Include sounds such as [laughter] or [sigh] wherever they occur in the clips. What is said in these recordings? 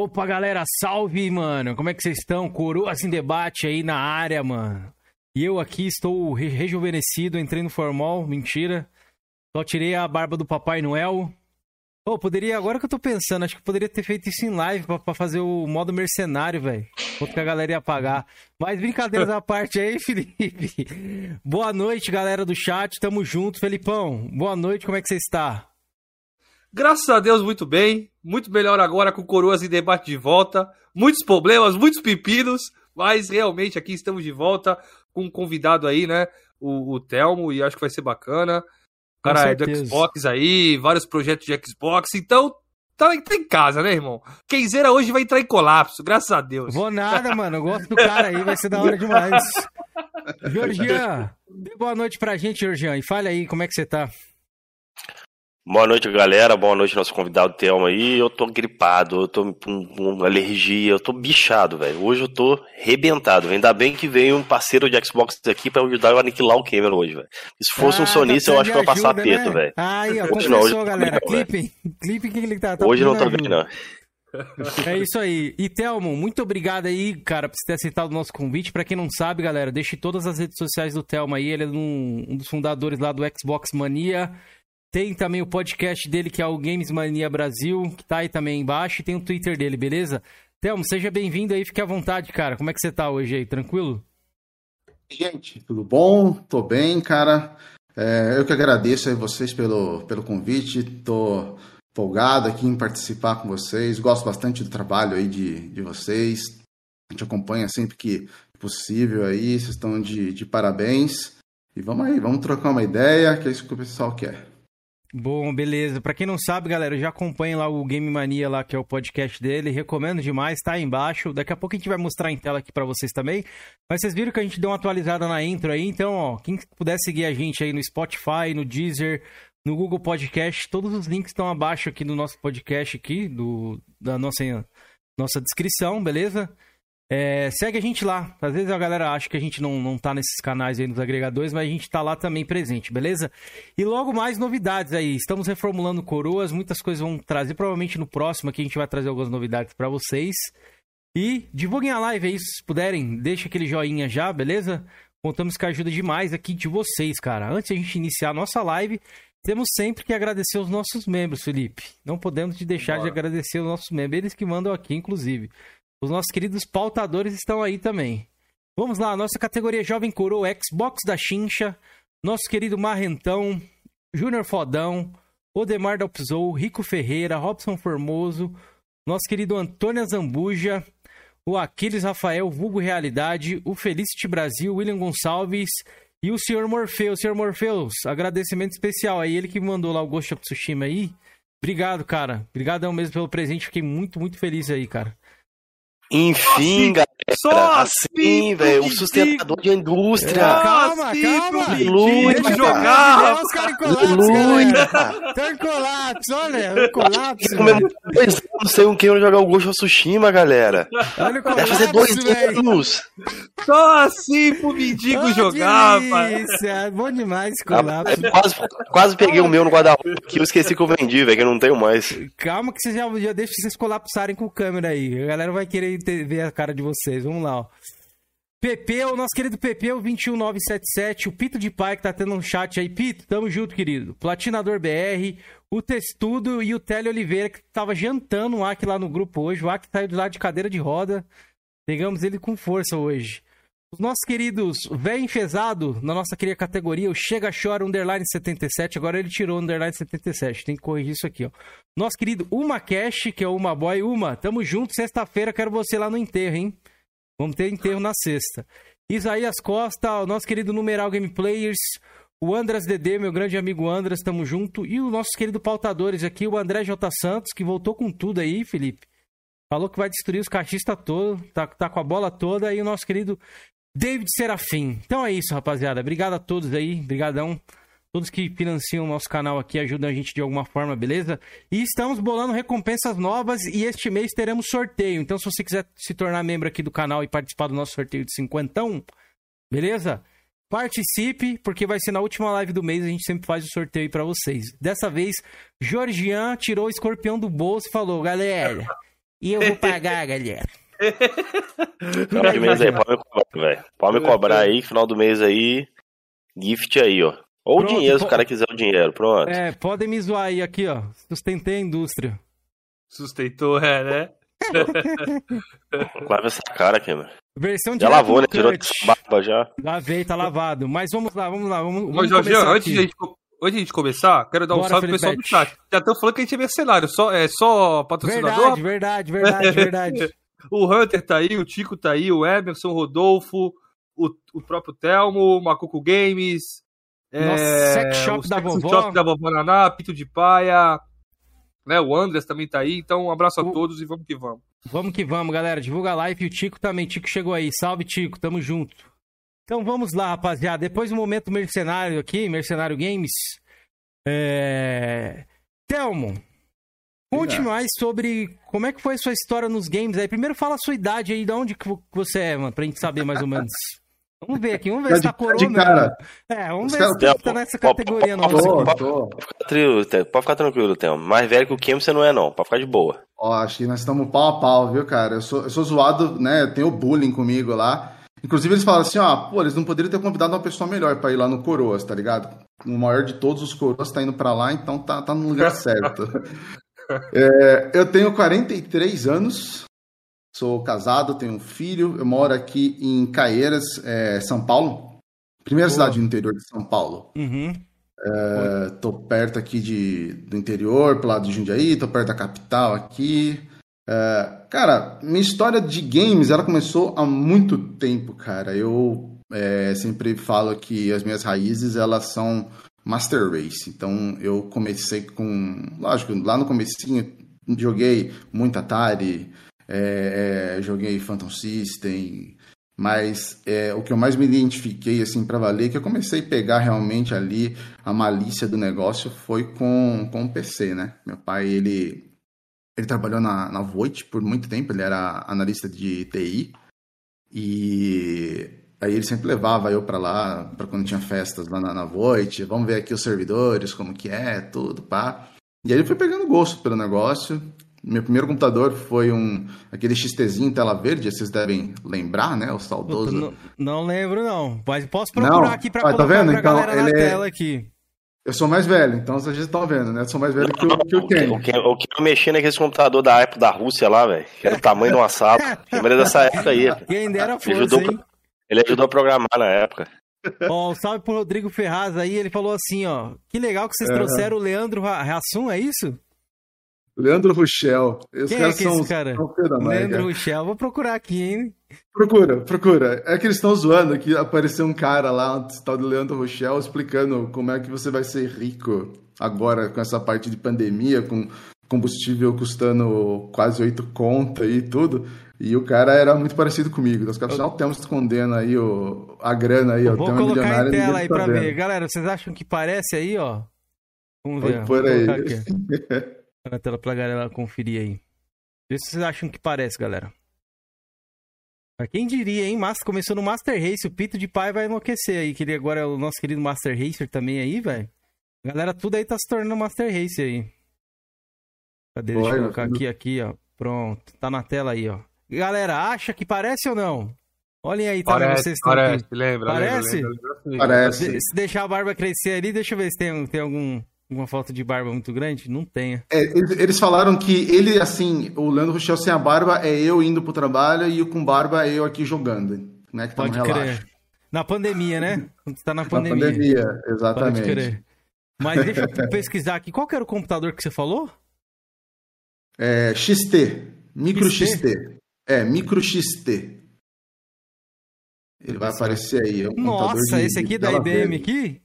Opa, galera, salve, mano. Como é que vocês estão? Coroas em debate aí na área, mano. E eu aqui estou re rejuvenescido, entrei no formal, mentira. Só tirei a barba do Papai Noel. Pô, oh, poderia, agora que eu tô pensando, acho que poderia ter feito isso em live pra, pra fazer o modo mercenário, velho. Outro que a galera ia pagar. Mas brincadeiras à parte aí, [laughs] Felipe. Boa noite, galera do chat. Tamo junto, Felipão. Boa noite, como é que você está? Graças a Deus, muito bem. Muito melhor agora com Coroas em debate de volta. Muitos problemas, muitos pepinos, mas realmente aqui estamos de volta com um convidado aí, né? O, o Telmo, e acho que vai ser bacana. O cara é do Xbox aí, vários projetos de Xbox, então tá, tá em casa, né, irmão? Kenzeira hoje vai entrar em colapso, graças a Deus. Vou nada, mano. Eu gosto do cara aí, vai ser da hora demais. [laughs] Georgian, dê boa noite pra gente, Georgian. E fale aí, como é que você tá? Boa noite, galera. Boa noite, nosso convidado Thelma aí. Eu tô gripado, eu tô com, com alergia, eu tô bichado, velho. Hoje eu tô rebentado. Ainda bem que veio um parceiro de Xbox aqui pra ajudar eu a aniquilar o Cameron hoje, velho. Se fosse ah, um sonista, eu acho que eu ia passar né? velho. Aí, ó, hoje não, hoje galera. Clipe, clipe que ele tá, tá Hoje não tô bem, não. É isso aí. E Telmo, muito obrigado aí, cara, por você ter aceitado o nosso convite. Para quem não sabe, galera, deixe todas as redes sociais do Telmo aí. Ele é um, um dos fundadores lá do Xbox Mania. Tem também o podcast dele, que é o Games Mania Brasil, que tá aí também embaixo, e tem o Twitter dele, beleza? Telmo, seja bem-vindo aí, fique à vontade, cara. Como é que você tá hoje aí? Tranquilo? Gente, tudo bom? Tô bem, cara. É, eu que agradeço aí vocês pelo, pelo convite. Tô folgado aqui em participar com vocês. Gosto bastante do trabalho aí de, de vocês. A gente acompanha sempre que possível aí. Vocês estão de, de parabéns. E vamos aí, vamos trocar uma ideia, que é isso que o pessoal quer. Bom, beleza. Para quem não sabe, galera, já acompanha lá o Game Mania lá, que é o podcast dele. Recomendo demais, tá aí embaixo. Daqui a pouco a gente vai mostrar em tela aqui para vocês também. Mas vocês viram que a gente deu uma atualizada na intro aí, então, ó, quem puder seguir a gente aí no Spotify, no Deezer, no Google Podcast, todos os links estão abaixo aqui do nosso podcast aqui, do da nossa nossa descrição, beleza? É, segue a gente lá. Às vezes a galera acha que a gente não, não tá nesses canais aí nos agregadores, mas a gente tá lá também presente, beleza? E logo mais novidades aí. Estamos reformulando coroas, muitas coisas vão trazer. Provavelmente no próximo aqui a gente vai trazer algumas novidades para vocês. E divulguem a live aí, se puderem. Deixa aquele joinha já, beleza? Contamos a ajuda demais aqui de vocês, cara. Antes de a gente iniciar a nossa live, temos sempre que agradecer os nossos membros, Felipe. Não podemos deixar Bora. de agradecer os nossos membros, eles que mandam aqui, inclusive. Os nossos queridos pautadores estão aí também. Vamos lá, nossa categoria Jovem Coroa, Xbox da Chincha, nosso querido Marrentão, Júnior Fodão, Odemar Dalpzou, Rico Ferreira, Robson Formoso, nosso querido Antônio Zambuja, o Aquiles Rafael, Vulgo Realidade, o Felicity Brasil, William Gonçalves e o Sr. Morpheus. Sr. Morpheus, agradecimento especial aí, ele que mandou lá o Ghost of Tsushima aí. Obrigado, cara. Obrigadão mesmo pelo presente, fiquei muito, muito feliz aí, cara. Enfim, galera. Só assim, velho. O sustentador de indústria. Calma, calma. Aleluia. Deixa jogar. Os caras em colapso, Estão em colapso, olha. colapso. Dois anos sem um queiro jogar o Ghost of Tsushima, galera. Olha o colapso, Deve fazer dois véio. anos. Só assim pro mendigo oh, jogar, Isso, é bom demais esse colapso. Ah, quase, quase peguei o meu no guarda-roupa que eu esqueci que eu vendi, velho, que eu não tenho mais. Calma que vocês já, já deixa vocês colapsarem com o câmera aí. A galera vai querer ter, ver a cara de vocês. Vamos lá, ó. PP, o nosso querido PP, o 21977, o Pito de Pai que tá tendo um chat aí. Pito, tamo junto, querido. Platinador BR, o Testudo e o Tele Oliveira que tava jantando o Aki lá no grupo hoje. O Aki saiu de lá de cadeira de roda. Pegamos ele com força hoje. Os nossos queridos Véi Enfesado, na nossa querida categoria, o Chega Chora Underline 77. Agora ele tirou o Underline 77. Tem que corrigir isso aqui, ó. Nosso querido Uma Cash, que é o Uma Boy. Uma, tamo junto. Sexta-feira quero você lá no enterro, hein? Vamos ter enterro na sexta. Isaías Costa, o nosso querido Numeral Game Players. O Andras DD, meu grande amigo Andras, tamo junto. E os nossos queridos pautadores aqui, o André J. Santos, que voltou com tudo aí, Felipe. Falou que vai destruir os cachistas todos, tá, tá com a bola toda. E o nosso querido David Serafim. Então é isso, rapaziada. Obrigado a todos aí. Obrigadão. Todos que financiam o nosso canal aqui ajudam a gente de alguma forma, beleza? E estamos bolando recompensas novas e este mês teremos sorteio. Então, se você quiser se tornar membro aqui do canal e participar do nosso sorteio de cinquentão, beleza? Participe, porque vai ser na última live do mês, a gente sempre faz o sorteio aí pra vocês. Dessa vez, Georgian tirou o escorpião do bolso e falou, galera, E eu vou pagar, galera. [laughs] Final de mês aí, pode me cobrar, velho. Pode me cobrar aí, final do mês aí. Gift aí, ó. Ou o Pronto, dinheiro, se o cara quiser o dinheiro, pronto. É, podem me zoar aí, aqui, ó. Sustentei a indústria. Sustentou, é, né? [laughs] Lava essa cara aqui, mano. Versão Já direto lavou, né? Tirou barba já. Lavei, tá lavado. Mas vamos lá, vamos lá. Vamos, Ô, vamos Jorginho, começar antes de, gente, antes de a gente começar, quero dar um Bora, salve pro pessoal do chat. Já estão falando que a gente é mercenário, só, é só patrocinador? Verdade, verdade, verdade, [laughs] verdade. O Hunter tá aí, o Tico tá aí, o Emerson, o Rodolfo, o, o próprio Telmo, o Macuco Games. É, sex shop da sex vovó. shop da vovó Naná, Pito de Paia. Né, o Andres também tá aí, então um abraço a O- todos e vamos que vamos. Vamos que vamos, galera. Divulga a live e o Tico também. Tico chegou aí. Salve, Tico. Tamo junto. Então vamos lá, rapaziada. Depois do momento mercenário aqui, Mercenário Games. É... Telmo, conte mais sobre como é que foi a sua história nos games aí. Primeiro fala a sua idade aí, de onde que vo- você é, mano, pra gente saber mais ou menos. [laughs] Vamos ver aqui, vamos ver Tá se tá de- coroa de mesmo. cara. É, vamos Os ver caras- se tá- tá nessa categoria tô. Pode ficar tranquilo. Pode ficar tranquilo. Mais velho que o Kim você não é, não. Pode ficar de boa. Ó, acho que nós estamos pau a pau, viu, cara? Eu sou, eu sou zoado, né? Tem o bullying comigo lá. Inclusive, eles falam assim, ó, pô, eles não poderiam ter convidado uma pessoa melhor pra ir lá no Coroas, tá ligado? O maior de todos os Coroas tá indo pra lá, então tá, tá no lugar [laughs] certo. É, eu tenho 43 anos, sou casado, tenho um filho, eu moro aqui em Caieiras, é, São Paulo. Primeira Boa. cidade do interior de São Paulo. Uhum. É, tô perto aqui de, do interior, pro lado de Jundiaí, tô perto da capital aqui. É, cara, minha história de games, ela começou há muito tempo, cara. Eu é, sempre falo que as minhas raízes, elas são Master Race. Então, eu comecei com... Lógico, lá no comecinho, joguei muito Atari, é, é, joguei Phantom System... Mas é, o que eu mais me identifiquei, assim, para valer, que eu comecei a pegar realmente ali a malícia do negócio foi com, com o PC, né? Meu pai, ele, ele trabalhou na, na Voit por muito tempo, ele era analista de TI. E aí ele sempre levava eu para lá, para quando tinha festas lá na, na Voit, vamos ver aqui os servidores, como que é, tudo, pá. E aí ele foi pegando gosto pelo negócio. Meu primeiro computador foi um aquele XTzinho tela verde, vocês devem lembrar, né? O saudoso. não, não lembro, não. Mas posso procurar Não? aqui pra Ah, tá colocar vendo? pra Então, galera na ele é- tela aqui. Eu sou mais velho, então vocês já estão vendo, né? Eu sou mais velho que o, que o Ken. o que, o eu mexi naquele computador da época da Rússia lá, velho. Que era o tamanho de uma sala. [laughs] Lembrei dessa época aí. Quem dera Ele ajudou, hein? ele ajudou a programar na época. Ó, um salve pro Rodrigo Ferraz aí, ele falou assim, ó. Que legal que vocês Aham. trouxeram o Leandro Ra- Rassum, é isso? Leandro Rochel. Os Quem é caras que é são, esse cara? são Leandro. Rochel, vou procurar aqui, hein? Procura, procura. É que eles estão zoando que apareceu um cara lá, um tal de Leandro Rochel, explicando como é que você vai ser rico agora com essa parte de pandemia, com combustível custando quase oito conta e tudo. E o cara era muito parecido comigo. Nós caras não estamos escondendo aí o, a grana aí, ó. Vou colocar milionário em tela aí tá pra vendo. ver. Galera, vocês acham que parece aí, ó? Vamos ver. vou aí. [laughs] na tela pra galera conferir aí. Vê se vocês acham que parece, galera. Mas quem diria, hein? Mas começou no Master Race. O Pito de Pai vai enlouquecer aí. Que ele agora é o nosso querido Master Racer também aí, velho. Galera, tudo aí tá se tornando Master Race aí. Cadê? Deixa eu colocar aqui, aqui, ó. Pronto. Tá na tela aí, ó. Galera, acha que parece ou não? Olhem aí, tá vendo? Parece, Vocês estão parece, aqui. lembra, Parece? lembra, lembra, lembra, Parece. Se deixar a barba crescer ali, deixa eu ver se tem, tem algum, alguma falta de barba muito grande. Não tenha. É, eles, eles falaram que ele, assim, o Leandro Rochel sem a barba é eu indo pro trabalho e o com barba é eu aqui jogando. Né, que tá no Pode relaxo. crer. Na pandemia, né? Tá na Na pandemia. pandemia, Pode exatamente. crer. Mas deixa eu pesquisar aqui. Qual que era o computador que você falou? É, XT. Micro XT? XT. É, micro XT. Ele vai aparecer aí. é um Nossa, esse aqui de da IBM verde. aqui?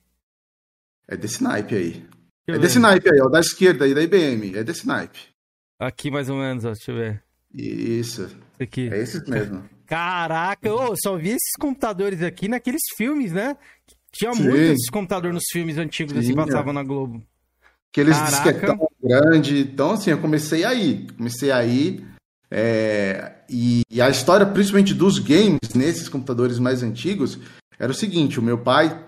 É desse naipe aí. É desse naipe aí, ó. Da esquerda aí, da IBM. É desse naipe. Aqui mais ou menos, ó. Deixa eu ver. Isso. Aqui. É esse mesmo. [laughs] Caraca, eu só vi esses computadores aqui naqueles filmes, né? Tinha Sim. muito esses computadores nos filmes antigos, assim, Tinha. passavam na Globo. Que eles Caraca. dizem que é tão grande. Então, assim, eu comecei aí. Comecei aí. é, e, e a história, principalmente dos games, nesses computadores mais antigos, era o seguinte: o meu pai,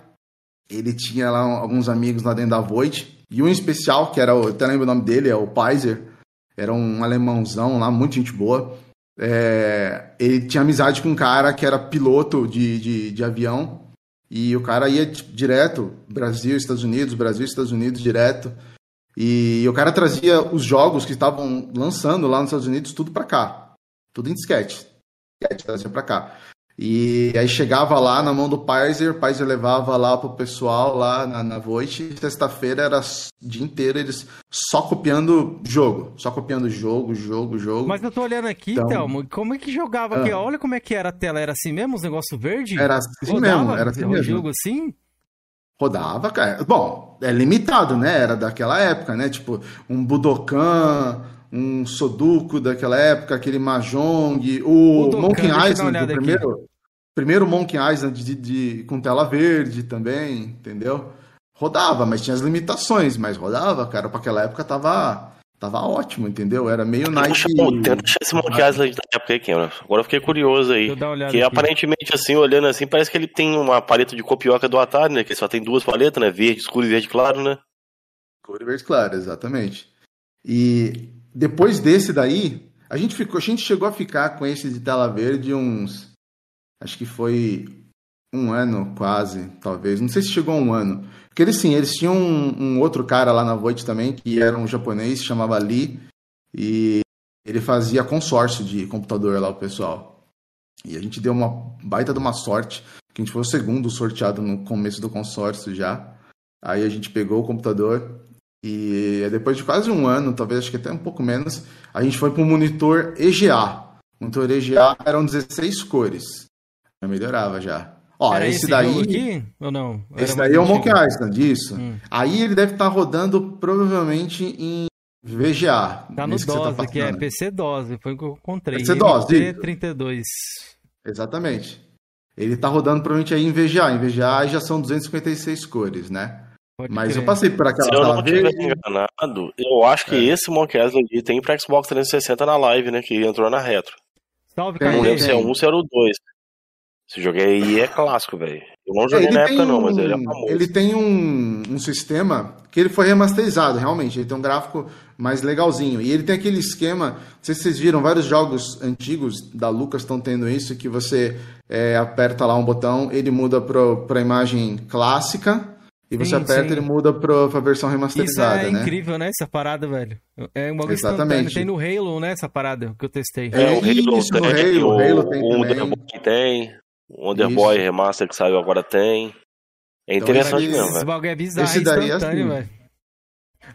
ele tinha lá alguns amigos lá dentro da Void, e um em especial, que era, eu até lembro o nome dele, é o Paiser. era um alemãozão lá, muito gente boa. É, ele tinha amizade com um cara que era piloto de, de, de avião e o cara ia direto, Brasil, Estados Unidos, Brasil, Estados Unidos, direto. E o cara trazia os jogos que estavam lançando lá nos Estados Unidos tudo para cá. Tudo em disquete. Disquete trazia para cá. E aí chegava lá na mão do Paiser, o Paiser levava lá pro pessoal lá na, na Voit. Sexta-feira era o dia inteiro eles só copiando jogo. Só copiando jogo, jogo, jogo. Mas eu tô olhando aqui, então... Thelmo, como é que jogava aqui? Ah. Olha como é que era a tela. Era assim mesmo, os negócios verdes? Era assim Rodava mesmo, era assim mesmo. jogo assim? Rodava, cara. Bom, é limitado, né? Era daquela época, né? Tipo, um Budokan, um Soduko daquela época, aquele Mahjong, o Budokan, Monkey Island, o primeiro, primeiro Monkey Island de, de, com tela verde também, entendeu? Rodava, mas tinha as limitações, mas rodava, cara, para aquela época tava Tava ótimo, entendeu? Era meio Nike. Tenta achar esse Monkey Island da época aí, Cameron. Agora eu fiquei curioso aí. Que aparentemente, assim, olhando assim, parece que ele tem uma paleta de copioca do Atari, né? Que só tem duas paletas, né? Verde escuro e verde claro, né? Escuro e verde claro, exatamente. E depois desse daí, a gente ficou, a gente chegou a ficar com esse de tela verde uns. Acho que foi um ano quase, talvez. Não sei se chegou a um ano. Porque eles sim, eles tinham um, um, outro cara lá na Void também, que era um japonês, chamava Lee, e ele fazia consórcio de computador lá o pessoal. E a gente deu uma baita de uma sorte, que a gente foi o segundo sorteado no começo do consórcio já. Aí a gente pegou o computador e depois de quase um ano, talvez acho que até um pouco menos, a gente foi para o monitor EGA. O monitor EGA eram 16 cores. Já melhorava já. Ó, Era esse, esse daí. Aqui, ou não? Era esse daí é o Monkey Island, isso. Hum. Aí ele deve estar tá rodando provavelmente em VGA. Tá no DOS, que, tá que, é PC DOS, foi o que eu encontrei. PC DOS, isso. 32 Exatamente. Ele tá rodando provavelmente aí em VGA. Em VGA já são 256 cores, né? Pode Mas crer. eu passei por aquela Se eu não estiver enganado, eu acho que é. esse Monkey Island tem pra Xbox 360 na live, né? Que entrou na retro. Salve, Não lembro se é um, se era o dois. Esse jogo aí é clássico, velho. Eu não joguei é, na época, um, não, mas ele é famoso. Ele tem um, um sistema que ele foi remasterizado, realmente. Ele tem um gráfico mais legalzinho. E ele tem aquele esquema. Não sei se vocês viram, vários jogos antigos da Lucas estão tendo isso, que você é, aperta lá um botão, ele muda para a imagem clássica. E você sim, aperta, sim. ele muda pra, pra versão remasterizada, Isso é né? incrível, né? Essa parada, velho. É uma Exatamente. Tem no Halo, né? Essa parada que eu testei. É, o Halo Isso, tem, no Halo, o Halo tem o também. tem. O Wonderboy Remaster que saiu agora tem. É então, interessante então, mesmo, Esse bagulho é bizarro, esse daí é assim. velho.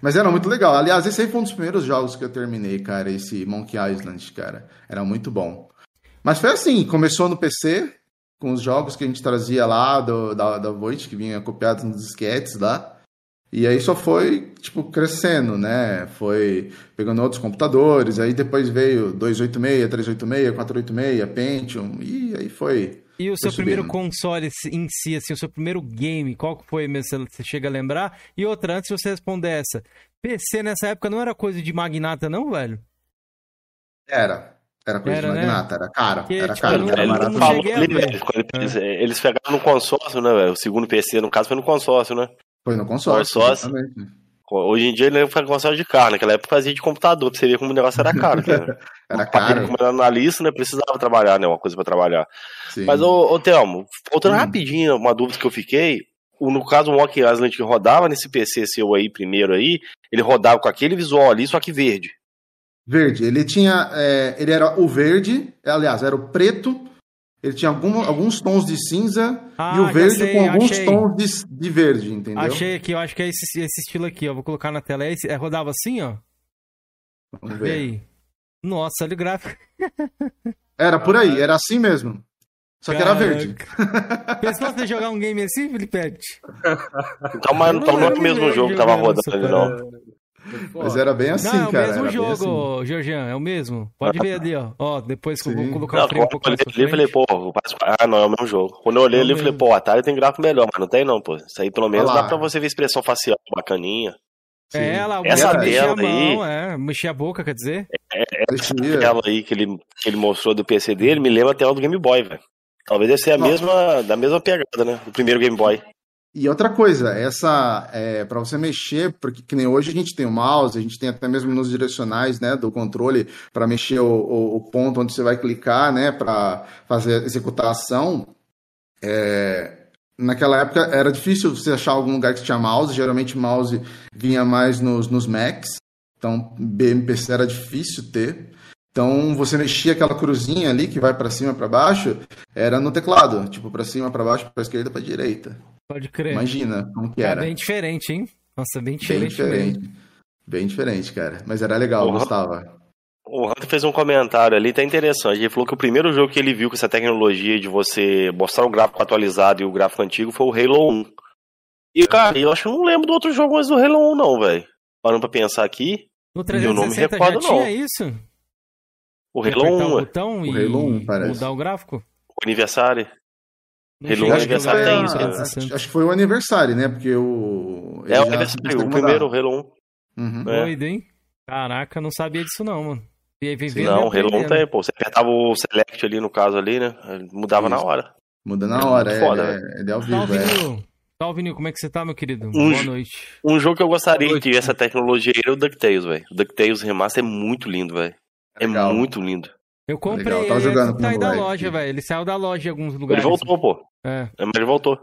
Mas era muito legal. Aliás, esse aí foi um dos primeiros jogos que eu terminei, cara. Esse Monkey Island, cara. Era muito bom. Mas foi assim, começou no PC, com os jogos que a gente trazia lá do, da, da Void, que vinha copiado nos disquetes lá. E aí só foi, tipo, crescendo, né? Foi pegando outros computadores, aí depois veio 286, 386, 486, Pentium, e aí foi e o seu primeiro console em si, assim, o seu primeiro game, qual foi mesmo? Você chega a lembrar? E outra, antes de você responder essa, PC nessa época não era coisa de magnata, não, velho? Era. Era coisa era, de né? magnata, né? era caro. Porque, era tipo, caro. Não, era não falou, eles, é. eles pegaram no consórcio, né, velho? O segundo PC, no caso, foi no consórcio, né? Foi no consórcio. consórcio. Hoje em dia ele faz console de carro, naquela época fazia de computador, pra você ver como o negócio era caro. [laughs] era caro. Como era analista, né, precisava trabalhar, né, uma coisa para trabalhar. Sim. Mas, ô, ô Thelmo, voltando hum. rapidinho, uma dúvida que eu fiquei, no caso o Walking Island que rodava nesse PC seu aí, primeiro aí, ele rodava com aquele visual ali, só que verde. Verde, ele tinha, é, ele era o verde, aliás, era o preto, ele tinha algum, alguns tons de cinza ah, e o verde sei, com alguns achei. tons de, de, verde, entendeu? Achei aqui, eu acho que é esse, esse estilo aqui, ó. Vou colocar na tela. É, esse, é rodava assim, ó? Vamos ver. aí. Nossa, olha o gráfico. [laughs] Era por aí, era assim mesmo. Só Caraca. que era verde. [laughs] Pensou você jogar um game assim, Felipe? Então, mas não, não é o mesmo jogo que tava rodando ali, não. Mas era bem assim, não, cara. É o mesmo jogo, assim. Georgian, é o mesmo. Pode ver ali, ó. Ó, depois que eu vou colocar não, o frame um pouco mais falei, pô, ah, não, é o mesmo jogo. Quando eu olhei ali, eu falei, pô, o Atari tem gráfico melhor, mas não tem não, pô. Isso aí pelo menos dá pra você ver expressão facial bacaninha. Sim. É, ela, essa tela aí. Mão, é, mexer a boca, quer dizer? É, é essa tela aí que ele, que ele mostrou do PC dele me lembra a tela do Game Boy, velho. Talvez deve ser a mesma, da mesma pegada, né? Do primeiro Game Boy. E outra coisa, essa é, para você mexer, porque que nem hoje a gente tem o mouse, a gente tem até mesmo nos direcionais, né, do controle para mexer o, o, o, ponto onde você vai clicar, né, para fazer executar a ação. É, naquela época era difícil você achar algum lugar que tinha mouse, geralmente mouse vinha mais nos, nos Macs, então BMPC era difícil ter. Então você mexia aquela cruzinha ali que vai para cima para baixo, era no teclado, tipo para cima, para baixo, para esquerda, para direita. Pode crer. Imagina como que É era. bem diferente, hein? Nossa, bem Bem diferente. diferente. mesmo. Bem diferente, cara. Mas era legal, Uhum. gostava. O Hunter fez um comentário ali, tá interessante. Ele falou que o primeiro jogo que ele viu com essa tecnologia de você mostrar o gráfico atualizado e o gráfico antigo foi o Halo 1. E, cara, eu acho que eu não lembro do outro jogo mais do Halo 1, não, velho. Parando pra pensar aqui, No Eu não me 360 já tinha não. isso? o Halo apertar 1, o ué, botão O e Halo 1, parece. mudar o gráfico? o aniversário. Halo aniversário tem isso, né? 360. acho, acho que foi o aniversário, né? Porque o. É o aniversário, o primeiro, o Halo 1. Uhum. É. Doido, hein? Caraca, não sabia disso não, mano. Vem Não, o Halo 1 aprendendo. tem, pô. Você apertava o select ali, no caso ali, né? Mudava na Isso. hora. Muda na hora, é, Foda, ele é, ele é ao vivo, Salve, é. Nil. Salve, Nil. Como é que você tá, meu querido? Um Boa noite. Um jogo que eu gostaria Boa de ter essa tecnologia aí é o DuckTales, velho. O DuckTales Remaster é muito lindo, velho. É Legal. muito lindo. Eu comprei Legal, tava ele jogando com o sair da loja, velho. Ele saiu da loja em alguns Ele lugares. voltou, pô. É, É, mas ele voltou.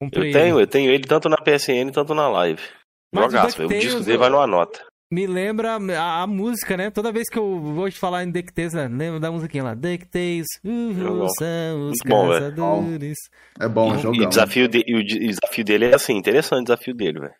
comprei Eu tenho, ele. eu tenho ele tanto na PSN tanto na live. Mas o Jogaço, velho. O DuckTales, disco dele vai numa nota. Me lembra a, a música, né? Toda vez que eu vou te falar em DuckTales, né? lembra da musiquinha lá. DuckTales, uhul, são os bom, caçadores. É bom, E, jogão. e o desafio de- e o de- e o desafio dele é assim, interessante o desafio dele, velho.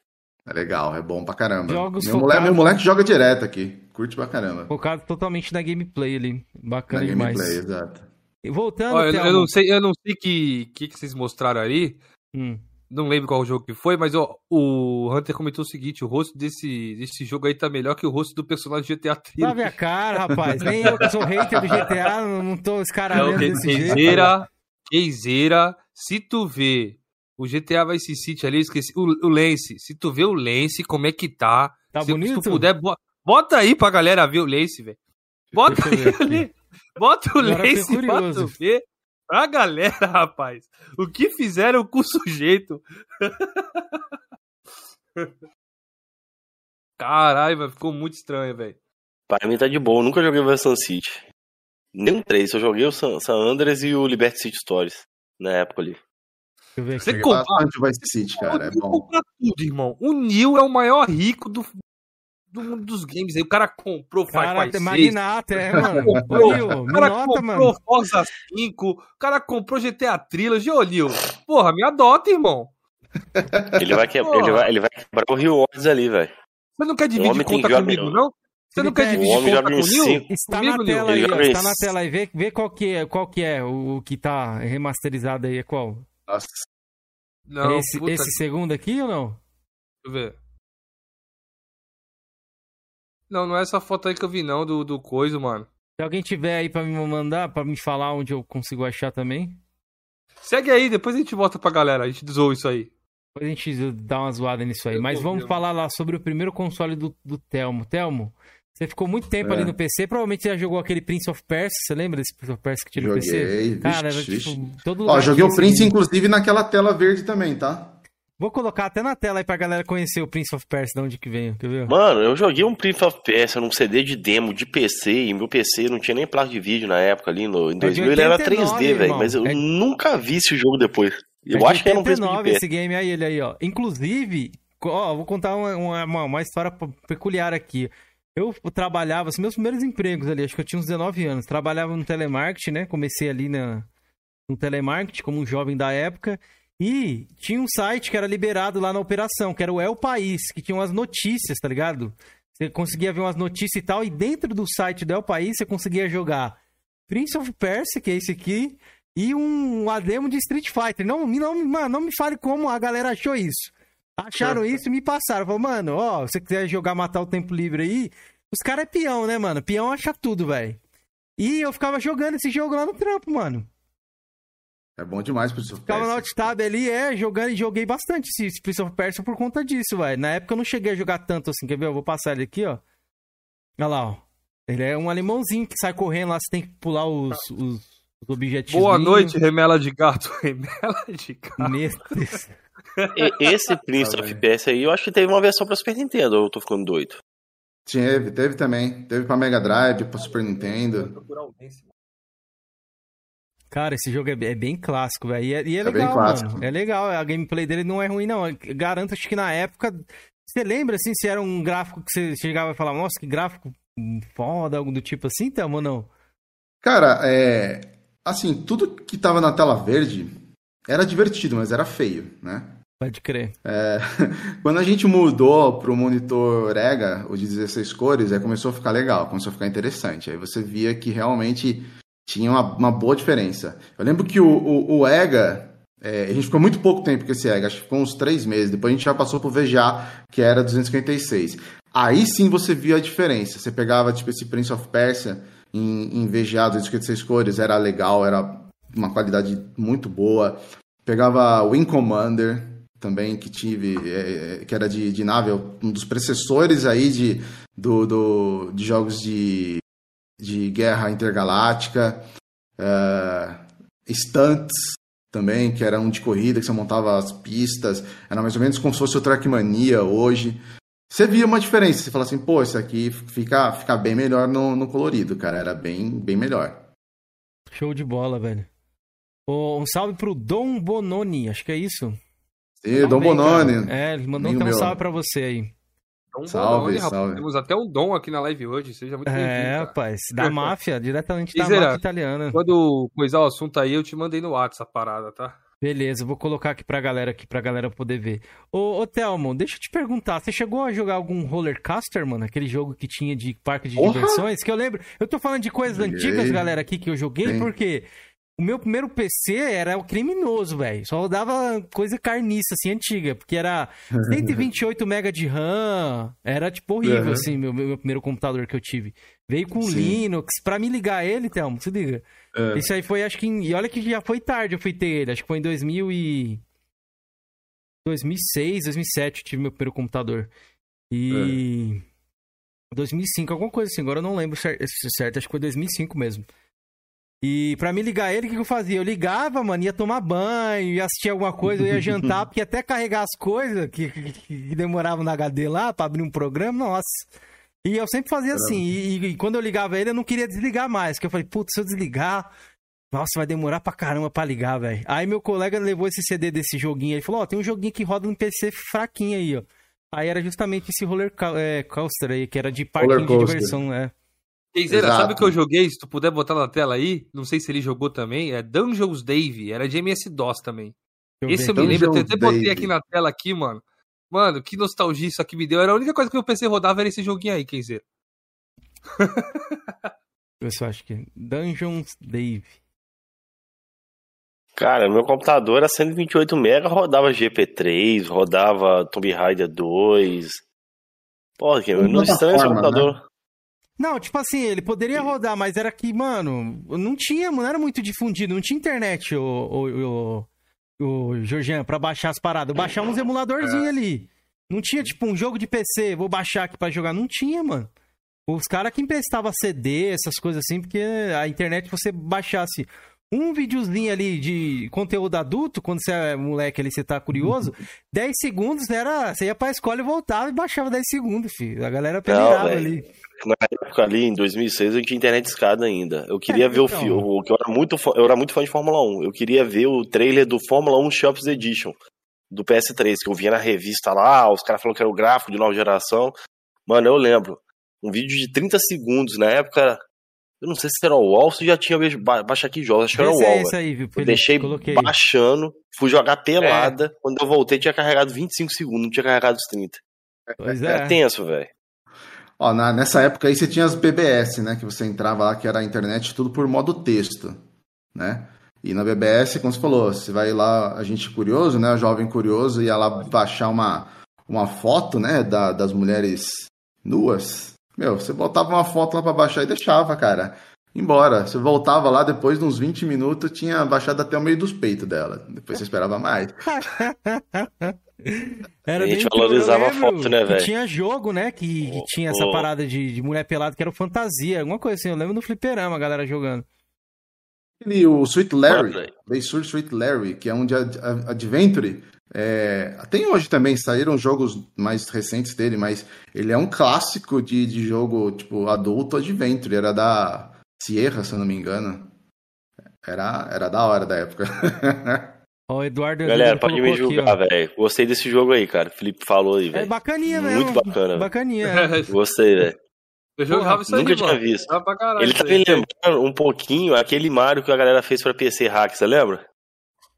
É legal, é bom pra caramba. Jogos meu, moleque, meu moleque joga direto aqui. Curte pra caramba. Focado totalmente na gameplay ali. Na Bacana demais. gameplay, exato. E Voltando, Ó, eu, não sei, eu não sei que que, que vocês mostraram ali. Hum. Não lembro qual jogo que foi, mas ó, o Hunter comentou o seguinte: o rosto desse, desse jogo aí tá melhor que o rosto do personagem GTA Lave Trilogy. a cara, rapaz. Nem eu que sou hater do GTA, não, tô Não, escaralhando que- desse jeito. Queizeira, queizeira, se tu vê o GTA Vice City ali, eu esqueci, o, o Lance, se tu vê o Lance, como é que tá? Tá se, se bonito? tu puder, bo- bota aí pra galera ver o Lance, velho. Bota aqui. ali, bota o Agora Lance pra tu ver. Pra galera, rapaz, o que fizeram com o sujeito? [laughs] Caralho, velho, ficou muito estranho, velho. Pra mim tá de boa, eu nunca joguei o Versan City. Nem o 3, eu joguei o San, San Andreas e o Liberty City Stories. Na época ali. Deixa eu ver aqui. Você compara- bastante o Vice City, cara. É O Neil bom. compra tudo, irmão. O Neil é o maior rico do, do mundo dos games aí. O cara comprou Far Cara, Cry 6. magnata, é, mano. Comprou. Ô, Nil, O cara nota, comprou mano. Forza 5. O cara comprou GTA Trilogy. Ô, Neil. Porra, me adota, irmão. Ele vai, que... Ele vai, ele vai quebrar o Rewards ali, velho. Você não quer dividir conta comigo, melhor. não? Você não quer dividir conta com o Neil? cinco. Está Comigo, na Nil? tela aí, Ele ó. Está na tela aí. Vê, vê qual, que é, qual que é o, o que tá remasterizado aí. É qual? Nossa, Não, esse, puta, esse segundo aqui ou não? Deixa eu ver. Não, não é essa foto aí que eu vi, não, do, do coisa, mano. Se alguém tiver aí pra me mandar, pra me falar onde eu consigo achar também. Segue aí, depois a gente volta pra galera. A gente zoou isso aí. Depois a gente dá uma zoada nisso aí. Eu Mas vamos falar lá sobre o primeiro console do, do Telmo. Telmo, você ficou muito tempo É. ali no PC. Provavelmente já jogou aquele Prince of Persia. Você lembra desse Prince of Persia que tinha no PC? joguei. Cara, era tipo. Todo Ó, joguei o Prince, inclusive, naquela tela verde também, tá? Vou colocar até na tela aí pra galera conhecer o Prince of Persia, de onde que veio, quer ver? Mano, eu joguei um Prince of Persia num CD de demo de PC, e meu PC não tinha nem placa de vídeo na época ali, no, em É de 2000 ele era 89, 3D, velho, mas eu É- nunca vi esse jogo depois. Eu É acho que era um Prince 89 of esse game aí, ele aí, ó. Inclusive, ó, vou contar uma, uma, uma história peculiar aqui. Eu trabalhava, os meus primeiros empregos ali, acho que eu tinha uns 19 anos. Trabalhava no telemarketing, né? Comecei ali na, no telemarketing como um jovem da época. E tinha um site que era liberado lá na operação, que era o El País, que tinha umas notícias, tá ligado? Você conseguia ver umas notícias e tal, e dentro do site do El País você conseguia jogar Prince of Persia, que é esse aqui, e um ademo de Street Fighter. Não, não, não me fale como a galera achou isso. Acharam isso e me passaram. Falaram, mano, ó, se você quiser jogar Matar o Tempo Livre aí, os caras é peão, né, mano? Peão acha tudo, velho. E eu ficava jogando esse jogo lá no trampo, mano. É bom demais pro seu Ficava no Alt-Tab ali, é, jogando e joguei bastante esse Prince of Persia por conta disso, velho. Na época eu não cheguei a jogar tanto assim, quer ver? Eu vou passar ele aqui, ó. Olha lá, ó. Ele é um alemãozinho que sai correndo lá, você tem que pular os, os, os objetivos. Boa noite, remela de gato. [laughs] Remela de gato. Meu Deus. Esse [laughs] Prince of Persia aí, eu acho que teve uma versão pra Super Nintendo, ou eu tô ficando doido? Teve, teve também. Teve pra Mega Drive, pra Super Nintendo. Cara, esse jogo é, é bem clássico, velho. E é, e é, é legal, mano. É legal. A gameplay dele não é ruim, não. Eu garanto, acho que na época. Você lembra, assim, se era um gráfico que você chegava e falava, nossa, que gráfico foda, algo do tipo assim, Thelma, ou não? Cara, é. Assim, tudo que tava na tela verde era divertido, mas era feio, né? Pode crer. É, [laughs] quando a gente mudou pro monitor EGA, o de 16 cores, aí começou a ficar legal, começou a ficar interessante. Aí você via que realmente tinha uma, uma boa diferença. Eu lembro que o, o, o EGA, é, a gente ficou muito pouco tempo com esse EGA, acho que ficou uns três meses. Depois a gente já passou pro VGA, que era 256. Aí sim você via a diferença. Você pegava, tipo, esse Prince of Persia em, em VGA 256 cores, era legal, era uma qualidade muito boa. Pegava Wing Commander também, que tive, é, é, que era de, de nave, um dos precessores aí de, do, do de jogos de, de guerra intergaláctica. Uh, Stunts também, que era um de corrida, que você montava as pistas. Era mais ou menos como se fosse o Trackmania hoje. Você via uma diferença, você fala assim, pô, esse aqui fica, fica bem melhor no, no colorido, cara. Era bem, bem melhor. Show de bola, velho. Um salve pro Dom Bononi, acho que é isso. Sim, Dom Bononi. É, ele mandou um salve pra você aí. Dom salve, Bononi, salve. Temos até um Dom aqui na live hoje, seja muito bem-vindo. É, rapaz, da [laughs] máfia, diretamente da máfia italiana. Quando coisar o assunto aí, eu te mandei no WhatsApp a parada, tá? Beleza, vou colocar aqui pra galera aqui, pra galera poder ver. Ô, ô Thelmo, deixa eu te perguntar, você chegou a jogar algum Roller Coaster, mano? Aquele jogo que tinha de parque de Porra! diversões? Que eu lembro, eu tô falando de coisas joguei. antigas, galera, aqui que eu joguei, Sim. porque o meu primeiro PC era o criminoso, velho. Só rodava coisa carniça, assim, antiga. Porque era 128 MB de RAM. Era, tipo, horrível, uhum. assim, meu, meu primeiro computador que eu tive. Veio com Sim. Linux. Pra me ligar ele, Thelmo, se liga. É. Isso aí foi, acho que... Em... E olha que já foi tarde eu fui ter ele. Acho que foi em 2000 e... 2006, 2007 eu tive meu primeiro computador. E... É. 2005, alguma coisa assim. Agora eu não lembro certo, certo. Acho que foi 2005 mesmo. E pra me ligar ele, o que eu fazia? Eu ligava, mano, ia tomar banho, ia assistir alguma coisa, eu ia jantar, [laughs] porque até carregar as coisas que, que, que demoravam na HD lá pra abrir um programa, nossa. E eu sempre fazia assim, e, e, quando eu ligava ele, eu não queria desligar mais, porque eu falei, putz, se eu desligar, nossa, vai demorar pra caramba pra ligar, velho. Aí meu colega levou esse CD desse joguinho, ele falou, ó, oh, tem um joguinho que roda no PC fraquinho aí, ó. Aí era justamente esse roller é, coaster aí, que era de parquinho de diversão, né? Keizeira, sabe o que eu joguei? Se tu puder botar na tela aí, não sei se ele jogou também, é Dungeons Dave, era de MS-DOS também. Eu Esse eu me lembro, eu até botei aqui na tela aqui, mano. Mano, que nostalgia isso aqui me deu. Era a única coisa que eu pensei rodava era esse joguinho aí, Keizeira. [laughs] eu só acho que Dungeons Dave. Cara, meu computador era 128 MB, rodava GP3, rodava Tomb Raider 2. Pô, que não estranho esse computador. Né? Não, tipo assim, ele poderia rodar, mas era que, mano, não tinha, não era muito difundido, não tinha internet, o, o, o, o Georgian, pra baixar as paradas. Eu baixava uns emuladorzinhos é. ali. Não tinha, tipo, um jogo de PC, vou baixar aqui pra jogar. Não tinha, mano. Os caras que emprestavam CD, essas coisas assim, porque a internet, você baixasse um videozinho ali de conteúdo adulto, quando você é moleque ali, você tá curioso, [laughs] 10 segundos era. Você ia pra escola e voltava e baixava 10 segundos, filho. A galera pegava ali na época ali, em 2006, eu tinha internet escada ainda. Eu queria é, ver então. o filme, que eu era muito fã, eu era muito fã de Fórmula 1. Eu queria ver o trailer do Fórmula 1 Shops Edition do PS3, que eu via na revista lá, os caras falaram que era o gráfico de nova geração. Mano, eu lembro. Um vídeo de 30 segundos, na época, eu não sei se era o UOL, se já tinha baixar aqui jogos, acho que era o UOL. É aí, viu, eu deixei coloquei. baixando, fui jogar pelada, é. quando eu voltei tinha carregado 25 segundos, não tinha carregado os 30. Pois é. É tenso, velho. Ó, na, nessa época aí você tinha as BBS, né? Que você entrava lá, que era a internet tudo por modo texto, né? E na BBS, como você falou, você vai lá, a gente curioso, né? O jovem curioso ia lá baixar uma, uma foto, né? Da, das mulheres nuas. Meu, você botava uma foto lá pra baixar e deixava, cara. Embora. Você voltava lá, depois de uns 20 minutos, tinha baixado até o meio dos peitos dela. Depois você esperava mais. [laughs] Era a gente valorizava a foto, né, velho? Tinha jogo, né? Que, que tinha essa parada de, de, mulher pelada que era fantasia, alguma coisa assim. Eu lembro no fliperama a galera jogando. E o Sweet Larry, Day Sweet Larry, que é um de Adventure. É, tem hoje também, saíram jogos mais recentes dele, mas ele é um clássico de, de jogo, tipo, adulto adventure. Era da Sierra, se eu não me engano. Era, era da hora da época. [laughs] Ó, o Eduardo. Galera, pode me julgar, velho. Gostei desse jogo aí, cara. O Felipe falou aí, É velho. bacaninha mesmo. Muito bacana, velho. Bacaninha. É, [laughs] Gostei, velho. Eu jogava isso aí, nunca tinha mano. visto. Jogava pra caralho Ele tá me lembrando um pouquinho aquele Mario que a galera fez pra PC hack, você lembra?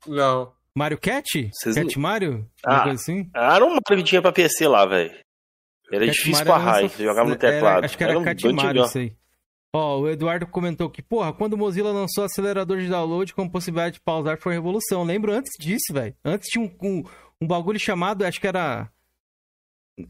Não. Mario Cat? Vocês Cat Mario? Ah. Assim? Ah, era um Mario que tinha pra PC lá, velho. Era Cat difícil Mario pra era raio, só- jogava no era- teclado. acho que era um Cat. Mario isso aí. Ó, o Eduardo comentou que, porra, quando o Mozilla lançou acelerador de download com possibilidade de pausar foi revolução. Lembro antes disso, velho. Antes tinha um, um, um bagulho chamado, acho que era.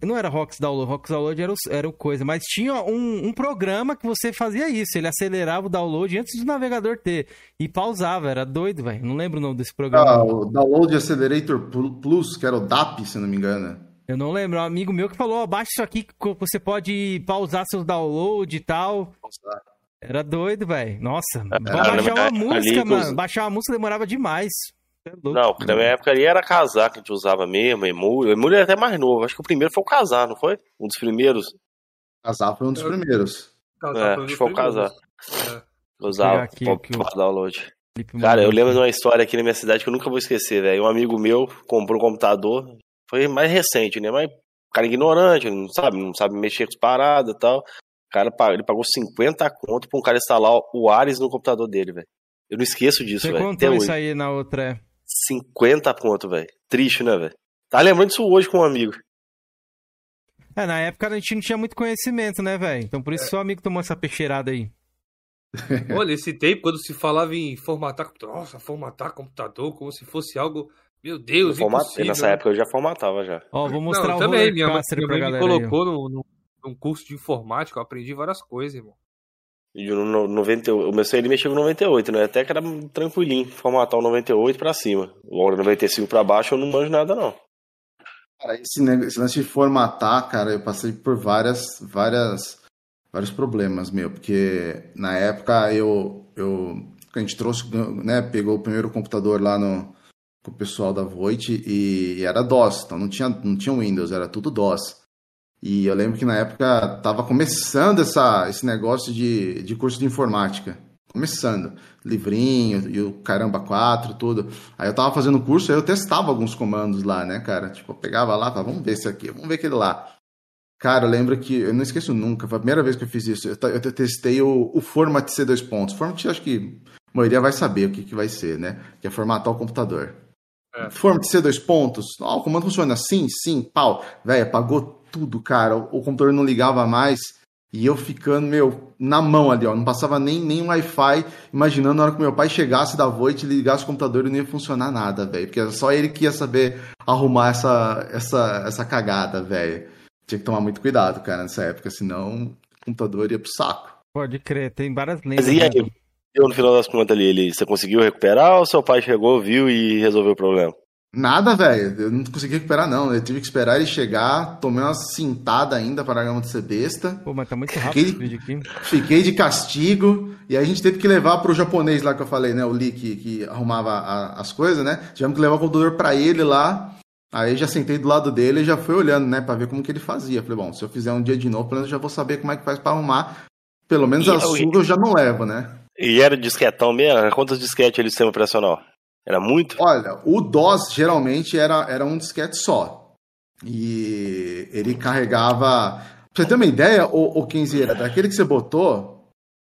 Não era Rox Download, Rox Download era o, era o coisa, mas tinha um, um programa que você fazia isso. Ele acelerava o download antes do navegador ter. E pausava, era doido, velho. Não lembro o nome desse programa. Ah, o Download Accelerator Plus, que era o DAP, se não me engano. Eu não lembro. Um amigo meu que falou, ó, baixa isso aqui que você pode pausar seus downloads e tal. Era doido, velho. Nossa, pra na baixar uma música, ali, mano. Baixar uma música demorava demais. É louco. Não, na minha época ali era casar que a gente usava mesmo, emule. Emule era até mais novo. Acho que o primeiro foi o casar, não foi? Um dos primeiros. Casar foi um dos Eu- primeiros. Casar É, foi um dos que foi o casar. É. Usava aqui pra, pra download. Cara, eu lembro de uma história aqui na minha cidade que eu nunca vou esquecer, velho. Um amigo meu comprou um computador. Foi mais recente, né? Mas o cara ignorante, não sabe, não sabe mexer com as paradas e tal. O cara pagou- ele pagou 50 conto pra um cara instalar o Ares no computador dele, velho. Eu não esqueço disso, Você velho. Até contou hoje. isso aí na outra. é. 50 conto, velho. Triste, né, velho? Tá lembrando disso hoje com um amigo. É, na época a gente não tinha muito conhecimento, né, velho? Então por isso seu amigo tomou essa peixeirada aí. [laughs] Olha, esse tempo, quando se falava em formatar computador, nossa, formatar computador como se fosse algo, meu Eu Deus, impossível. Nessa época eu já formatava já. Ó, vou mostrar Não, o também, minha mãe, minha pra mãe me colocou no, no- num curso de informática, eu aprendi várias coisas, irmão. E no, no, 90, o meu ele mexeu com 98, né? Até que era tranquilinho, formatar o 98 pra cima. O 95 pra baixo eu não manjo nada, não. Cara, esse, neg- esse lance de formatar, cara, eu passei por várias, várias, vários problemas, meu, porque na época eu, eu, a gente trouxe, né, pegou o primeiro computador lá no, com o pessoal da Voit e, e era DOS, então não tinha, não tinha Windows, era tudo DOS. E eu lembro que na época tava começando essa, esse negócio de, de curso de informática. Começando. Livrinho e o caramba 4, tudo. Aí eu tava fazendo curso, aí eu testava alguns comandos lá, né, cara? Tipo, eu pegava lá, falava, vamos ver esse aqui, vamos ver aquele lá. Cara, eu lembro que, eu não esqueço nunca, foi a primeira vez que eu fiz isso. Eu, eu testei o, o Format C2 pontos. Format, acho que a maioria vai saber o que, que vai ser, né? Que é formatar o computador. É. Format C2 pontos. Ó, o comando funciona assim, sim, pau. Velho, apagou tudo, cara. O, o computador não ligava mais. E eu ficando, meu, na mão ali, ó. Não passava nem, nem um Wi-Fi. Imaginando na hora que meu pai chegasse da Voit, ligasse o computador e não ia funcionar nada, velho. Porque era só ele que ia saber arrumar essa, essa, essa cagada, velho. Tinha que tomar muito cuidado, cara, nessa época, senão o computador ia pro saco. Pode crer, tem várias lendas. Mas e né? aí? Eu, no final das contas ali, ele, você conseguiu recuperar ou seu pai chegou, viu e resolveu o problema? Nada, velho. Eu não consegui recuperar, não. Eu tive que esperar ele chegar, tomei uma cintada ainda para a gama de ser besta. Pô, mas tá muito rápido esse Aquele- vídeo aqui. Fiquei de castigo. E aí a gente teve que levar pro japonês lá que eu falei, né? O Lee que, que arrumava a- as coisas, né? Tivemos que levar o computador pra ele lá. Aí já sentei do lado dele e já fui olhando, né? Pra ver como que ele fazia. Falei, bom, se eu fizer um dia de novo, pelo menos eu já vou saber como é que faz pra arrumar. Pelo menos E a eu- surra eu já não levo, né? E era disquetão mesmo? Quantos disquetes ele sistema operacional? Era muito? Olha, o DOS geralmente era, era um disquete só. E ele carregava. Pra você ter uma ideia, o, o 15 era daquele que você botou,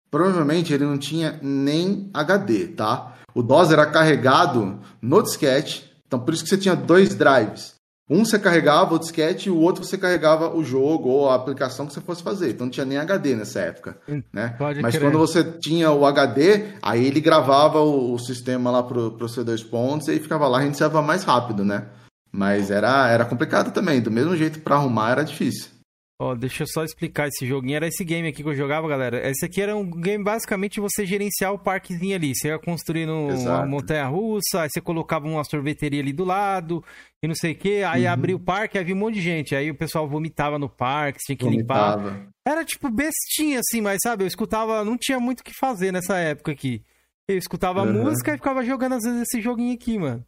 provavelmente ele não tinha nem HD, tá? O DOS era carregado no disquete, então por isso que você tinha dois drives. Um você carregava o disquete e o outro você carregava o jogo ou a aplicação que você fosse fazer. Então não tinha nem HD nessa época, né? Pode Mas quando você tinha o HD, aí ele gravava o, o sistema lá pro, pro C2 pontos e ficava lá, a gente salva mais rápido, né? Mas era, era complicado também, do mesmo jeito pra arrumar era difícil. Ó, deixa eu só explicar esse joguinho. Era esse game aqui que eu jogava, galera. Esse aqui era um game basicamente você gerenciar o parquezinho ali. Você ia construindo uma Exato. montanha russa, aí você colocava uma sorveteria ali do lado e não sei o que. Aí Uhum. abria o parque, aí havia um monte de gente. Aí o pessoal vomitava no parque, você tinha que limpar. Vomitava. Era tipo bestinha assim, mas sabe, eu escutava, não tinha muito o que fazer nessa época aqui. Eu escutava Uhum. música e ficava jogando às vezes esse joguinho aqui, mano.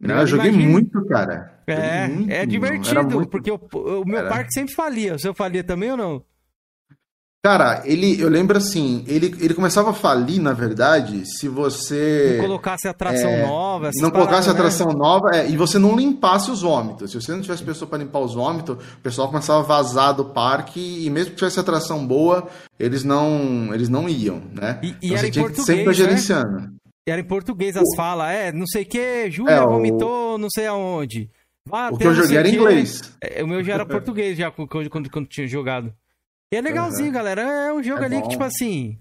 Não, eu joguei Imagina- muito, cara. É, Joguei muito, é divertido, muito- porque o, o meu Era. parque sempre falia. O seu falia também ou não? Cara, ele, eu lembro assim, ele, ele começava a falir, na verdade, se você Não colocasse atração é, nova, não colocasse né? atração nova é, e você não limpasse os vômitos. Se você não tivesse pessoa para limpar os vômitos, o pessoal começava a vazar do parque e mesmo que tivesse atração boa, eles não, eles não iam, né? E- e então era você tinha que sempre estar né? Era em português as falas, é, não sei o que, Júlia É, o- vomitou não sei aonde. Vá O que eu joguei era em inglês. É, o meu já era português já quando, quando, quando tinha jogado. E é legalzinho, galera. É um jogo É ali bom. que, tipo assim.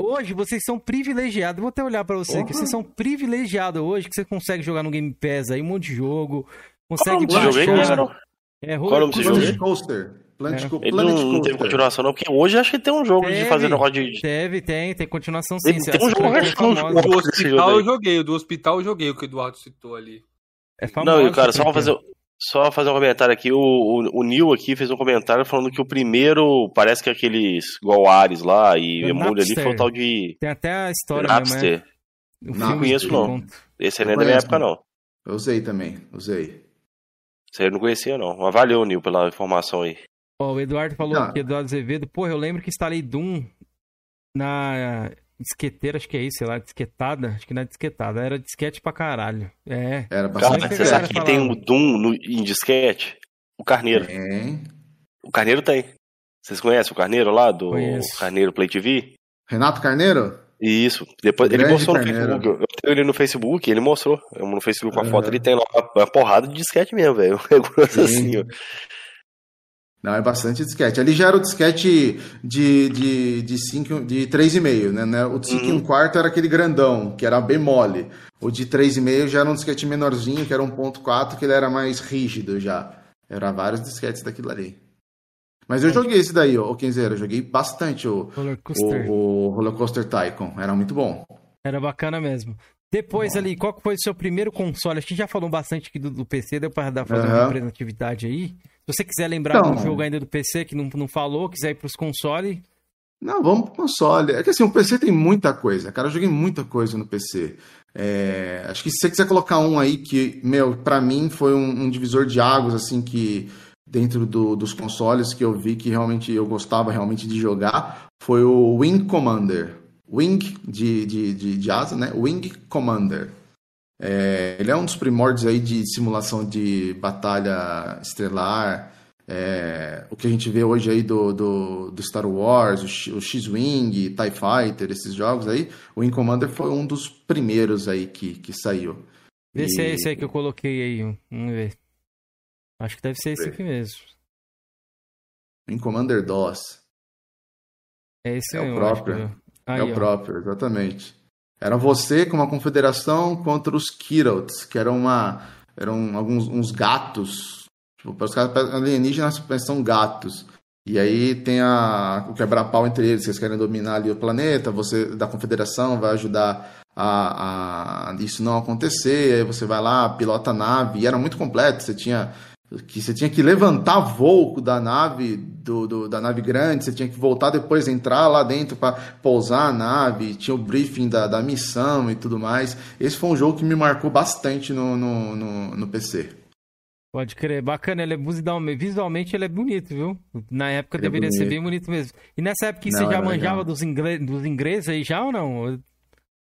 Hoje vocês são privilegiados. Vou até olhar pra você, que Porra. vocês são privilegiados hoje, que você consegue jogar no Game Pass aí, um monte de jogo. Consegue Qual o nome desse jogo aí, baixar. É, Qual é o nome desse roller jogo coaster. Planet, É. Co- Ele Planet não, não teve continuação, não, porque hoje acho que tem um jogo de Teve. fazer negócio de. Teve, tem, tem continuação sim. Tem- tem um jogo, é um. Do hospital eu joguei, o do hospital eu joguei, o que o Eduardo citou ali. É famosa, Não, e cara, só fazer, só fazer um comentário aqui. O, o, o Neil aqui fez um comentário falando que o primeiro parece que aqueles igual Ares lá e É Emule ali Napster. foi o tal de Tem até a história mesmo, é. Napster. O Não conheço, não. Esse não é da minha época, né? não. Eu usei também, usei. Isso aí eu não conhecia, não. Mas valeu, Neil, pela informação aí. Ó, o Eduardo falou Não. aqui, Eduardo Azevedo. Porra, eu lembro que instalei Doom na disqueteira, acho que é isso, sei lá, disquetada. Acho que não é disquetada, era disquete pra caralho. É. Era Cara, bastante. que você sabe que tem um Doom no, em disquete? O Carneiro. Tem. O Carneiro tem. Vocês conhecem o Carneiro lá, do Conheço. Carneiro Play TV? Renato Carneiro? Isso. Depois, ele mostrou no Carneiro. Facebook. Eu tenho ele no Facebook, ele mostrou. Eu no Facebook com a foto, ele tem lá uma, uma porrada de disquete mesmo, velho. [laughs] É grosso Sim. assim, ó. Não, é bastante disquete. Ali já era o disquete de, de, de, cinco, de 3,5, né, né? O de 5 e Uhum. um quarto era aquele grandão, que era bem mole. O de 3,5 já era um disquete menorzinho, que era 1.4, que ele era mais rígido já. Era vários disquetes daquilo ali. Mas eu joguei esse daí, ô Kenzeiro. Eu joguei bastante o, Roller Coaster. o, o Roller Coaster Tycoon. Era muito bom. Era bacana mesmo. Depois ali, qual foi o seu primeiro console? A gente já falou bastante aqui do, do PC, deu pra dar, fazer uma Aham. representatividade aí. Se você quiser lembrar Então- de um jogo ainda do PC que não, não falou, quiser ir pros consoles, Não, vamos pro console. É que assim, o PC tem muita coisa. Cara, eu joguei muita coisa no PC. É, acho que se você quiser colocar um aí que, meu, pra mim foi um, um divisor de águas, assim, que dentro do- dos consoles que eu vi que realmente eu gostava realmente de jogar, foi o Wing Commander. Wing de, de, de, de asa, né? Wing Commander. É, ele é um dos primórdios aí de simulação de batalha estelar. É, o que a gente vê hoje aí do, do, do Star Wars, o, X-Wing, TIE Fighter, esses jogos aí, o Wing Commander foi um dos primeiros aí que, que saiu. vê se é E- esse aí que eu coloquei aí. Vamos ver. Acho que deve ser esse aqui mesmo. Wing Commander DOS. É esse É o próprio. Aí, é o ó. próprio, exatamente. Era você com uma confederação contra os Kirots, que eram uma eram alguns uns gatos. Tipo, para os caras alienígenas são gatos. E aí tem a, o quebra-pau entre eles, vocês querem dominar ali o planeta, você da confederação vai ajudar a, a isso não acontecer, aí você vai lá, pilota a nave, e era muito completo, você tinha que você tinha que levantar voo da nave do, do- da nave grande, você tinha que voltar depois entrar lá dentro para pousar a nave, tinha o briefing da, da missão e tudo mais. Esse foi um jogo que me marcou bastante no, no, no, no PC. Pode crer, bacana, ele é visualmente, ele é bonito, viu? Na época Ele é deveria ser bonito. bem bonito mesmo. E nessa época Não, você já manjava legal. dos, ingle... dos ingleses aí já ou não?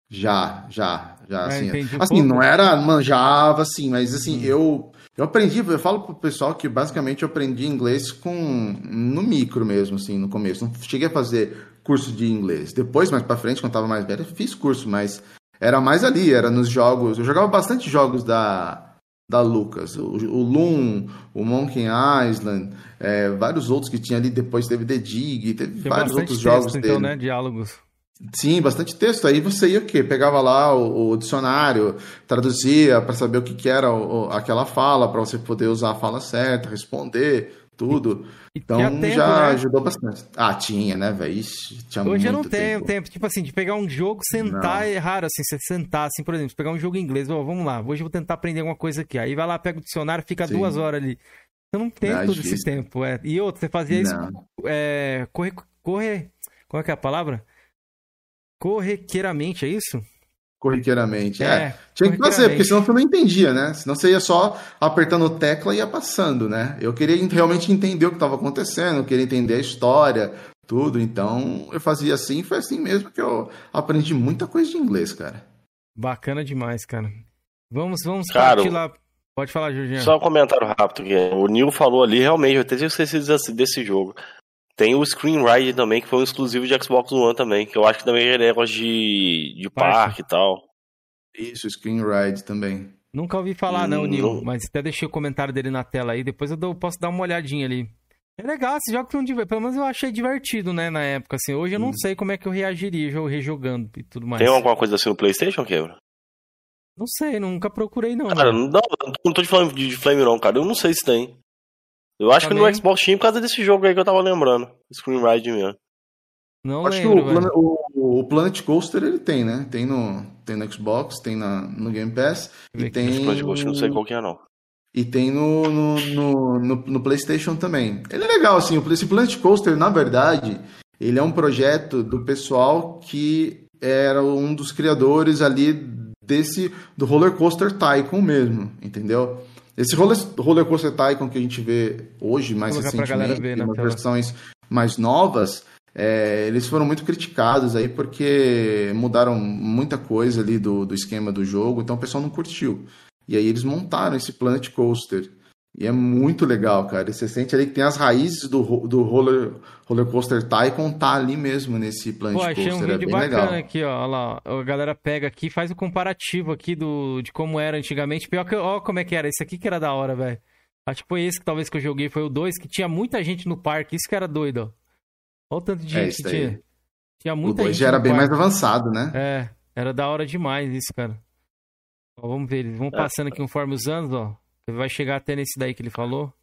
Já, já, já, Ah, assim. um assim, não era manjava, assim, mas assim, Hum. eu eu aprendi, eu falo pro pessoal que basicamente eu aprendi inglês com no micro mesmo, assim, no começo. Não cheguei a fazer curso de inglês. Depois, mais pra frente, quando eu tava mais velho, eu fiz curso, mas era mais ali, era nos jogos. Eu jogava bastante jogos da da Lucas, o, o Loom, o Monkey Island, é, vários outros que tinha ali, depois teve The Dig, teve Tem vários outros texto, jogos então, dele. né? Diálogos. Sim, bastante texto. Aí você ia o quê? Pegava lá o, o dicionário, traduzia para saber o que, que era o- aquela fala, para você poder usar a fala certa, responder, tudo. E Então tempo, já né? ajudou bastante. Ah, tinha, né, velho? Hoje eu não tenho tempo. tempo. Tipo assim, de pegar um jogo, sentar Não. é raro, assim, você sentar, assim, por exemplo, pegar um jogo em inglês, ó, vamos lá, hoje eu vou tentar aprender alguma coisa aqui. Aí vai lá, pega o dicionário, fica Sim. duas horas ali. Eu não tenho Não, é todo esse tempo, é. E outro, você fazia isso, Não. é, correr, correr, qual é que é a palavra? Correqueiramente, é isso? corriqueiramente. É, é tinha que fazer, porque senão você não entendia, né? Senão você ia só apertando tecla e ia passando, né? Eu queria realmente entender o que estava acontecendo, eu queria entender a história, tudo. Então eu fazia assim, foi assim mesmo que eu aprendi muita coisa de inglês, cara. Bacana demais, cara. Vamos, vamos cara, partir lá. Pode falar, Jorginho. Só um comentário rápido. Que o Neil falou ali, realmente, eu até esqueci desse jogo. Tem o Screen Ride também, que foi um exclusivo de Xbox One também, que eu acho que também é negócio de, de parque. e tal. Isso, Screen Ride também. Nunca ouvi falar, hum, não, Neil, mas até deixei o comentário dele na tela aí, depois eu dou, posso dar uma olhadinha ali. É legal, esses jogos são divertidos. Pelo menos eu achei divertido, né, na época, assim. Hoje eu não hum. sei como é que eu reagiria rejogando e tudo mais. Tem alguma coisa assim no Playstation, Quebra? Não sei, nunca procurei, não. Cara, não, não tô te falando de Flame, não, cara. Eu não sei se tem. Eu acho Também. que no Xbox tinha por causa desse jogo aí que eu tava lembrando. Screen Ride mesmo. Não acho lembro, que o, o, o, Planet Coaster ele tem, né? Tem no, tem no Xbox, tem na, no Game Pass. E tem... Planet Coaster não sei qual que é, não. E tem no, no, no, no, no PlayStation também. Ele é legal, assim. Esse Planet Coaster, na verdade, ele é um projeto do pessoal que era um dos criadores ali desse do Roller Coaster Tycoon mesmo, entendeu? Esse roller, roller Coaster Tycoon que a gente vê hoje, mais recentemente, ver, umas versões mais novas, é, eles foram muito criticados aí porque mudaram muita coisa ali do, do esquema do jogo, então o pessoal não curtiu. E aí eles montaram esse Planet Coaster. E é muito legal, cara. E você sente ali que tem as raízes do, do roller, roller Coaster Tycoon tá ali mesmo nesse Planet Pô, achei Coaster. Um é vídeo é bem bacana legal. aqui, ó. Olha lá. A galera pega aqui faz o comparativo aqui do, de como era antigamente. Pior que. Ó, como é que era. Esse aqui que era da hora, velho. Acho que foi esse que talvez que eu joguei, foi o 2, que tinha muita gente no parque. Isso que era doido, ó. Olha o tanto de é gente que tinha. Tinha muita o 2 já era bem parque. mais avançado, né? É, era da hora demais isso, cara. Ó, vamos ver, eles vão é. passando aqui conforme os anos, ó. Vai chegar até nesse daí que ele falou.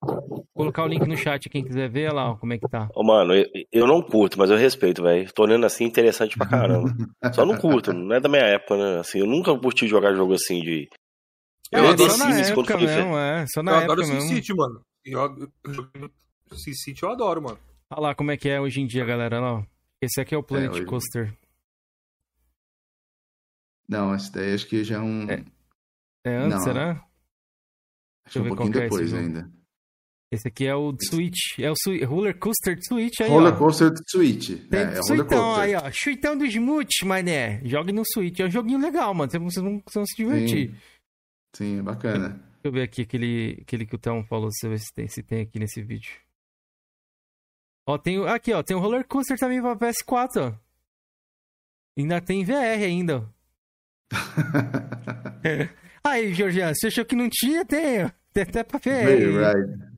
Vou colocar o link no chat, quem quiser ver, olha lá ó, como é que tá. Ô, mano, eu, eu não curto, mas eu respeito, velho. Tô olhando assim interessante pra caramba. [laughs] Só não curto, não é da minha época, né? Assim, eu nunca curti jogar jogo assim de. É, eu é, só na época mesmo, é. Só na eu época adoro mesmo. City, mano. Eu, eu, City eu adoro, mano. Olha lá como é que é hoje em dia, galera. Ó. Esse aqui é o Planet é, Coaster. Não, esse daí acho que já é um. É, é antes, não. será? Acho um pouquinho é depois ainda. Esse aqui é o Switch. É o Roller Coaster Switch aí, Roller ó. Coaster Switch. Tem é, é roller coaster. aí, ó. Chuitão dos Mutes, mané. Jogue no Switch. É um joguinho legal, mano. Vocês vão, vão se divertir. Sim. Sim, é bacana. Deixa eu ver aqui aquele, aquele que o Thelmo falou, se, se, tem, se tem aqui nesse vídeo. Ó, tem, aqui, ó. Tem o Roller Coaster também pra PS4, ó. Ainda tem VR ainda, [laughs] [laughs] Aí, Georgiano, você achou que não tinha? Tem, tem até pra ver. Right.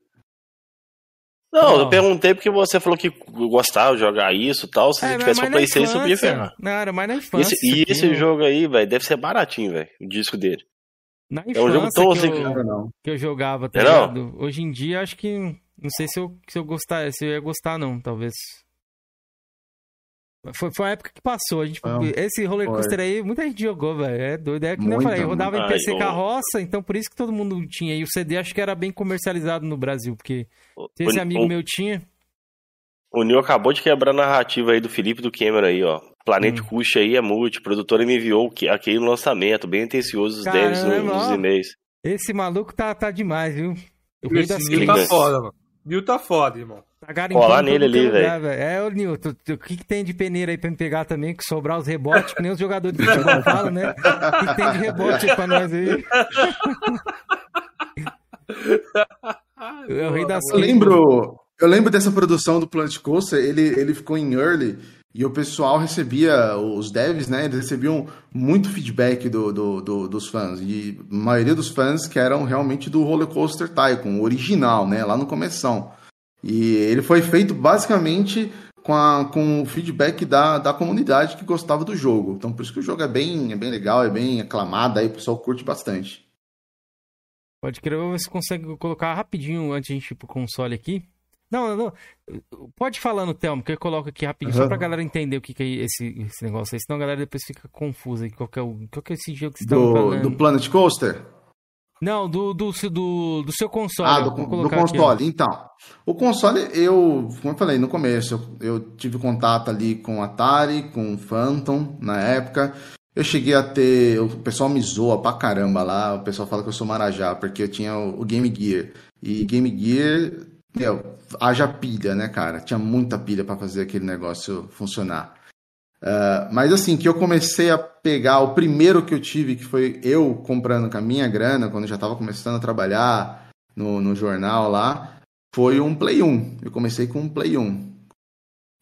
Não, eu perguntei porque você falou que gostava de jogar isso e tal. Se é, você tivesse um Playstation, podia ferrar. Não, era mais na infância. Esse, e esse jogo aí, velho, deve ser baratinho, velho, o disco dele. Na infância é um jogo tão que, assim eu, que eu jogava, tá Hoje em dia, acho que. Não sei se eu, se eu gostar, se eu ia gostar, não, talvez. Foi, foi a época que passou. A gente, esse roller coaster aí, muita gente jogou, velho. É doido. É que eu falei, rodava em PC carroça, então por isso que todo mundo tinha. E o CD acho que era bem comercializado no Brasil, porque se esse o, amigo o, meu tinha. O Nil acabou de quebrar a narrativa aí do Felipe do Cameron aí, ó. Planeta hum. Cuxa aí é multi. A produtora me enviou aquele lançamento, bem atencioso os devs nos, e-mails. Esse maluco tá, tá demais, viu? O Nil tá foda, mano. Nil tá foda, irmão. Tá Colar nele ali, velho. É, o Nilton, o que, que tem de peneira aí pra me pegar também, que sobrar os rebotes, que nem os jogadores de futebol [laughs] falam, né? O que, que tem de rebote aí pra nós aí? eu, rei das eu lembro, eu lembro dessa produção do Planet Coaster, ele, ele ficou em early e o pessoal recebia, os devs, né, eles recebiam muito feedback do, do, do, dos fãs. E a maioria dos fãs que eram realmente do Roller Coaster Tycoon, original, né, lá no começão. E ele foi feito basicamente com, a, com o feedback da, da comunidade que gostava do jogo. Então por isso que o jogo é bem, é bem legal, é bem aclamado, aí o pessoal curte bastante. Pode crer, ver se consegue colocar rapidinho antes de a gente ir pro console aqui. Não, não, pode falar no Telmo, que eu coloco aqui rapidinho, uhum. só pra galera entender o que, que é esse, esse negócio aí, senão a galera depois fica confusa. Qual que é, o, qual que é esse jogo que você do, falando? Do Planet Coaster? Não, do, do, do, do seu console. Ah, do, do console. Aqui, então, o console, eu, como eu falei no começo, eu, eu tive contato ali com Atari, com Phantom na época. Eu cheguei a ter. O pessoal me zoa pra caramba lá. O pessoal fala que eu sou marajá, porque eu tinha o Game Gear. E Game Gear, meu, haja pilha, né, cara? Tinha muita pilha para fazer aquele negócio funcionar. Uh, mas assim, que eu comecei a pegar o primeiro que eu tive, que foi eu comprando com a minha grana, quando eu já estava começando a trabalhar no, no jornal lá, foi um Play 1. Eu comecei com um Play 1.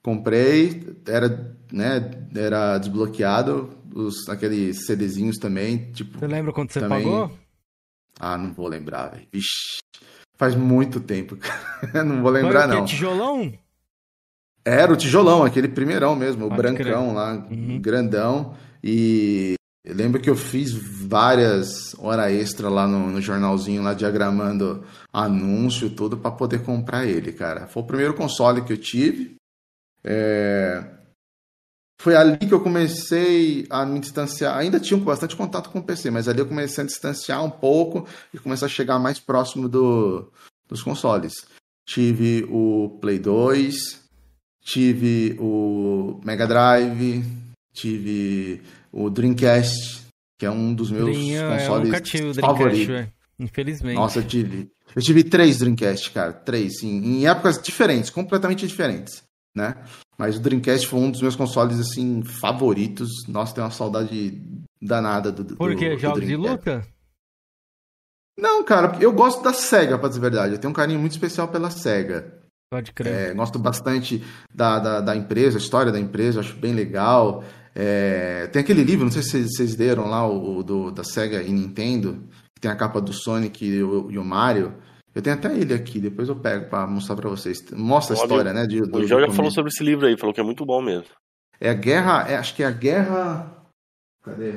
Comprei, era, né, era desbloqueado, os, aqueles CDzinhos também, tipo... Você lembra quanto você também... pagou? Ah, não vou lembrar, velho. Faz muito tempo, [laughs] não vou lembrar, Foi o não. tijolão? Era o tijolão, aquele primeirão mesmo, Pode o brancão crer. lá, Uhum. grandão. E lembro que eu fiz várias horas extra lá no, no jornalzinho, lá diagramando anúncio, tudo, para poder comprar ele, cara. Foi o primeiro console que eu tive. É, Foi ali que eu comecei a me distanciar. Ainda tinha bastante contato com o PC, mas ali eu comecei a distanciar um pouco e começar a chegar mais próximo do... dos consoles. Tive o Play 2, tive o Mega Drive, tive o Dreamcast, que é um dos meus Dream, consoles favoritos. Infelizmente. Nossa, eu tive. Eu tive três Dreamcast, cara. Três, em, em épocas diferentes, completamente diferentes, né? Mas o Dreamcast foi um dos meus consoles, assim, favoritos. Nossa, tem uma saudade danada do. do Por quê? do Jogos de luta? Não, cara, eu gosto da SEGA, pra dizer a verdade. Eu tenho um carinho muito especial pela SEGA. Pode crer. É, gosto bastante da, da, da empresa, a história da empresa, acho bem legal. É, tem aquele livro, não sei se vocês- leram lá, o, do, da SEGA e Nintendo, que tem a capa do Sonic e o, e o Mario. Eu tenho até ele aqui, depois eu pego pra mostrar pra vocês. Mostra a história, né? de- do, O já falou sobre esse livro aí, falou que é muito bom mesmo. É a guerra, é- acho que é a guerra. Cadê?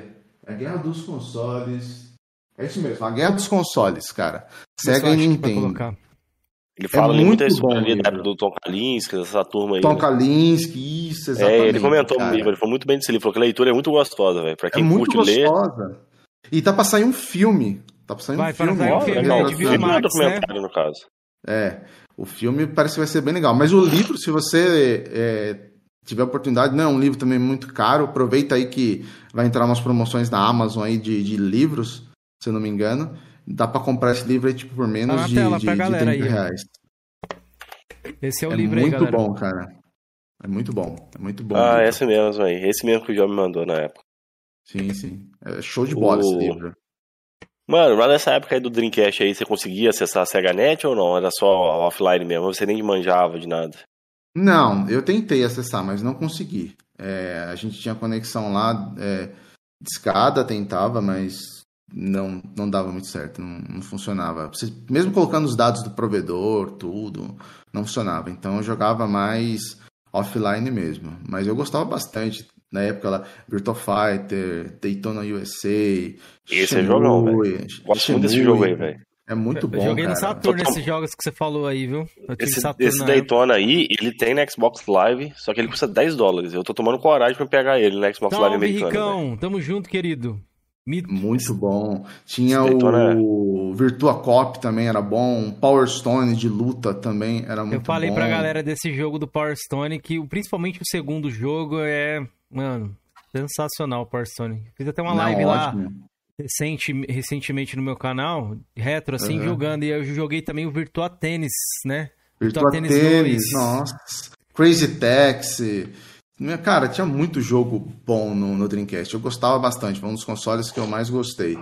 É a guerra dos consoles. É isso mesmo, a guerra dos consoles, cara. SEGA e acho que vai Nintendo. Ele fala ali É muito muita livro. do Tom Kalinske, dessa turma aí. Tom né? Kalinske, isso, exatamente. É, ele comentou cara. comigo, ele falou muito bem desse livro, falou que a leitura é muito gostosa, velho. Pra É quem muito curte ler, gostosa. E tá pra sair um filme. Tá pra sair Vai, um filme. sair um filme, legal. é de Filme Max, documentário, no caso. É, o filme parece que vai ser bem legal. Mas o livro, se você é, tiver oportunidade, não é um livro também muito caro. Aproveita aí que vai entrar umas promoções na Amazon aí de, de livros, se eu não me engano. Dá pra comprar esse livro aí, tipo, por menos Tá de, de, de galera 30 aí. reais. Esse é o É livro aí, muito galera. bom, cara. É muito bom. É muito bom. Ah, livro. esse mesmo, aí. Esse mesmo que o João me mandou na época. Sim, sim. É show de bola O- esse livro. Mano, lá nessa época aí do Dreamcast aí, você conseguia acessar a SegaNet ou não? Era só offline mesmo? Você nem manjava de nada? Não, eu tentei acessar, mas não consegui. É, a gente tinha conexão lá, é, discada, tentava, mas não, não dava muito certo, não, não funcionava. Você- mesmo colocando os dados do provedor, tudo, não funcionava. Então eu jogava mais offline mesmo. Mas eu gostava bastante. Na época lá, Virtua Fighter, Daytona USA. Esse é jogão, Shenmue, Gosto muito desse Shenmue. jogo aí, velho. É muito Eu bom, joguei no cara. Saturno Total- esses jogos que você falou aí, viu? Eu Esse, Saturno esse. Daytona aí, ele tem na Xbox Live, só que ele custa 10 dólares. Eu tô tomando coragem pra pegar ele na Xbox Live Salve, americana. velho. Ricão. Tamo junto, querido. Me... Muito bom. Tinha Daytona o Virtua Cop também era bom. Power Stone de luta também era muito Eu falei bom. pra galera desse jogo do Power Stone que o- principalmente o segundo jogo é, mano, sensacional o Power Stone. Fiz até uma Não, live lá recente, recentemente no meu canal, retro assim, Aham. jogando. E eu joguei também o Virtua Tennis, né? Virtua Tênis Tennis, 2. nossa. Crazy Taxi. Cara, tinha muito jogo bom no, no Dreamcast. Eu gostava bastante. Foi um dos consoles que eu mais gostei.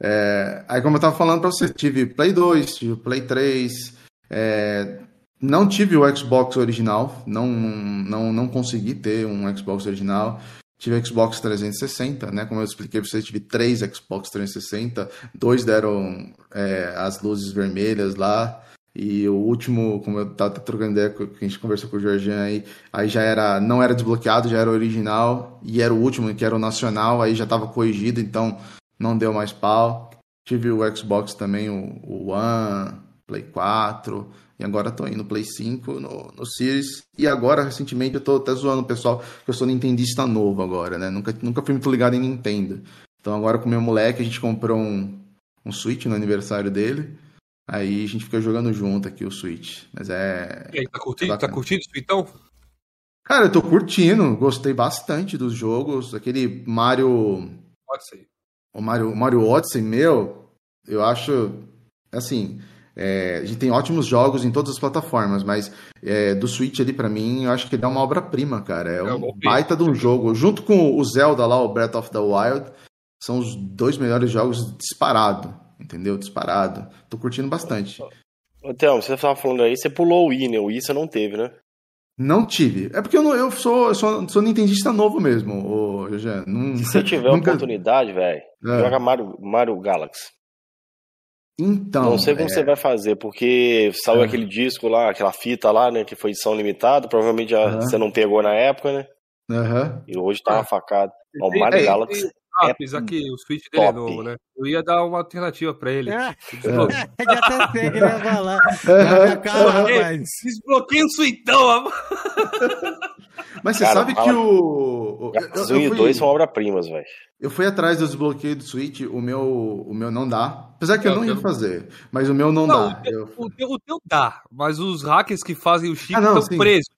É, aí, como eu tava falando pra você, tive Play 2, tive Play 3. é, não tive o Xbox original. Não, não, não consegui ter um Xbox original. Tive Xbox 360, né? Como eu expliquei pra você, tive três Xbox 360. Dois deram é, as luzes vermelhas lá. E o último, como eu tava trocando ideia, que a gente conversou com o Jorginho aí, aí já era, não era desbloqueado, já era original, e era o último, que era o nacional, aí já tava corrigido, então não deu mais pau. Tive o Xbox também, o, o One, Play 4, e agora tô indo Play 5 no, no Series. E agora, recentemente, eu tô até zoando o pessoal que eu sou nintendista novo agora, né? Nunca, nunca fui muito ligado em Nintendo. Então agora com meu moleque a gente comprou um, um Switch no aniversário dele. Aí a gente fica jogando junto aqui o Switch. Mas é. E aí, tá curtindo? Tá Bacana. curtindo isso então? Cara, eu tô curtindo, gostei bastante dos jogos. Aquele Mario. Ser. O Mario, Mario Odyssey, meu, eu acho. Assim, é, a gente tem ótimos jogos em todas as plataformas, mas é, do Switch ali, pra mim, eu acho que ele é uma obra-prima, cara. É um baita de um jogo. Junto com o Zelda lá, o Breath of the Wild, são os dois melhores jogos disparado. Entendeu? Disparado. Tô curtindo bastante. Então, você tava falando aí, você pulou o Wii, né? O Wii você não teve, né? Não tive. É porque eu, não, eu sou, eu sou, sou nintendista novo mesmo, ô, já, não, Se você tiver nunca... oportunidade, velho, é. joga Mario, Mario Galaxy. Então. Não sei como é... você vai fazer, porque saiu é. aquele disco lá, aquela fita lá, né? Que foi edição limitada. Provavelmente já, você não pegou na época, né? Uhum. E hoje tá uma facada. O Mario Galaxy lápis é aqui, o Switch dele é novo, né? Eu ia dar uma alternativa pra ele. É. Já [laughs] até sei que ele ia falar. Uhum. Calma, mas... Desbloqueia o suitão, [laughs] Mas você Cara, sabe fala... que o. Galaxy 1 e 2 são obra-primas, velho. Eu fui atrás do desbloqueio do Switch, o meu, o meu não dá. Apesar que eu, eu não ia fazer, mas o meu não, não dá. O teu, eu... o, teu, o teu dá, mas os hackers que fazem o chip ah, estão presos.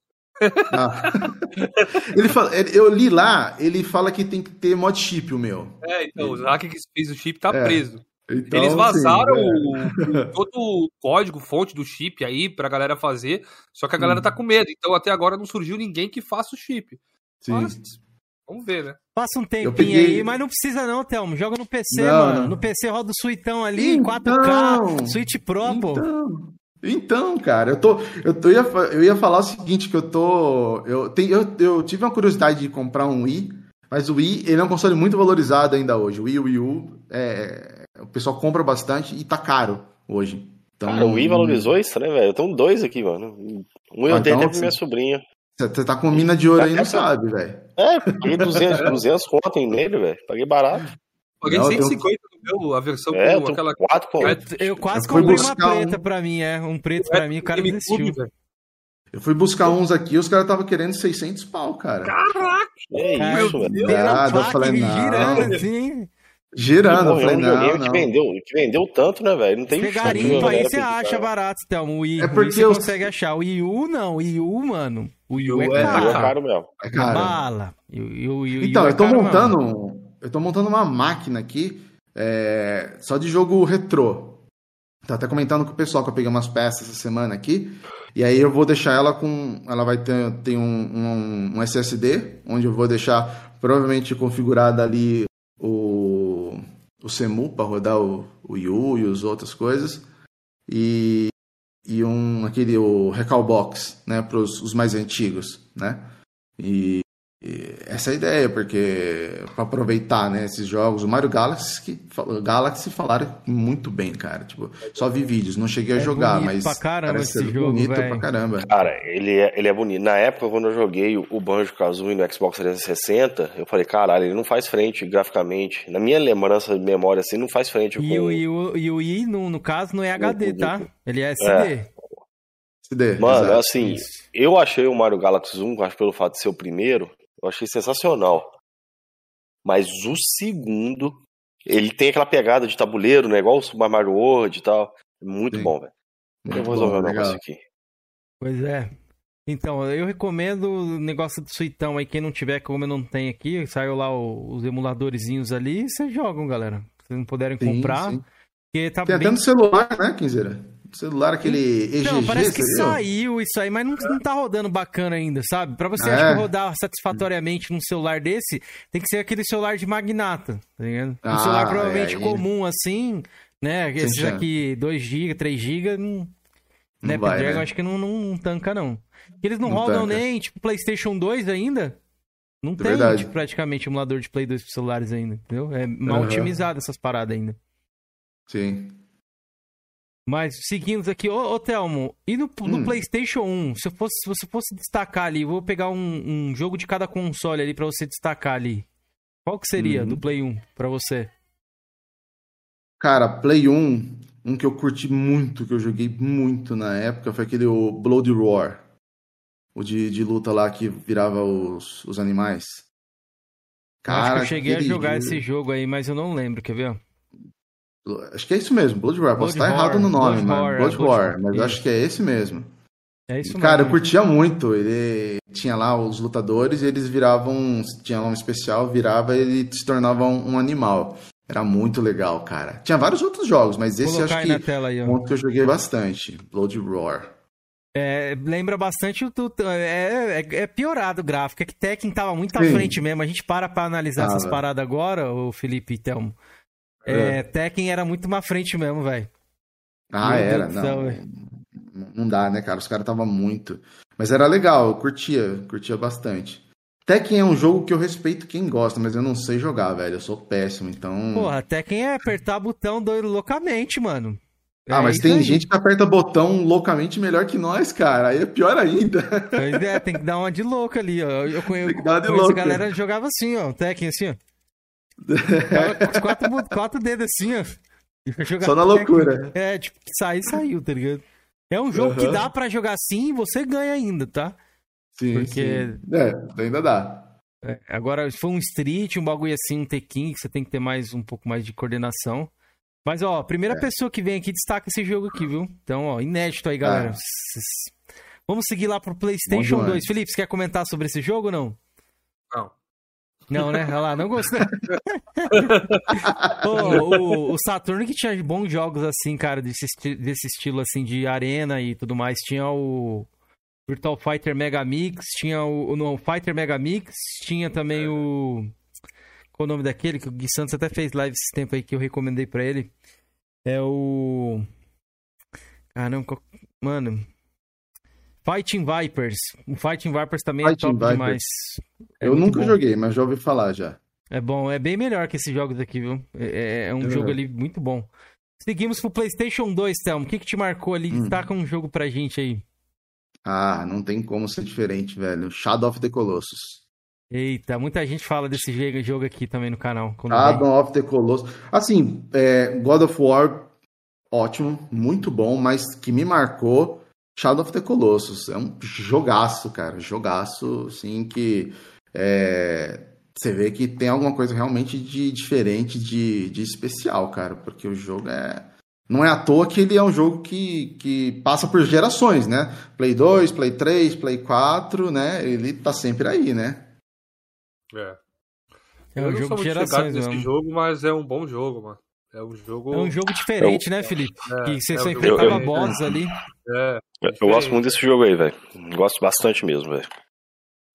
Ah. [laughs] ele fala, eu li lá, ele fala que tem que ter mod chip o meu. É, então, o hacker que fez o chip tá é. preso. Então, Eles vazaram sim, é. o, [laughs] todo o código, fonte do chip aí pra galera fazer, só que a galera hum. tá com medo. Então até agora não surgiu ninguém que faça o chip. Sim. Mas, vamos ver, né? Passa um tempinho peguei... aí, mas não precisa não, Thelmo. Joga no PC, não. mano. No PC roda o suitão ali, então, 4K, Switch Pro, então, pô. Então, cara, eu tô. Eu, tô, eu, ia, eu ia falar o seguinte: que eu tô. Eu, tem, eu, eu tive uma curiosidade de comprar um Wii, mas o Wii ele é um console muito valorizado ainda hoje. O Wii, o Wii U, é, o pessoal compra bastante e tá caro hoje. Então, cara, o Wii valorizou isso, né, velho? Eu tenho dois aqui, mano. Um eu ah, tenho então, até pra minha sobrinha. Você tá com mina de ouro aí, não sabe, velho. É, paguei 200, 200 conto nele, velho. Paguei barato. Paguei não, 150 no meu, a versão é, com aquela. Quatro, pô. Eu, eu quase eu comprei uma preta um... pra mim, é. Um preto pra mim, o cara desistiu. Eu fui buscar uns aqui os caras estavam querendo 600 pau, cara. Caraca! É isso, velho. Ah, eu falei, não. Girando assim. Girando, eu falei, não, não. Que vendeu, que vendeu tanto, né, velho? Não tem Você garimpa aí, você acha barato, Thelmo. O Wii, é porque você eu... consegue achar. O Wii U, não. O Wii U, mano. O Wii U é, é caro. É caro mesmo. É caro. Bala. então, eu tô montando... Eu tô montando uma máquina aqui é, só de jogo retrô. Tá até comentando com o pessoal que eu peguei umas peças essa semana aqui. E aí eu vou deixar ela com. Ela vai ter, ter um, um, um SSD, onde eu vou deixar provavelmente configurada ali o, o CEMU para rodar o, o e as outras coisas. E, e um aquele o Recalbox, né, para os mais antigos, né? E essa é a ideia, porque para aproveitar né, esses jogos, o Mario Galaxy, Galaxy falaram muito bem, cara. Tipo, só vi vídeos, não cheguei a é jogar, mas pra caramba parece esse jogo, bonito véio. pra caramba. Cara, ele é, ele é bonito. Na época, quando eu joguei o Banjo Kazooie no Xbox 360, eu falei, caralho, ele não faz frente graficamente. Na minha lembrança de memória, assim, não faz frente. E, com... o, e, o, e o I, no, no caso, não é HD, tá? Ele é SD. É. CD, Mano, exato. assim, eu achei o Mario Galaxy 1, acho pelo fato de ser o primeiro, eu achei sensacional. Mas o segundo, ele tem aquela pegada de tabuleiro, né? Igual o Super Mario World e tal. Muito Sim. bom, velho. Eu vou resolver um negócio aqui. Pois é. Então, eu recomendo o negócio do suitão aí. Quem não tiver, como eu não tenho aqui, saiu lá os emuladorzinhos ali, vocês jogam, galera. Se não puderem sim, comprar. Sim. Tá tem bem... até no celular, né, Quinzeira? Celular, aquele EGG. Não, parece que saiu isso aí, mas não, não tá rodando bacana ainda, sabe? Pra você é. rodar satisfatoriamente num celular desse, tem que ser aquele celular de magnata, tá ligado? Um ah, celular provavelmente é, comum, assim, né? Esses aqui, 2 GB, 3 GB, não... Não vai, né? eu acho que não, não, não, tanca, não. Eles não, não rodam tanca. nem, tipo, PlayStation 2 ainda. Não é tem, tipo, praticamente emulador de Play 2 para celulares ainda, entendeu? É mal uhum. otimizado essas paradas ainda. Sim. Mas seguindo aqui, ô, ô Thelmo, e no, no hum. PlayStation 1, se, eu fosse, se você fosse destacar ali, vou pegar um, um jogo de cada console ali para você destacar ali. Qual que seria uhum. do Play 1 para você? Cara, Play 1, um que eu curti muito, que eu joguei muito na época, foi aquele o Blood Roar. O de, de luta lá que virava os, os animais. Cara, Acho que eu cheguei a jogar esse jogo aí, mas eu não lembro, quer ver? Acho que é isso mesmo, Blood War. Posso estar errado no nome, Blood mano. War, Blood, Blood War, War, mas acho que é esse mesmo. É isso Cara, eu mesmo. curtia muito. Ele tinha lá os lutadores e eles viravam. Tinha lá um especial, virava e ele se tornava um, um animal. Era muito legal, cara. Tinha vários outros jogos, mas Vou esse acho que é um que eu joguei bastante. Blood Roar. É, lembra bastante o. tu- É, é, é piorado o gráfico. É que Tekken tava muito à Sim. frente mesmo. A gente para pra analisar essas Tava. paradas agora, o Felipe e Thelmo. É, Tekken era muito à frente mesmo, velho. Ah, Meu era, Deus do céu, não. Não dá, né, cara? Os caras tava muito. Mas era legal, eu curtia, curtia bastante. Tekken é um jogo que eu respeito quem gosta, mas eu não sei jogar, velho. Eu sou péssimo, então. Porra, Tekken é apertar botão doido loucamente, mano. ah, É mas isso tem aí. gente que aperta botão loucamente melhor que nós, cara. Aí é pior ainda. Pois é, tem que dar uma de louco ali, ó. Eu conheço, Tem que dar uma de louco. a galera jogava assim, ó. Tekken assim, ó. Os quatro, quatro dedos assim, ó. Só na loucura. É, tipo, que sair, saiu, tá ligado? É um jogo que Aham. dá pra jogar assim e você ganha ainda, tá? Sim, Porque- sim. É, ainda dá. É, Agora, se for um Street, um bagulho assim, um Tekken, que você tem que ter mais um pouco mais de coordenação. Mas, ó, a primeira É. pessoa que vem aqui destaca esse jogo aqui, viu? Então, ó, inédito aí, galera. S- Vamos seguir lá pro PlayStation Bom 2. demais. Felipe, você quer comentar sobre esse jogo ou não? Não. Não, né? Olha lá, não gostou. Pô, o, o Saturno que tinha bons jogos assim, cara, desse, esti- desse estilo assim de arena e tudo mais. Tinha o Virtual Fighter Mega Mix, tinha o. Não, Fighter Mega Mix, tinha também o. Qual o nome daquele? Que o Gui Santos até fez live esse tempo aí que eu recomendei pra ele. É o. Caramba, qual- mano. Fighting Vipers. O Fighting Vipers também é Fighting top Vipers. demais. É eu nunca bom. joguei, mas já ouvi falar já. É bom, é bem melhor que esses jogos aqui, viu? É, é um Uhum. jogo ali muito bom. Seguimos pro PlayStation 2, Thelmo. O que, que te marcou ali? Hum. Destaca um jogo pra gente aí. Ah, não tem como ser diferente, velho. Shadow of the Colossus. Eita, muita gente fala desse jogo aqui também no canal. Shadow of the Colossus. Assim, é, God of War, ótimo, muito bom, mas que me marcou, Shadow of the Colossus. É um jogaço, cara. Jogaço, assim, que é, você vê que tem alguma coisa realmente de diferente, de, de especial, cara. Porque o jogo é. Não é à toa que ele é um jogo que, que passa por gerações, né? Play 2, Play 3, Play 4, né? Ele tá sempre aí, né? É. É eu um jogo sou de gerações nesse mesmo. jogo, mas é um bom jogo, mano. É um jogo. É um jogo diferente, né, Felipe? É, que você é um jogo enfrentava boss ali. É, Eu, eu gosto muito desse jogo aí, velho. Gosto bastante mesmo, velho.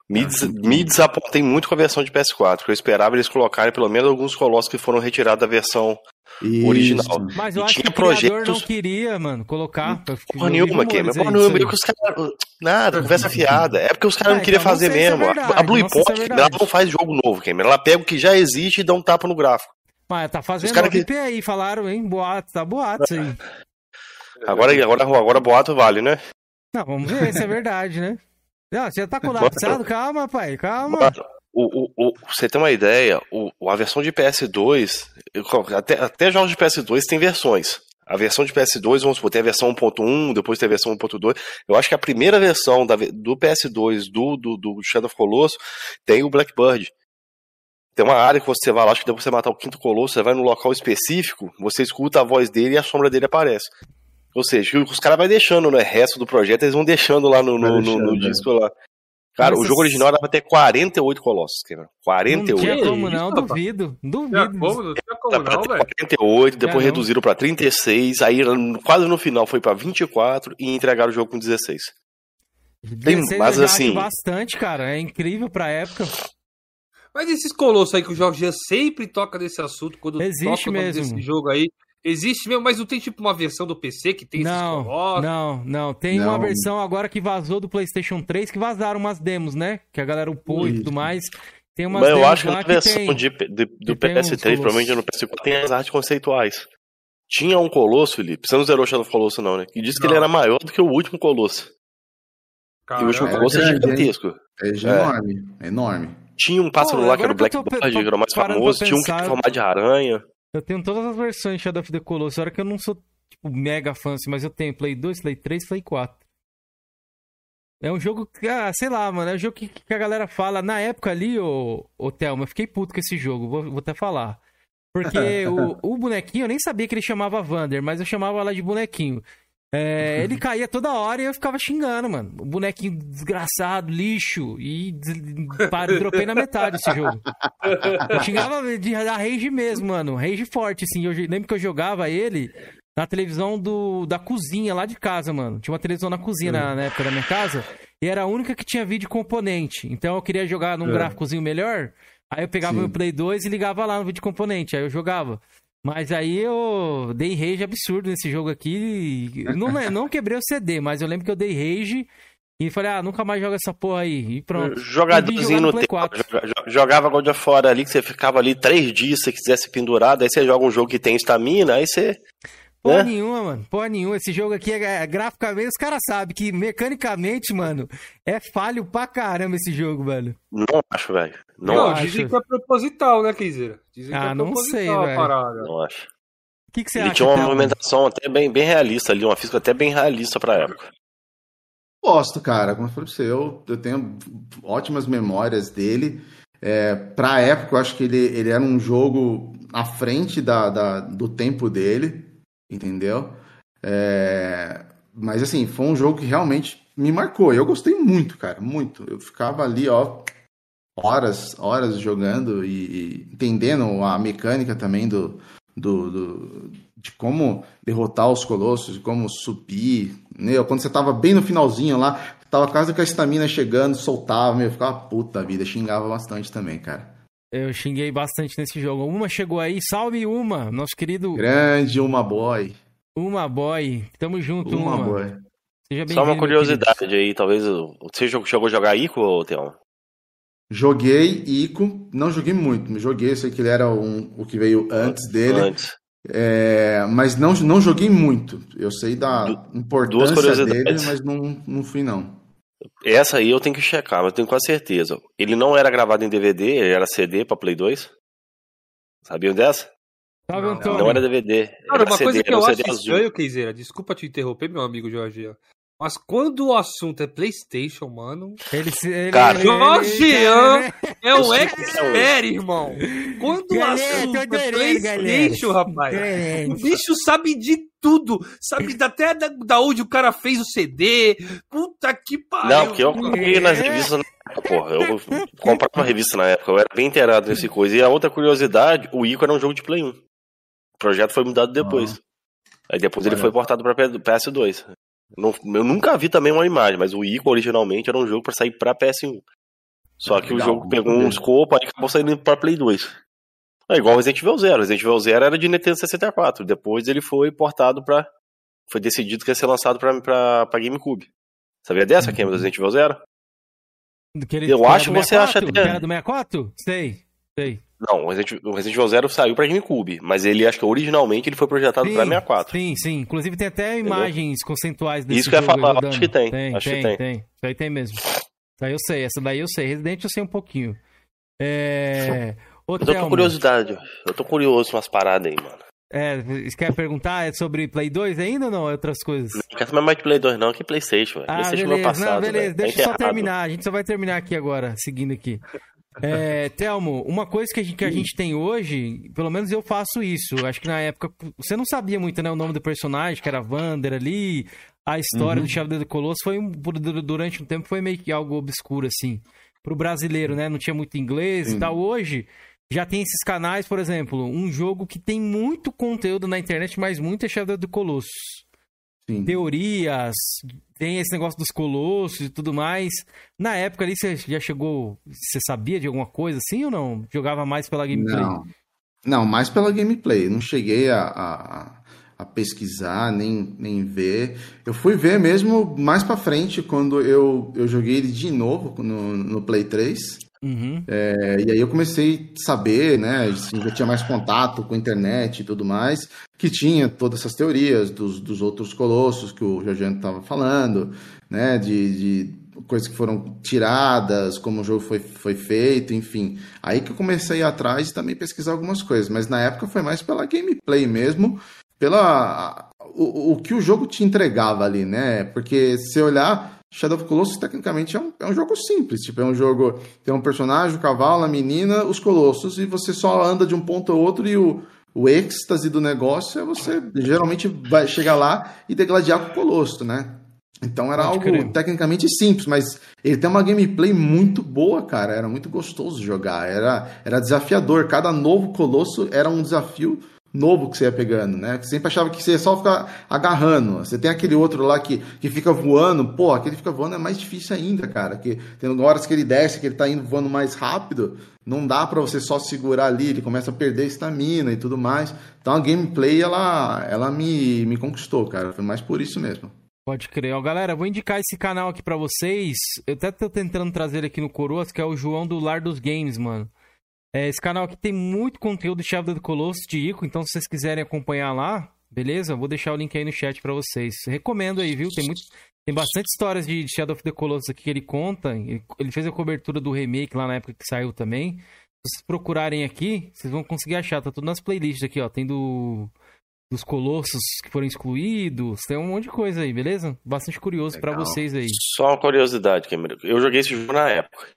Me, des- me desapontei muito com a versão de PS4, porque eu esperava eles colocarem pelo menos alguns colossos que foram retirados da versão Isso. Original. Mas eu E acho que o projetos- não queria, mano, colocar. Eu Porra nenhuma, aí Porra nenhuma. que os caras. Nada, conversa [laughs] fiada. É porque os caras Ah, não queriam então não fazer se é mesmo. A- Blue não se é Point, ela não faz jogo novo, Gamer. Ela pega o que já existe e dá um tapa no gráfico. Mas tá fazendo cara que- aí, falaram, hein? Boato, tá boato isso [laughs] aí. Agora, agora, agora boato vale, né? Não, vamos ver se é verdade, né? Não, você tá com o laçado? Calma, pai, calma. Mano, o, o, o, pra você ter uma ideia, o, a versão de PS2, eu- até, até jogos de PS2 tem versões. A versão de PS2, vamos supor, tem a versão 1.1, depois tem a versão 1.2. Eu acho que a primeira versão da do PS2 do, do, do Shadow of Colossus tem o Blackbird. Tem uma área que você vai lá, acho que depois você matar o quinto colosso, você vai no local específico, você escuta a voz dele e a sombra dele aparece. Ou seja, os caras vão deixando, né? Resto do projeto, eles vão deixando lá no, no, no- deixando, no né? disco lá. Cara, Nossa, o jogo original dava até 48 colossos, cara. Não 48. tinha Que como não, rapaz? duvido. Tinha Duvido. como, não tinha como não, ter velho. 48, depois É, não. reduziram pra 36, aí quase no final foi pra 24 e entregaram o jogo com 16. Tem- 16 mas assim- bastante, cara. É incrível pra época. Mas esses colossos aí que o Jorge sempre toca desse assunto, quando Existe toca o mesmo. desse jogo aí. Existe mesmo, mas não tem tipo uma versão do PC que tem Não, esses colossos? não, não. Tem Não. uma versão agora que vazou do PlayStation 3 que vazaram umas demos, né? Que a galera upou e Isso. tudo mais. Tem umas Mas eu acho que na que versão tem. de, de- do que tem uns PS3, colossos. provavelmente no PS4, tem as artes conceituais. Tinha um colosso, Felipe, você não zerou o Shadow of Colosso não, né? Que disse que ele era maior do que o último colosso. e o último Caramba. colosso é hein? gigantesco. É enorme, é enorme. Tinha um pássaro Pô, lá que era o Blackbird, pe- que era o mais famoso. Tinha um que tinha formato de aranha. Eu tenho todas as versões de Shadow of the Colossus. Agora que eu não sou, tipo, mega fã, assim, mas eu tenho Play 2, Play 3, Play 4. É um jogo que, ah, sei lá, mano, é um jogo que, que a galera fala. Na época ali, ô, ô Thelma, eu fiquei puto com esse jogo, vou, vou até falar. Porque [laughs] o, o bonequinho, eu nem sabia que ele chamava Vander, mas eu chamava ela de bonequinho. É, ele caía toda hora e eu ficava xingando, mano. O bonequinho desgraçado, lixo. E. Pá, dropei na metade esse jogo. Eu xingava de da rage mesmo, mano. Rage forte, assim. Eu lembro que eu jogava ele na televisão do, da cozinha lá de casa, mano. Tinha uma televisão na cozinha na, na época da minha casa. E era a única que tinha vídeo componente. Então eu queria jogar num É. gráficozinho melhor. Aí eu pegava Sim. meu Play 2 e ligava lá no vídeo componente. Aí eu jogava. Mas aí eu dei rage absurdo nesse jogo aqui. Não, le- não quebrei o CD, mas eu lembro que eu dei rage e falei, ah, nunca mais joga essa porra aí. E pronto. [laughs] Jogadorzinho no no tempo. 4. joga- jo- Jogava God of War ali, que você ficava ali três dias se quisesse pendurado. Aí você joga um jogo que tem estamina, aí você. Porra né? nenhuma, mano. Porra nenhuma. Esse jogo aqui, é, é- graficamente, os caras sabem que mecanicamente, mano, é falho pra caramba esse jogo, velho. Não acho, velho. Não, Não, acho. dizem que é proposital, né, Keizeira? Dizem que Ah, é não proposital sei, a velho. parada. Não acho. O que, que você Ele acha, tinha uma movimentação até bem, bem realista ali, uma física até bem realista pra época. Gosto, cara. Como eu falei pra você, eu, eu tenho ótimas memórias dele. É, pra época, eu acho que ele, ele era um jogo à frente da, da- do tempo dele, entendeu? É, mas assim, foi um jogo que realmente me marcou. Eu gostei muito, cara, muito. Eu ficava ali, ó, horas, horas jogando e, e entendendo a mecânica também do, do, do- de como derrotar os colossos, de como subir. Meu, quando você tava bem no finalzinho lá, tava quase com a estamina chegando, soltava, meu, eu ficava puta vida, xingava bastante também, cara. Eu xinguei bastante nesse jogo. Uma chegou aí, salve Uma, nosso querido Grande uma boy. Uma Boy. Tamo junto, Uma Uma. boy. Seja bem-vindo. Só uma curiosidade aí, talvez. Você jogou- chegou a jogar Ico, ou Theo? Joguei Ico, não joguei muito, mas joguei, eu sei que ele era um, o que veio antes dele, Antes. é, mas não, não joguei muito. Eu sei da Du- importância dele, mas não, não fui não. Essa aí eu tenho que checar, mas eu tenho quase certeza. Ele não era gravado em DVD, ele era CD pra Play 2. Sabiam dessa? Não. Não era DVD. Cara, era uma CD, coisa que um eu acho estranho, Keizeira, desculpa te interromper, meu amigo Jorge. Mas quando o assunto é Playstation, mano, Ele, se- ele, Cara. ele- é o expert, irmão. Quando o assunto é Playstation, rapaz. O bicho sabe de tudo. Sabe até da, da onde o cara fez o CD. Puta que pariu. Não, porque eu comprei nas revistas na época, porra. Eu comprava uma revista na época, eu era bem inteirado nesse coisa. E a outra curiosidade, o Ico era um jogo de Play 1. O projeto foi mudado depois. Aí depois ele foi portado pra PS2. Não- eu nunca vi também uma imagem, mas o Ico originalmente era um jogo pra sair pra PS1. Só que o Legal, jogo vamos pegou um escopo e acabou saindo pra Play 2. É igual o Resident Evil Zero. Resident Evil Zero era de Nintendo 64. Depois ele foi portado pra. Foi decidido que ia ser lançado pra, pra, pra GameCube. Sabia dessa. Cameron, do Resident Evil Zero? Aquele Eu acho que você 64? acha Que até- era do 64? Sei, sei. Não, o Resident, o Resident Evil Zero saiu pra GameCube, mas ele acho que originalmente ele foi projetado pra 64. Sim, sim. Inclusive tem até imagens conceituais desse Isso que eu ia falar, rodando. acho que tem, Tem, acho que tem, tem. tem. Isso aí tem mesmo. Isso aí eu sei. Essa daí eu sei. Resident eu sei um pouquinho. É... [laughs] Ô, Eu tô com curiosidade, eu tô curioso com umas paradas aí, mano. É, você quer perguntar é sobre Play 2 ainda ou não? É Outras coisas? Não quero mais de Play 2 não, que Playstation, velho. Ah, Playstation beleza. é passado, não, beleza. Tá Deixa eu só terminar. A gente só vai terminar aqui agora, seguindo aqui. É, Telmo, uma coisa que a, gente, que a gente tem hoje, pelo menos eu faço isso. Acho que na época você não sabia muito, né, o nome do personagem, que era Vander ali. A história Uhum. do Chave do Colosso foi durante um tempo foi meio que algo obscuro assim pro brasileiro, né? Não tinha muito inglês e Sim. tal. Hoje já tem esses canais, por exemplo, um jogo que tem muito conteúdo na internet, mas muito é Shadow do Colossus Sim. teorias, tem esse negócio dos colossos e tudo mais. Na época ali, você já chegou. Você sabia de alguma coisa assim ou não? Jogava mais pela gameplay? Não. Não, mais pela gameplay. Não cheguei a, a, a pesquisar, nem, nem ver. Eu fui ver mesmo mais pra frente, quando eu, eu joguei ele de novo no, no Play 3. Uhum. É, e aí eu comecei a saber, né? assim, já tinha mais contato com a internet e tudo mais, que tinha todas essas teorias dos, dos outros colossos que o Jorgiano estava falando, né? De, de coisas que foram tiradas, como o jogo foi, foi feito, enfim. Aí que eu comecei a ir atrás e também pesquisar algumas coisas, mas na época foi mais pela gameplay mesmo, pela o, o que o jogo te entregava ali, né? Porque se olhar Shadow of Colossus tecnicamente é um, é um jogo simples, tipo, é um jogo tem um personagem, o cavalo, a menina, os colossos e você só anda de um ponto ao outro e o o êxtase do negócio é você geralmente vai chegar lá e degladiar com o Colosso, né? Então era Pode algo tecnicamente simples, mas ele tem uma gameplay muito boa, cara. Era muito gostoso jogar, era, era desafiador. Cada novo Colosso era um desafio novo que você ia pegando, né? Você sempre achava que você ia só ficar agarrando. Você tem aquele outro lá que, que fica voando, pô, aquele fica voando é mais difícil ainda, cara. Que tem horas que ele desce, que ele tá indo voando mais rápido, não dá para você só segurar ali, ele começa a perder estamina e tudo mais. Então a gameplay ela, ela me, me conquistou, cara. Foi mais por isso mesmo. Pode crer. Ó, galera, vou indicar esse canal aqui para vocês. Eu até tô tentando trazer ele aqui no Coroas, que é o João do Lar dos Games, mano. É, esse canal aqui tem muito conteúdo de Shadow do Colossus de Ico, então se vocês quiserem acompanhar lá, beleza? Vou deixar o link aí no chat para vocês. Recomendo aí, viu? Tem muito, tem bastante histórias de Shadow of the Colossus aqui que ele conta. Ele, ele fez a cobertura do remake lá na época que saiu também. Se vocês procurarem aqui, vocês vão conseguir achar. Tá tudo nas playlists aqui, ó. Tem do dos colossos que foram excluídos, tem um monte de coisa aí, beleza? Bastante curioso para vocês aí. Só uma curiosidade, Cameron. Eu joguei esse jogo na época.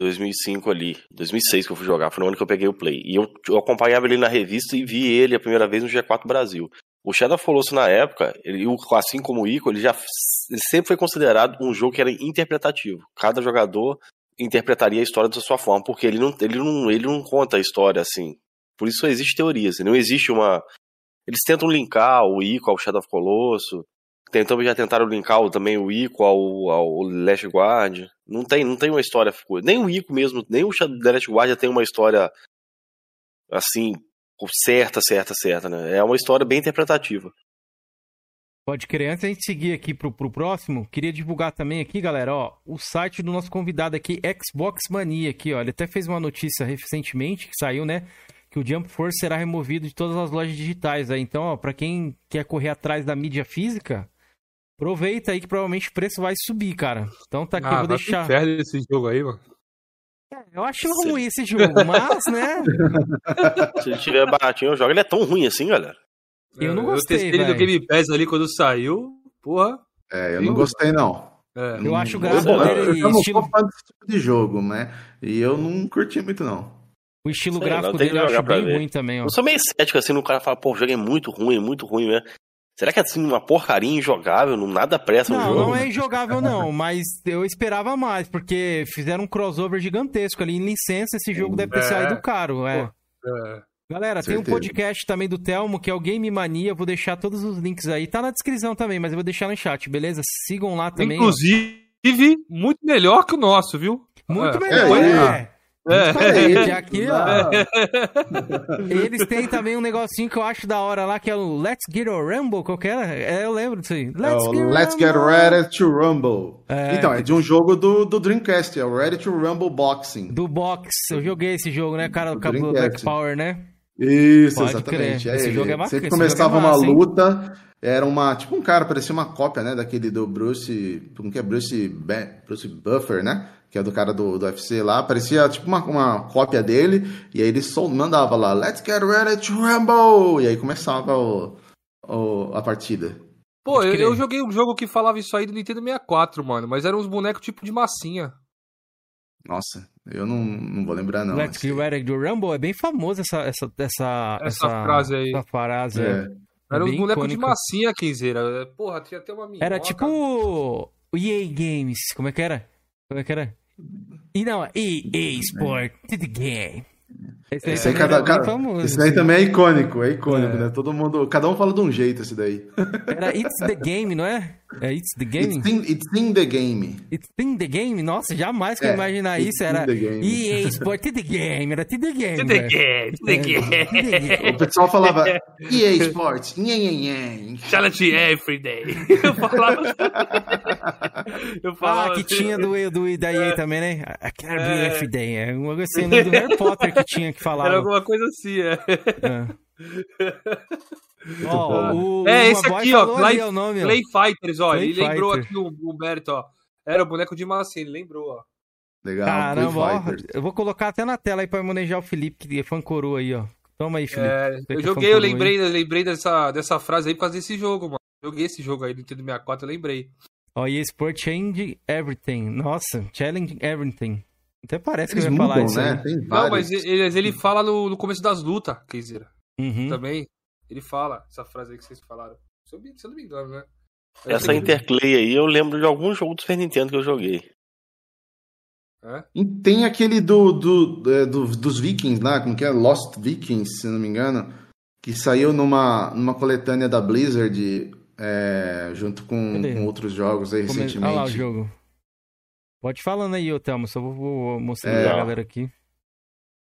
2005 ali, 2006 que eu fui jogar, foi no ano que eu peguei o Play. E eu, eu acompanhava ele na revista e vi ele a primeira vez no G4 Brasil. O Shadow of Colossus na época, ele, assim como o Ico, ele já ele sempre foi considerado um jogo que era interpretativo. Cada jogador interpretaria a história da sua forma, porque ele não, ele não, ele não conta a história assim. Por isso existe teorias, não existe uma... Eles tentam linkar o Ico ao Shadow of Colossus, Tentam, já tentaram linkar também o Ico ao, ao Last Guard. Não tem, não tem uma história. Nem o Ico mesmo, nem o The Last Guard tem uma história assim, certa, certa, certa, né? É uma história bem interpretativa. Pode crer. Antes a gente seguir aqui pro, pro próximo, queria divulgar também aqui, galera, ó, o site do nosso convidado aqui, Xbox Mania, aqui, ó. Ele até fez uma notícia recentemente que saiu, né? Que o Jump Force será removido de todas as lojas digitais. Então, ó, pra quem quer correr atrás da mídia física, Aproveita aí que provavelmente o preço vai subir, cara. Então tá aqui, ah, vou deixar. Perde esse jogo aí, mano. É, eu acho Sim. ruim esse jogo, mas, né? [laughs] Se ele tiver baratinho, eu jogo. Ele é tão ruim assim, galera. Eu não gostei. Eu testei ele no Game Pass ali quando saiu. Porra. É, eu não gostei, não. É, eu não... acho o gráfico dele. Eu, eu estilo... não desse tipo de jogo, né? E eu não curti muito, não. O estilo Sei, gráfico dele eu acho bem ver. ruim também, ó. Eu sou meio cético assim no cara fala, pô, o jogo é muito ruim, muito ruim, né? Será que é assim uma porcaria injogável, não nada pressa no jogo? Não, não é injogável não, mas eu esperava mais, porque fizeram um crossover gigantesco ali em licença, esse jogo deve ter é. saído caro, é. é. Galera, tem um podcast também do Telmo, que é o Game Mania, vou deixar todos os links aí, tá na descrição também, mas eu vou deixar no chat, beleza? Sigam lá também. Inclusive, ó. muito melhor que o nosso, viu? Muito é. melhor, é. é. [laughs] É. Aqui, ó. Eles têm também um negocinho que eu acho da hora lá, que é o Let's Get a Rumble, qual que era? É, eu lembro disso aí. Let's, é get, Let's get, Ready to Rumble. É. Então, é de um jogo do, do Dreamcast, é o Ready to Rumble Boxing. Do Box, eu joguei esse jogo, né, cara, do Cabo Black Power, né? Isso, Pode exatamente. É, esse jogo é bacana. Sempre é começava é massa, uma luta, era uma, tipo um cara, parecia uma cópia, né, daquele do Bruce, como que é, Bruce, Bruce Buffer, né? que é do cara do, do UFC lá, parecia tipo uma, uma cópia dele, e aí ele só mandava lá, Let's get ready to rumble! E aí começava o, o a partida. Pô, eu, eu, joguei um jogo que falava isso aí do Nintendo 64, mano, mas eram uns bonecos tipo de massinha. Nossa, eu não, não vou lembrar não. Let's get ready to rumble, é bem famoso essa, essa, essa, essa, essa frase aí. Essa frase, é. é. Era uns bonecos de massinha, Quinzeira. Porra, tinha até uma minhoca. Era tipo o EA Games, como é que era? Como é que era? E não, EA Sport, to the game. Esse, esse aí, cada, cada, famoso, esse daí assim. também é icônico, é icônico, é. né? Todo mundo, cada um fala de um jeito esse daí. Era It's the Game, não é? É It's the Game? It's in, it's in the Game. It's in the Game? Nossa, jamais que é, eu imaginar isso. Era EA Sport to the Game, era to the Game. To the Game, to the game. O pessoal falava [laughs] EA Sports, Challenge every day. [laughs] Eu falava... eu falava ah, que tinha do, do da EA também, né? I can't be every day. É uma coisa assim, do Harry Potter que tinha que falar. Era alguma coisa assim, é. é. [laughs] Oh, o, é, esse aqui, ó, Play, o nome, Play Fighters, ó. Play ele Fighter. lembrou aqui o Humberto, ó. Era o boneco de massinha, ele lembrou, ó. Legal, Caramba, ó, eu vou colocar até na tela aí pra manejar o Felipe, que é fã coroa aí, ó. Toma aí, Felipe. É, eu joguei, eu lembrei, eu lembrei dessa, dessa frase aí por causa desse jogo, mano. Joguei esse jogo aí do Nintendo 64, eu lembrei. Ó, e Sport Change Everything. Nossa, Challenge Everything. Até parece Eles que ele vai falar isso né? Tem Não, mas ele, ele fala no, no começo das lutas, Keizera. Uhum. Também. Ele fala essa frase aí que vocês falaram. Se eu, se eu não me engano, né? Aí Essa Interplay aí eu lembro de algum jogo do Super Nintendo que eu joguei. É? E tem aquele do, do, é, do- dos Vikings lá, como que é? Lost Vikings, se não me engano, que saiu numa, numa coletânea da Blizzard é, junto com, com outros jogos aí Come- recentemente. Olha lá o jogo. Pode falando aí, ô Thelmo, só vou, vou mostrar É. pra galera aqui.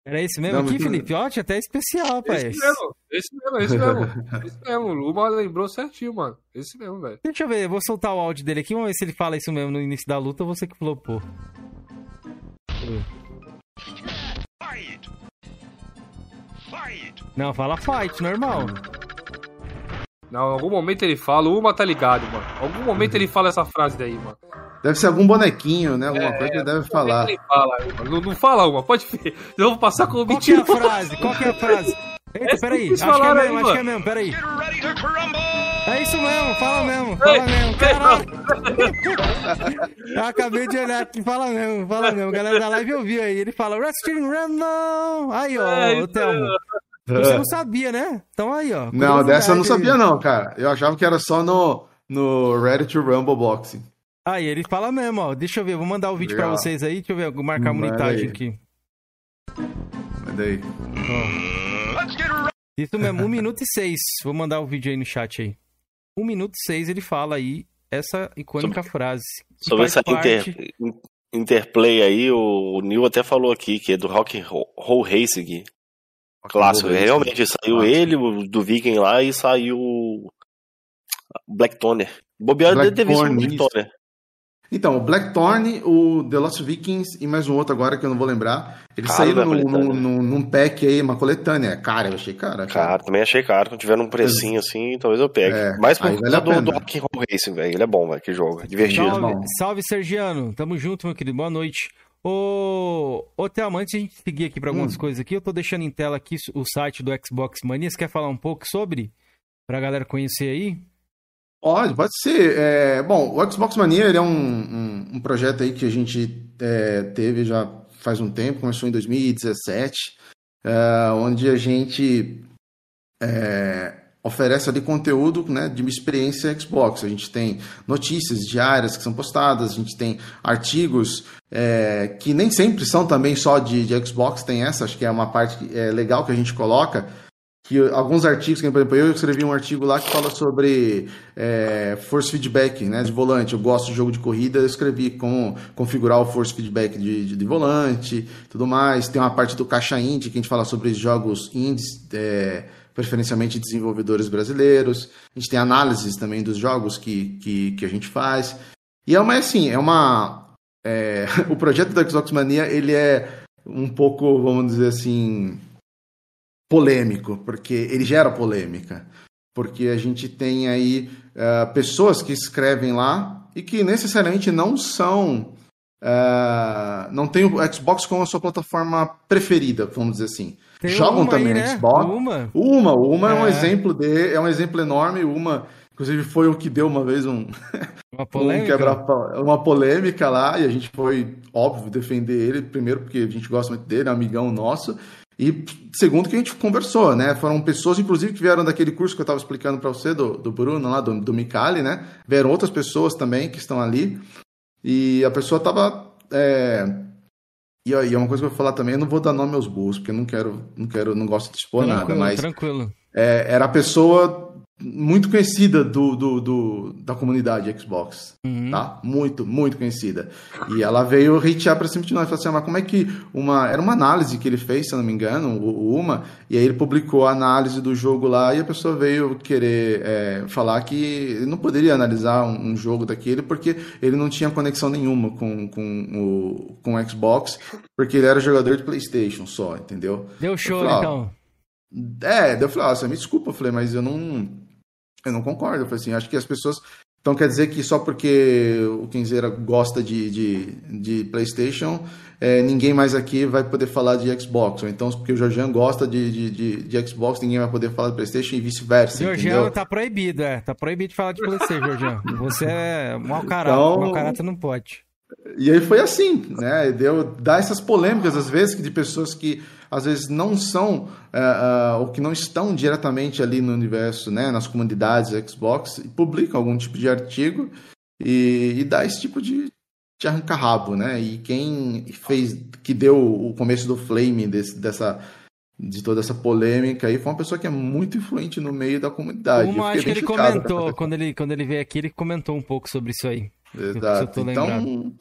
Era esse mesmo Não, aqui, Felipe? Ó, até especial, rapaz. Esse mesmo, esse mesmo, esse mesmo. [laughs] esse mesmo. O Luma lembrou certinho, mano. Esse mesmo, velho. Deixa eu ver, eu vou soltar o áudio dele aqui, vamos ver se ele fala isso mesmo no início da luta, você que flopou. Deixa eu ver. Não, fala fight, normal. Não, em algum momento ele fala, o Uma tá ligado, mano. Em algum momento ele fala essa frase daí, mano. Deve ser algum bonequinho, né? Alguma coisa que ele deve falar. Ele fala, mano. não, não fala uma, pode ver. [laughs] Eu vou passar como Qual que é a frase? Qual que é a frase? Eita, peraí, acho que é mesmo, aí, acho que é mesmo, peraí. É isso mesmo, fala mesmo, fala mesmo, caralho. [laughs] Eu acabei de olhar aqui, fala mesmo, fala mesmo. A galera da live ouviu aí, ele fala Wrestling Random. Aí, ó, É, isso Thelmo. Você não sabia, né? Então aí, ó. Não, dessa eu não sabia aí. não, cara. Eu achava que era só no, no Reddit Rumble Boxing. Aí, ele fala mesmo, ó. Deixa eu ver, vou mandar o vídeo pra Legal. vocês aí. Deixa eu ver, vou marcar a Manda monitagem aí. aqui. Mas daí. Isso mesmo, 1 minuto e 6. Vou mandar o vídeo aí no chat aí. 1 minuto e 6 ele fala aí essa icônica frase. que Sobre essa parte- inter- in- Interplay aí, o, o Neil até falou aqui, que é do Rock Roll Racing. Clássico. Realmente, saiu Clássico. ele, o do Viking lá, e saiu o Black Toner. Bobear deve ser o Thorn, Black. Toner. Então, o Blackthorn, o The Lost Vikings e mais um outro agora que eu não vou lembrar. Eles Caro, saíram né, num, coletânea? num, num pack aí, uma coletânea. Cara, eu achei cara. Cara, também achei caro. Quando tiver num precinho assim, talvez eu pegue. É, Mais por aí vale do, do Rock Racing, velho. Ele é bom, velho. Que jogo. é Divertido. Salve. Salve, Sergiano. Tamo junto, meu querido. Boa noite. Ô, ô Thelma, antes de a gente seguir aqui pra algumas Hum. coisas aqui, eu tô deixando em tela aqui o site do Xbox Mania. Você quer falar um pouco sobre? Pra galera conhecer aí? Pode, pode ser. É, bom, o Xbox Mania é um, um, um projeto aí que a gente é, teve já faz um tempo, começou em 2017, é, onde a gente é, oferece ali conteúdo né, de experiência Xbox. A gente tem notícias diárias que são postadas, a gente tem artigos é, que nem sempre são também só de, de Xbox, tem essa, acho que é uma parte é, legal que a gente coloca, que alguns artigos, por exemplo, eu escrevi um artigo lá que fala sobre é, force feedback né, de volante. Eu gosto de jogo de corrida, eu escrevi como configurar o force feedback de, de, de volante tudo mais. Tem uma parte do Caixa Indie que a gente fala sobre jogos indies, é, preferencialmente desenvolvedores brasileiros. A gente tem análises também dos jogos que, que, que a gente faz. E é uma, assim, é uma... é, [laughs] o projeto do Xbox Mania, ele é um pouco, vamos dizer assim polêmico, porque ele gera polêmica. Porque a gente tem aí uh, pessoas que escrevem lá e que necessariamente não são. Uh, não tem o Xbox como a sua plataforma preferida, vamos dizer assim. Tem Jogam também aí, no né? Xbox. Uma. Uma, uma é. um É. exemplo de, é um exemplo enorme. Uma, inclusive, foi o que deu uma vez um, [laughs] Uma um polêmica. quebra- uma polêmica lá e a gente foi, óbvio, defender ele, primeiro porque a gente gosta muito dele, é um amigão nosso, e segundo que a gente conversou, né? Foram pessoas, inclusive, que vieram daquele curso que eu estava explicando para você, do, do Bruno lá, do, do Micali, né? Vieram outras pessoas também que estão ali, e a pessoa estava... E, aí, é uma coisa que eu vou falar também, eu não vou dar nome aos burros, porque eu não quero, não quero, não gosto de expor nada, Tranquilo, mas tranquilo. é, era a pessoa muito conhecida do, do, do- da comunidade Xbox, Uhum. tá? Muito, muito conhecida. E ela veio hatear pra cima de nós. Falou assim, "Ah, mas como é que uma... Era uma análise que ele fez, se eu não me engano, Uma, e aí ele publicou a análise do jogo lá e a pessoa veio querer é, falar que ele não poderia analisar um, um jogo daquele porque ele não tinha conexão nenhuma com, com, o, com o Xbox, porque ele era jogador de Playstation só, entendeu? Deu show, falei, ó, então. É, daí eu falei, ah, você me desculpa, eu falei, mas eu não. Eu não concordo. Eu falei assim, acho que as pessoas. Então quer dizer que só porque o Kenzeira gosta de, de, de PlayStation, é, ninguém mais aqui vai poder falar de Xbox. Ou então porque o Jorjan gosta de, de, de, de Xbox, ninguém vai poder falar de PlayStation e vice-versa. Entendeu? tá proibido, é. Tá proibido de falar de PlayStation, [laughs] Georgiano. Você é mau caráter. Então- Mau caráter não pode. E aí foi assim, né? Deu dar essas polêmicas às vezes de pessoas que às vezes não são uh, uh, ou que não estão diretamente ali no universo, né, nas comunidades Xbox, e publicam algum tipo de artigo e, e dá esse tipo de, de arranca-rabo, né? E quem fez, que deu o começo do Flame desse, dessa de toda essa polêmica aí, foi uma pessoa que é muito influente no meio da comunidade. Uma, acho que ele comentou, quando ele, quando ele veio aqui, ele comentou um pouco sobre isso aí. Exato. Então,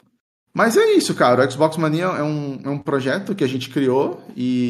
mas é isso, cara. O Xbox Mania é um, é um projeto que a gente criou e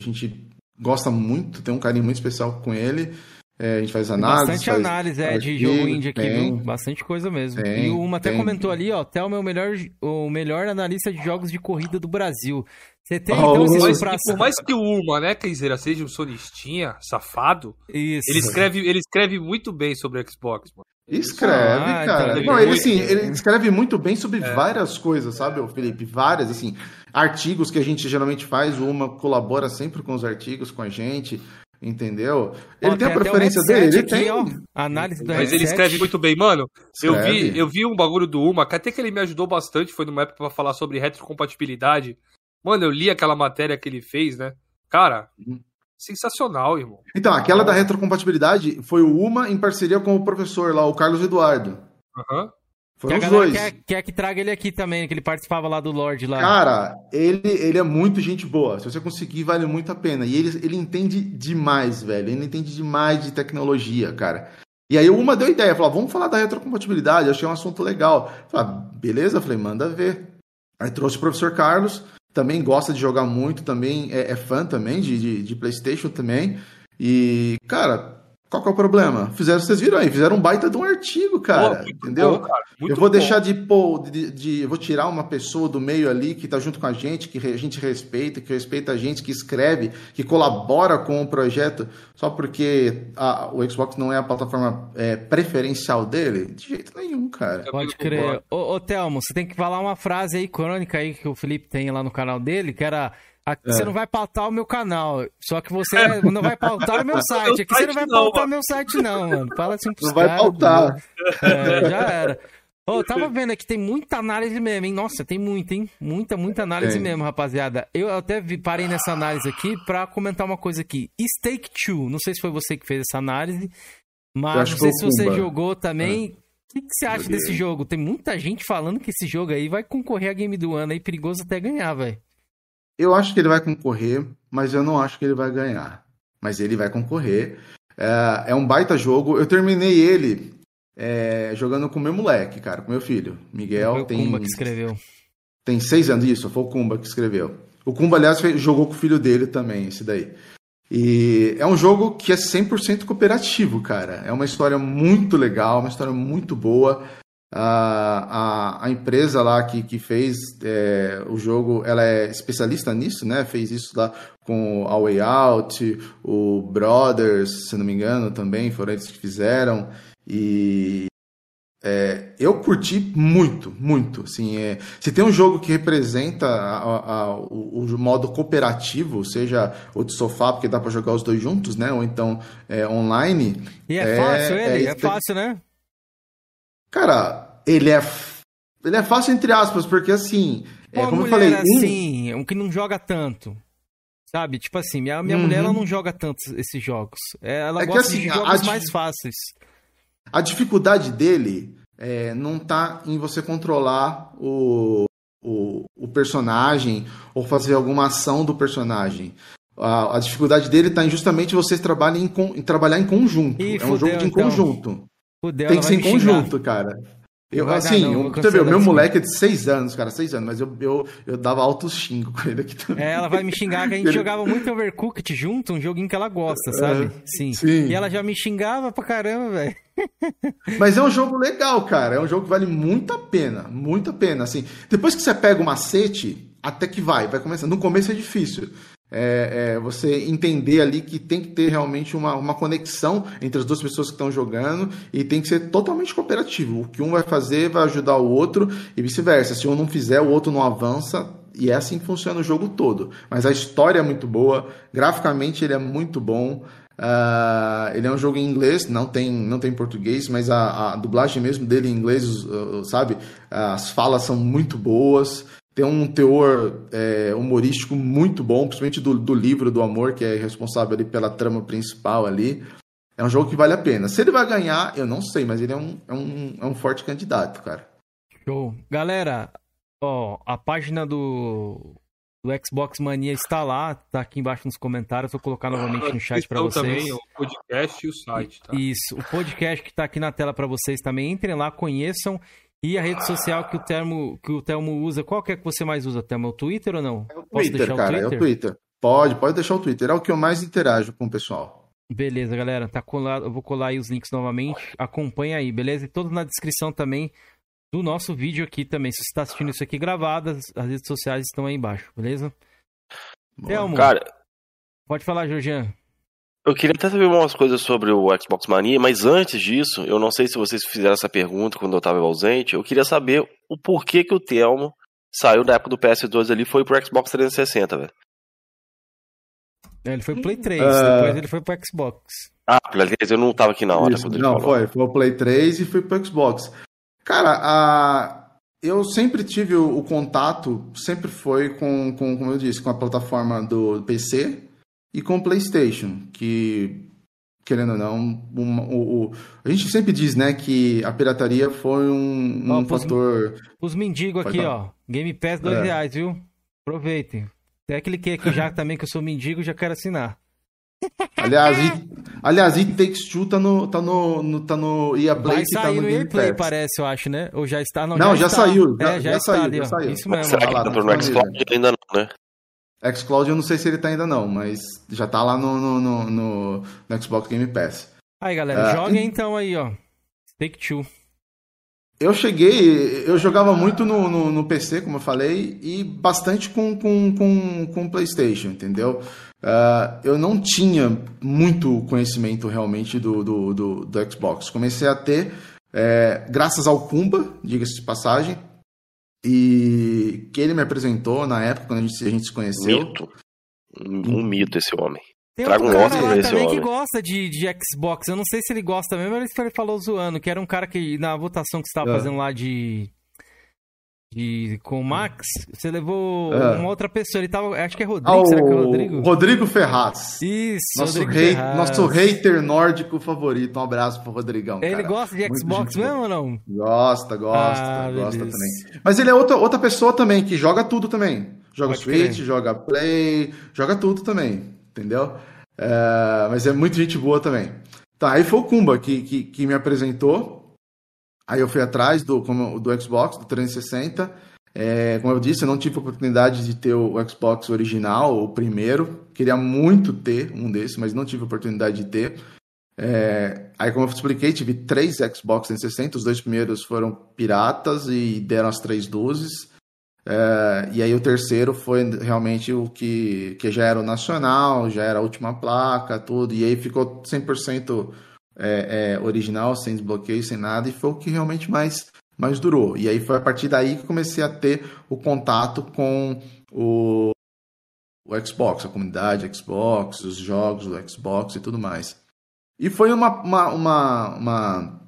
a gente gosta muito, tem um carinho muito especial com ele. É, a gente faz análise. Bastante faz análise é, de jogo indie aqui, tem, viu? Bastante coisa mesmo. Tem, e o Uma até tem. comentou ali, ó, é o melhor, o melhor analista de jogos de corrida do Brasil. Você tem, oh, então, mas, pra... Por mais que o Uma, né, Keizera, seja um sonistinha, safado, Isso. Ele, escreve, ele escreve muito bem sobre o Xbox, mano. Escreve, ah, cara. Então, Não, ele, assim, ele escreve muito bem sobre é. várias coisas, sabe, Felipe? Várias, assim, artigos que a gente geralmente faz, o Uma colabora sempre com os artigos com a gente. Entendeu? Ele tem, tem a preferência dele, ele aqui, tem. Ó, análise do Mas ele escreve muito bem, mano. Eu vi, eu vi um bagulho do Uma, que até que ele me ajudou bastante, foi numa época pra falar sobre retrocompatibilidade. Mano, eu li aquela matéria que ele fez, né? Cara, uhum. Sensacional, irmão. Então, aquela da retrocompatibilidade foi o Uma em parceria com o professor lá, o Carlos Eduardo. Aham. Uhum. Foram que os dois. Quer, quer que traga ele aqui também, que ele participava lá do Lorde lá. Cara, ele, ele é muito gente boa. Se você conseguir, vale muito a pena. E ele, ele entende demais, velho. Ele entende demais de tecnologia, cara. E aí uma deu ideia, falou: vamos falar da retrocompatibilidade, achei um assunto legal. Falei, ah, beleza, falei, manda ver. Aí trouxe o professor Carlos, também gosta de jogar muito, também é, é fã também de, de, de, PlayStation também. E, cara, qual que é o problema? Fizeram, vocês viram aí, fizeram um baita de um artigo, cara. Pô, entendeu? Bom, cara, eu vou bom. deixar de pô, de, de, eu vou tirar uma pessoa do meio ali que tá junto com a gente, que a gente respeita, que respeita a gente, que escreve, que colabora com o projeto, só porque a, o Xbox não é a plataforma é, preferencial dele? De jeito nenhum, cara. Pode crer. Ô, ô Thelmo, você tem que falar uma frase aí, crônica aí, que o Felipe tem lá no canal dele, que era Aqui é. você não vai pautar o meu canal. Só que você é. não vai pautar o meu [laughs] site. Aqui você não vai pautar o meu site, não, mano. Fala assim pros Não vai pautar. É, já era. Ô, oh, tava vendo aqui, tem muita análise mesmo, hein? Nossa, tem muita, hein? Muita, muita análise mesmo, rapaziada. Eu até vi, parei nessa análise aqui pra comentar uma coisa aqui. Stake 2, não sei se foi você que fez essa análise, mas não sei se você jogou também. É. O que, que, você acha desse jogo? Tem muita gente falando que esse jogo aí vai concorrer a game do ano aí, perigoso até ganhar, velho. Eu acho que ele vai concorrer, mas eu não acho que ele vai ganhar. Mas ele vai concorrer. É, é um baita jogo. Eu terminei ele é, jogando com meu moleque, cara, com meu filho. Miguel foi tem. O Kumba que escreveu. Tem seis anos, isso, foi o Kumba que escreveu. O Kumba, aliás, jogou com o filho dele também, esse daí. E é um jogo que é 100% cooperativo, cara. É uma história muito legal, uma história muito boa a, a, a empresa lá que, que fez é, o jogo, ela é especialista nisso, né? Fez isso lá com a Way Out, o Brothers, se não me engano, também foram eles que fizeram. E é, eu curti muito, muito. Assim, é, se tem um jogo que representa a, a, o, o, modo cooperativo, seja o de sofá, porque dá para jogar os dois juntos, né? Ou então é, online. E é, fácil é, ele, é, é fácil, né? Cara, ele é. Ele é fácil, entre aspas, porque assim. é, como eu falei. Assim, um... um que não joga tanto. Sabe? Tipo assim, minha, minha uhum. mulher ela não joga tanto esses jogos. É, ela é gosta que, assim, de jogos a, mais fáceis. A dificuldade dele é, não tá em você controlar o, o, o, personagem ou fazer alguma ação do personagem. A, a dificuldade dele está em justamente você trabalhar em, trabalhar em conjunto. Ih, é um jogo de então. conjunto. Fudeu, Tem que ser em conjunto, cara. Eu, assim, não, você vê, o meu moleque é de 6 anos, cara, 6 anos, mas eu, eu, eu dava altos xingo com ele aqui também. É, ela vai me xingar que a gente [laughs] ele... jogava muito Overcooked junto, um joguinho que ela gosta, sabe? É, sim. sim. E ela já me xingava pra caramba, velho. [laughs] Mas é um jogo legal, cara. É um jogo que vale muito a pena, muito a pena. Assim, depois que você pega o macete, até que vai, vai começando. No começo é difícil é, é, você entender ali que tem que ter realmente uma, uma conexão entre as duas pessoas que estão jogando e tem que ser totalmente cooperativo. O que um vai fazer vai ajudar o outro e vice-versa. Se um não fizer, o outro não avança. E é assim que funciona o jogo todo. Mas a história é muito boa, graficamente ele é muito bom. Uh, ele é um jogo em inglês, não tem, não tem português, mas a, a dublagem mesmo dele em inglês, uh, sabe? As falas são muito boas, tem um teor é, humorístico muito bom, principalmente do, do livro do amor, que é responsável ali pela trama principal ali. É um jogo que vale a pena. Se ele vai ganhar, eu não sei, mas ele é um, é um, é um forte candidato, cara. Show. Galera, ó, a página do do Xbox Mania está lá, tá aqui embaixo nos comentários, vou colocar novamente no chat para vocês. também o podcast e o site, tá? Isso, o podcast que está aqui na tela para vocês também, entrem lá, conheçam. E a rede social que o Termo, que o Telmo usa, qual que é que você mais usa, Telmo? É o Twitter ou não? É o Twitter, cara, o Twitter? é o Twitter. Pode, pode deixar o Twitter, é o que eu mais interajo com o pessoal. Beleza, galera, tá colado, eu vou colar aí os links novamente, acompanha aí, beleza? E todos na descrição também do nosso vídeo aqui também. Se você está assistindo isso aqui gravado, as, redes sociais estão aí embaixo, beleza? Telmo, cara, pode falar, Georgian. Eu queria até saber umas coisas sobre o Xbox Mania, mas antes disso, eu não sei se vocês fizeram essa pergunta quando eu estava ausente, eu queria saber o porquê que o Telmo saiu da época do PS2 ali e foi pro Xbox 360, velho. É, ele foi pro Play 3, uh... Ah. depois ele foi pro Xbox. Ah, Play 3, eu não tava aqui na hora. Isso, não, falou. foi, foi o Play 3 e foi pro Xbox. Cara, a... eu sempre tive o, o, contato, sempre foi com, com, como eu disse, com a plataforma do PC e com o PlayStation, que, querendo ou não, uma, o, o, a gente sempre diz, né, que a pirataria foi um, um ó, fator... Os mendigos aqui, ó, Game Pass dois é. reais, viu? Aproveitem. Até cliquei aqui já [laughs] também, que eu sou mendigo já quero assinar. Aliás, e, aliás, It Takes Two tá no, tá no, no, tá no EA Play Vai que tá no, no Game Play, parece, eu acho, né? Ou já está? Não, não já, já saiu. Já, é, já, já saiu, já saiu. Isso mesmo. Será que tá no Xcloud ainda não, né? Xcloud eu não sei se ele tá ainda não, mas já tá lá no, no, no, no, no Xbox Game Pass. Aí, galera, uh, joguem então aí, ó. Take Two. Eu cheguei, eu jogava muito no, no, no, PC, como eu falei, e bastante com, com, com, com PlayStation, entendeu? Uh, eu não tinha muito conhecimento realmente do, do, do, do Xbox. Comecei a ter, é, graças ao Kumba, diga-se de passagem, e que ele me apresentou na época quando a gente, a gente se conheceu. Mito. Um, um mito esse homem. Tem Traga um cara lá também que gosta de, de Xbox. Eu não sei se ele gosta mesmo, mas ele falou zoando, que era um cara que na votação que você estava é. fazendo lá de. De, com o Max, você levou é. uma outra pessoa. Ele tava. Acho que é Rodrigo. Ah, será que é Rodrigo? Rodrigo Ferraz. Isso, nosso, Rodrigo rei, Ferraz. nosso hater nórdico favorito. Um abraço pro Rodrigão. Ele cara. gosta de Xbox mesmo ou não? Gosta, gosta, ah, gosta beleza. também. Mas ele é outra, outra pessoa também que joga tudo também. Joga Pode Switch, crer. joga Play, joga tudo também entendeu? É, mas é muito gente boa também. Tá, aí foi o Kumba que, que, que, me apresentou. Aí eu fui atrás do, como, do Xbox, do 360. É, como eu disse, eu não tive oportunidade de ter o Xbox original, o primeiro. Queria muito ter um desses, mas não tive oportunidade de ter. É, aí, como eu expliquei, tive três Xbox 360. Os dois primeiros foram piratas e deram as três luzes. É, e aí o terceiro foi realmente o que, que já era o nacional, já era a última placa, tudo. E aí ficou 100% é, é, original, sem desbloqueio, sem nada. E foi o que realmente mais, mais durou. E aí foi a partir daí que comecei a ter o contato com o, o Xbox, a comunidade Xbox, os jogos do Xbox e tudo mais. E foi uma, uma, uma, uma,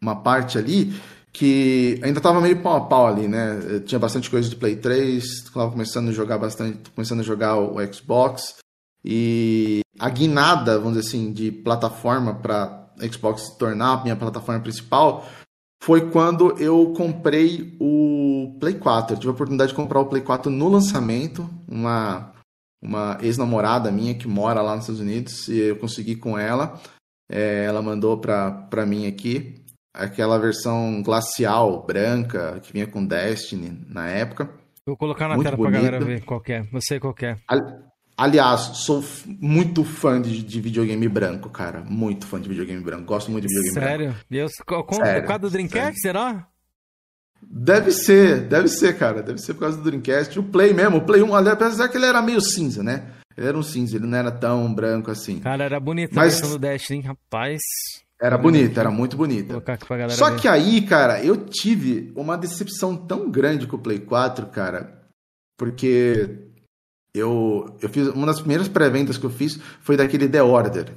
uma parte ali que ainda estava meio pau a pau ali, né? Tinha bastante coisa de Play 3, estava começando a jogar bastante, começando a jogar o Xbox e a guinada, vamos dizer assim, de plataforma para Xbox se tornar a minha plataforma principal foi quando eu comprei o Play 4. Eu tive a oportunidade de comprar o Play 4 no lançamento, uma uma ex-namorada minha que mora lá nos Estados Unidos e eu consegui com ela. É, ela mandou para mim aqui aquela versão glacial, branca, que vinha com Destiny na época. Vou colocar na muito tela pra galera ver qual é. Sei qual é. Aliás, sou muito fã de, de, videogame branco, cara. Muito fã de videogame branco. Gosto muito de videogame Sério? branco. Sério? Sério? Por causa do Dreamcast, sério. será? Deve ser, deve ser, cara. Deve ser por causa do Dreamcast. O Play mesmo, o Play 1, apesar que ele era meio cinza, né? Ele era um cinza, ele não era tão branco assim. Cara, era bonito Mas... a versão do Destiny, rapaz. Era bonita, era muito bonita. Só ver. que aí, cara, eu tive uma decepção tão grande com o Play 4, cara, porque eu, eu fiz uma das primeiras pré-vendas que eu fiz foi daquele The Order.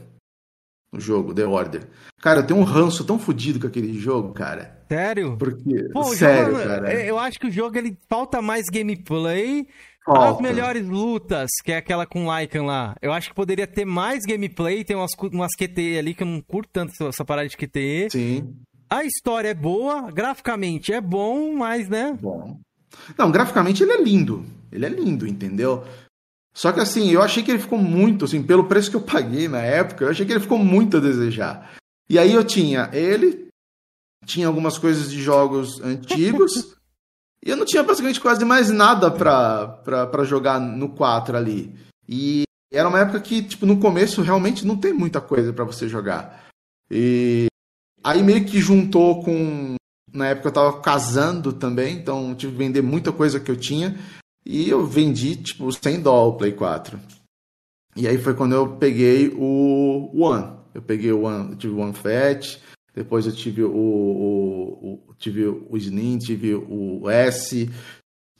O jogo, The Order. Cara, eu tenho um ranço tão fodido com aquele jogo, cara. Sério? Porque, Pô, sério, jogo, cara. Eu acho que o jogo ele falta mais gameplay. Falta. As melhores lutas, que é aquela com Lycan lá. Eu acho que poderia ter mais gameplay. Tem umas, umas QTE ali que eu não curto tanto essa- essa parada de QTE. Sim, A história é boa, graficamente é bom, mas né? bom. Não, graficamente ele é lindo. Ele é lindo, entendeu? Só que assim, eu achei que ele ficou muito, assim, pelo preço que eu paguei na época, eu achei que ele ficou muito a desejar. E aí eu tinha ele, tinha algumas coisas de jogos antigos, [laughs] e eu não tinha praticamente quase mais nada pra, pra, pra jogar no 4 ali. E era uma época que, tipo, no começo realmente não tem muita coisa pra você jogar. E aí meio que juntou com. Na época eu tava casando também, então tive que vender muita coisa que eu tinha. E eu vendi, tipo, 100 dólares o Play 4. E aí foi quando eu peguei o One. Eu peguei o One, eu tive o One Fat, depois eu tive o, o, o- tive o Slim, tive o S.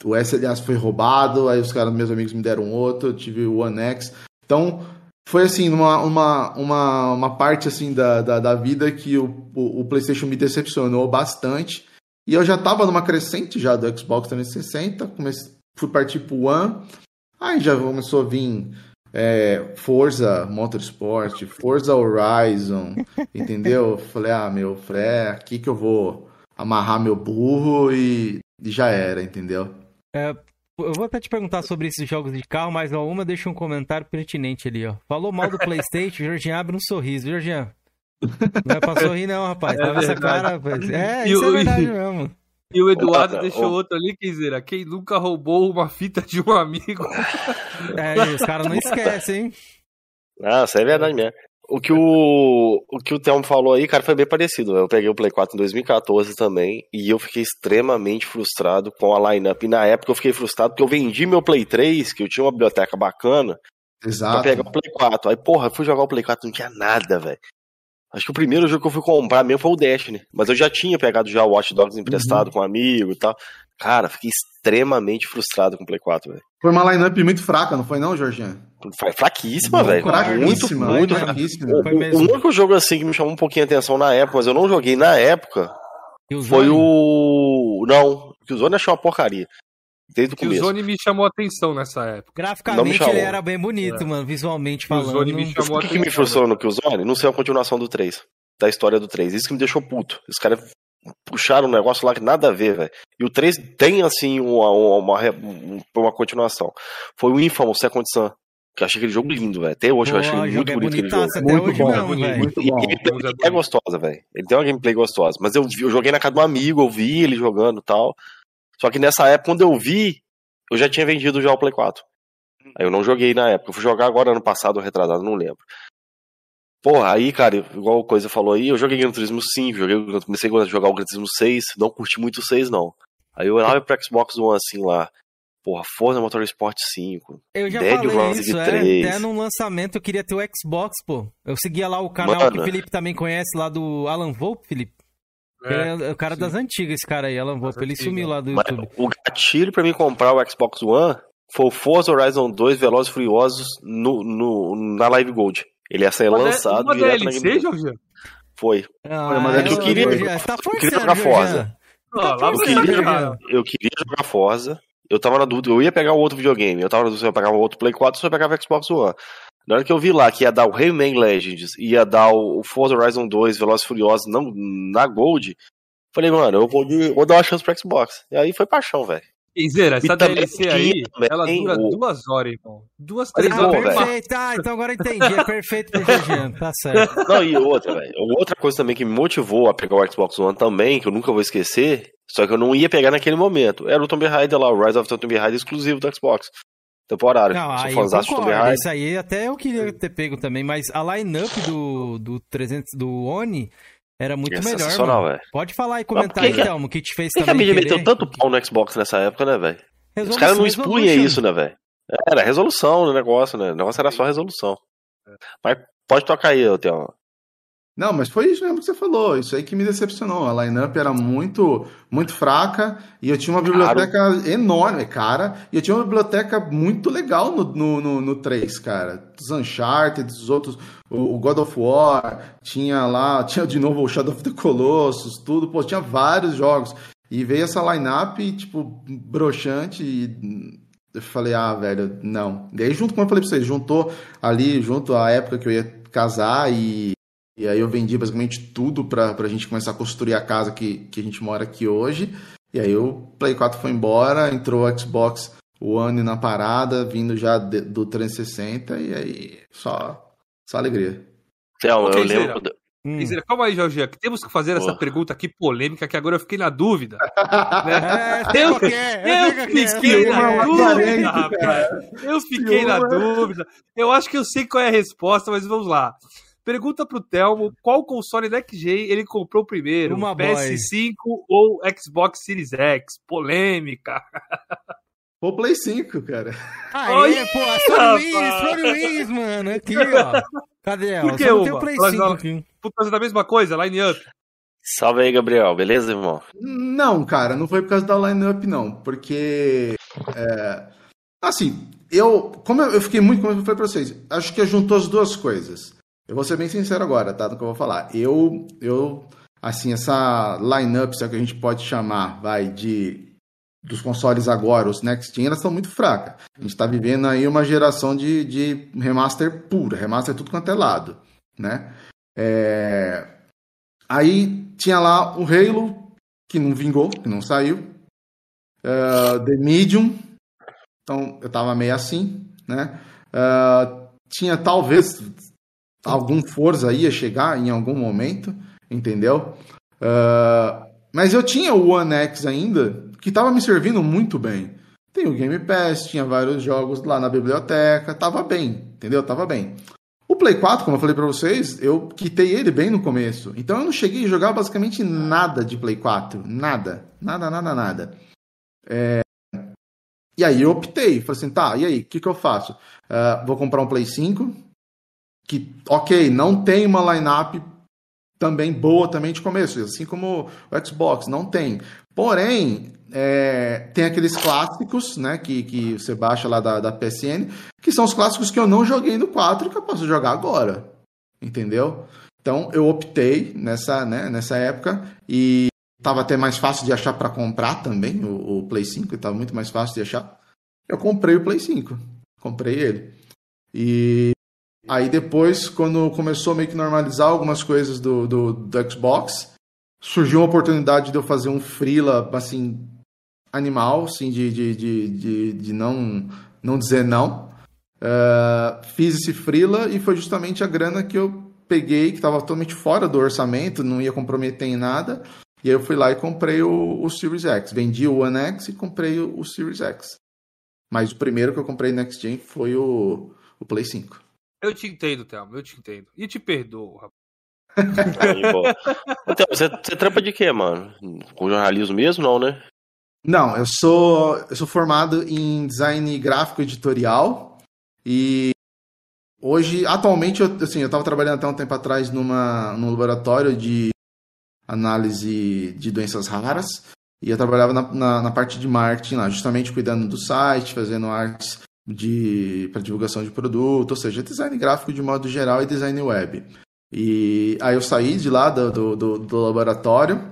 O S, aliás, foi roubado, aí os caras, meus amigos me deram outro, eu tive o One X. Então, foi assim, uma, uma, uma, uma parte assim da, da, da vida que o, o, o PlayStation me decepcionou bastante. E eu já tava numa crescente já do Xbox 360, comecei, fui partir pro One, aí já começou a vir é, Forza Motorsport, Forza Horizon, [laughs] entendeu? Falei, ah, meu, é aqui que eu vou amarrar meu burro e, e já era, entendeu? Eu vou até te perguntar sobre esses jogos de carro, mas ó, uma deixa um comentário pertinente ali, ó. Falou mal do [laughs] Playstation, Jorginho abre um sorriso, Jorginho. Não é pra sorrir não, rapaz. É Tava essa cara, rapaz. É, E isso é o- verdade mesmo. E o Eduardo Ô, deixou ô. outro ali, Kenzeira. Quem nunca roubou uma fita de um amigo? [laughs] É, os caras não esquecem, hein? Ah, isso é verdade mesmo. O que o, o que o Thelmo falou aí, cara, foi bem parecido. Eu peguei o Play 4 em 2014 também e eu fiquei extremamente frustrado com a lineup. E na época eu fiquei frustrado porque eu vendi meu Play 3, que eu tinha uma biblioteca bacana, pra Exato. pegar o Play 4. Aí, porra, eu fui jogar o Play 4 não tinha nada, velho. Acho que o primeiro jogo que eu fui comprar mesmo foi o Destiny. Mas eu já tinha pegado já o Watch Dogs emprestado com um amigo e tal. Cara, fiquei extremamente frustrado com o Play 4, velho. Foi uma lineup muito fraca, não foi não, Jorginho? Foi fraquíssima, velho. Muito, Fraquíssima, muito fraquíssima. O, o- único jogo assim que me chamou um pouquinho a atenção na época, mas eu não joguei na época, o foi o. Não, que o Zone achou uma porcaria. Desde o Que o começo. Zone me chamou a atenção nessa época. Graficamente ele era bem bonito, mano, visualmente O falando. Zone me chamou O que, que me frustrou no Killzone? Não ser a continuação do 3. Da história do 3. Isso que me deixou puto. Os caras puxaram um negócio lá que nada a ver, velho. E o 3 tem, assim, uma, uma, uma, uma continuação. Foi o Infamous Second Sun. Que eu achei aquele jogo lindo, velho. Até hoje Pô, eu achei o ele muito é bonito aquele jogo. Muito hoje bom. Muito E bom. a gameplay é gostosa, velho. Ele tem uma gameplay gostosa. Mas eu, eu joguei na casa de um amigo, eu vi ele jogando e tal. Só que nessa época, quando eu vi, eu já tinha vendido já o Play 4. Aí eu não joguei na época. Eu fui jogar agora ano passado, retrasado, não lembro. Porra, aí, cara, igual o Coisa falou aí, eu joguei Gran Turismo 5, joguei, comecei a jogar o Gran Turismo 6, não curti muito o 6, não. Aí eu olhava pro Xbox One assim lá. Porra, Forza Motorsport 5. Eu já Dead falei Rising isso, é. 3. Até no lançamento eu queria ter o Xbox, pô. Eu seguia lá o canal Mano. que o Felipe também conhece, lá do Alan Volpe, Felipe. É, é o cara sim. das antigas, esse cara aí, Alan Volpe. Ele antigas. sumiu lá do Mas YouTube. o gatilho pra mim comprar o Xbox One foi o Forza Horizon 2 Velozes e Furiosos no, no, na Live Gold. Ele ia ser Uma, lançado uma direto na DLC, Game Jorginho? Foi. Ah, mas é que eu queria- tá eu queria jogar Forza. Ah, Eu você queria jogar. Eu queria jogar Forza. Eu tava na dúvida, eu ia pegar outro videogame. Eu tava na dúvida se eu ia pegar um outro Play 4 ou se eu pegava o Xbox One. Na hora que eu vi lá que ia dar o Rayman Legends, ia dar o Forza Horizon 2 Velozes e Furiosos não, na Gold, falei, mano, eu vou, vou dar uma chance pro Xbox. E aí foi paixão, velho. Kenzeira, essa E DLC aí, também ela dura o- duas horas, irmão. Duas, três Ah, horas. perfeito. Ah, então agora eu entendi. É perfeito pro. Tá certo. Não, e outra, velho. Outra coisa também que me motivou a pegar o Xbox One também, que eu nunca vou esquecer, só que eu não ia pegar naquele momento, era o Tomb Raider lá, o Rise of the Tomb Raider exclusivo do Xbox. Temporário. Não, Sou aí do Tomb. Raider. Isso aí até eu queria ter pego também, mas a line-up do, do 300 do Oni era muito É melhor, sensacional, mano. velho. Pode falar e comentar que aí, que- Thelmo, o que te fez Por que que a também mídia querer? meteu tanto pau no Xbox nessa época, né, velho? Os caras não expunham isso, né, velho? Era resolução no negócio, né? O negócio era só resolução. Mas pode tocar aí, Theo. Não, mas foi isso mesmo que você falou. Isso aí que me decepcionou. A lineup era muito, muito fraca e eu tinha uma biblioteca Caro. enorme, cara. E eu tinha uma biblioteca muito legal no, no, no, no 3, cara. Os Uncharted, os outros, o, o, God of War, tinha lá, [laughs] tinha de novo o Shadow of the Colossus, tudo. Pô, tinha vários jogos. E veio essa lineup, tipo, broxante e eu falei, ah, velho, não. E aí, junto, como eu falei pra vocês, juntou ali, junto à época que eu ia casar e, e aí eu vendi basicamente tudo pra, pra gente começar a construir a casa que, que a gente mora aqui hoje. E aí o Play 4 foi embora, entrou o Xbox One na parada, vindo já de, do 360 e aí só, só alegria. Então, eu lembro, Hum. Dizer, calma aí, Jorge, que temos que fazer essa pergunta aqui polêmica, que agora eu fiquei na dúvida. [laughs] né? É, eu, é, eu fiquei na dúvida, rapaz. Eu fiquei na dúvida. Eu acho que eu sei qual é a resposta, mas vamos lá. Pergunta pro Telmo qual console Next Gen ele comprou primeiro, Uma PS5 boy. ou Xbox Series X? Polêmica. O Play 5, cara. Aê, pô, Sony Wins, Sony Wins, mano. Aqui, ó. Cadê ela? Por que Só tem o Play 5 aqui. Por causa da mesma coisa, line up. Salve aí, Gabriel. Beleza, irmão? Não, cara, não foi por causa da line-up, não. Porque. É, assim, eu. Como eu, fiquei muito. Como eu falei pra vocês, acho que juntou as duas coisas. Eu vou ser bem sincero agora, tá? Do que eu vou falar. Eu. eu assim, essa line-up, se é que a gente pode chamar, vai, de dos consoles agora, os Next Gen, elas estão muito fracas. A gente está vivendo aí uma geração de, de remaster pura, remaster tudo quanto é lado, né? É... Aí tinha lá o Halo, que não vingou, que não saiu. Uh, The Medium, então eu tava meio assim, né? Uh, tinha talvez algum Forza ia chegar em algum momento, entendeu? Uh, mas eu tinha o One X ainda, que estava me servindo muito bem. Tem o Game Pass, tinha vários jogos lá na biblioteca, tava bem, entendeu? Tava bem. O Play 4, como eu falei para vocês, eu quitei ele bem no começo. Então eu não cheguei a jogar basicamente nada de Play 4. Nada. Nada, nada, nada. É... E aí eu optei. Falei assim, tá, e aí, o que, que eu faço? Uh, vou comprar um Play 5. Que, ok, não tem uma lineup também boa também de começo, assim como o Xbox, não tem. Porém, é, tem aqueles clássicos, né, que, que você baixa lá da, da PSN, que são os clássicos que eu não joguei no 4 e que eu posso jogar agora. Entendeu? Então eu optei nessa, né, nessa época e estava até mais fácil de achar para comprar também o, o Play 5, estava muito mais fácil de achar. Eu comprei o Play 5, comprei ele. E aí depois, quando começou meio que normalizar algumas coisas do, do, do Xbox, surgiu uma oportunidade de eu fazer um freela, assim, animal, assim, de, de, de, de, de não, não dizer não. Uh, fiz esse freela e foi justamente a grana que eu peguei, que estava totalmente fora do orçamento, não ia comprometer em nada. E aí eu fui lá e comprei o, o Series X. Vendi o One X e comprei o, o, Series X. Mas o primeiro que eu comprei Next Gen foi o, o Play 5. Eu te entendo, Thelma, eu te entendo. E te perdoo, rapaz. então, [laughs] você, você trampa de quê, mano? Com jornalismo mesmo, não, né? Não, eu sou, eu sou formado em design gráfico editorial e hoje, atualmente, eu, assim, eu estava trabalhando até um tempo atrás numa, num laboratório de análise de doenças raras e eu trabalhava na, na, na parte de marketing lá, justamente cuidando do site, fazendo artes de para divulgação de produto, ou seja, design gráfico de modo geral e design web. E aí eu saí de lá do, do, do, laboratório,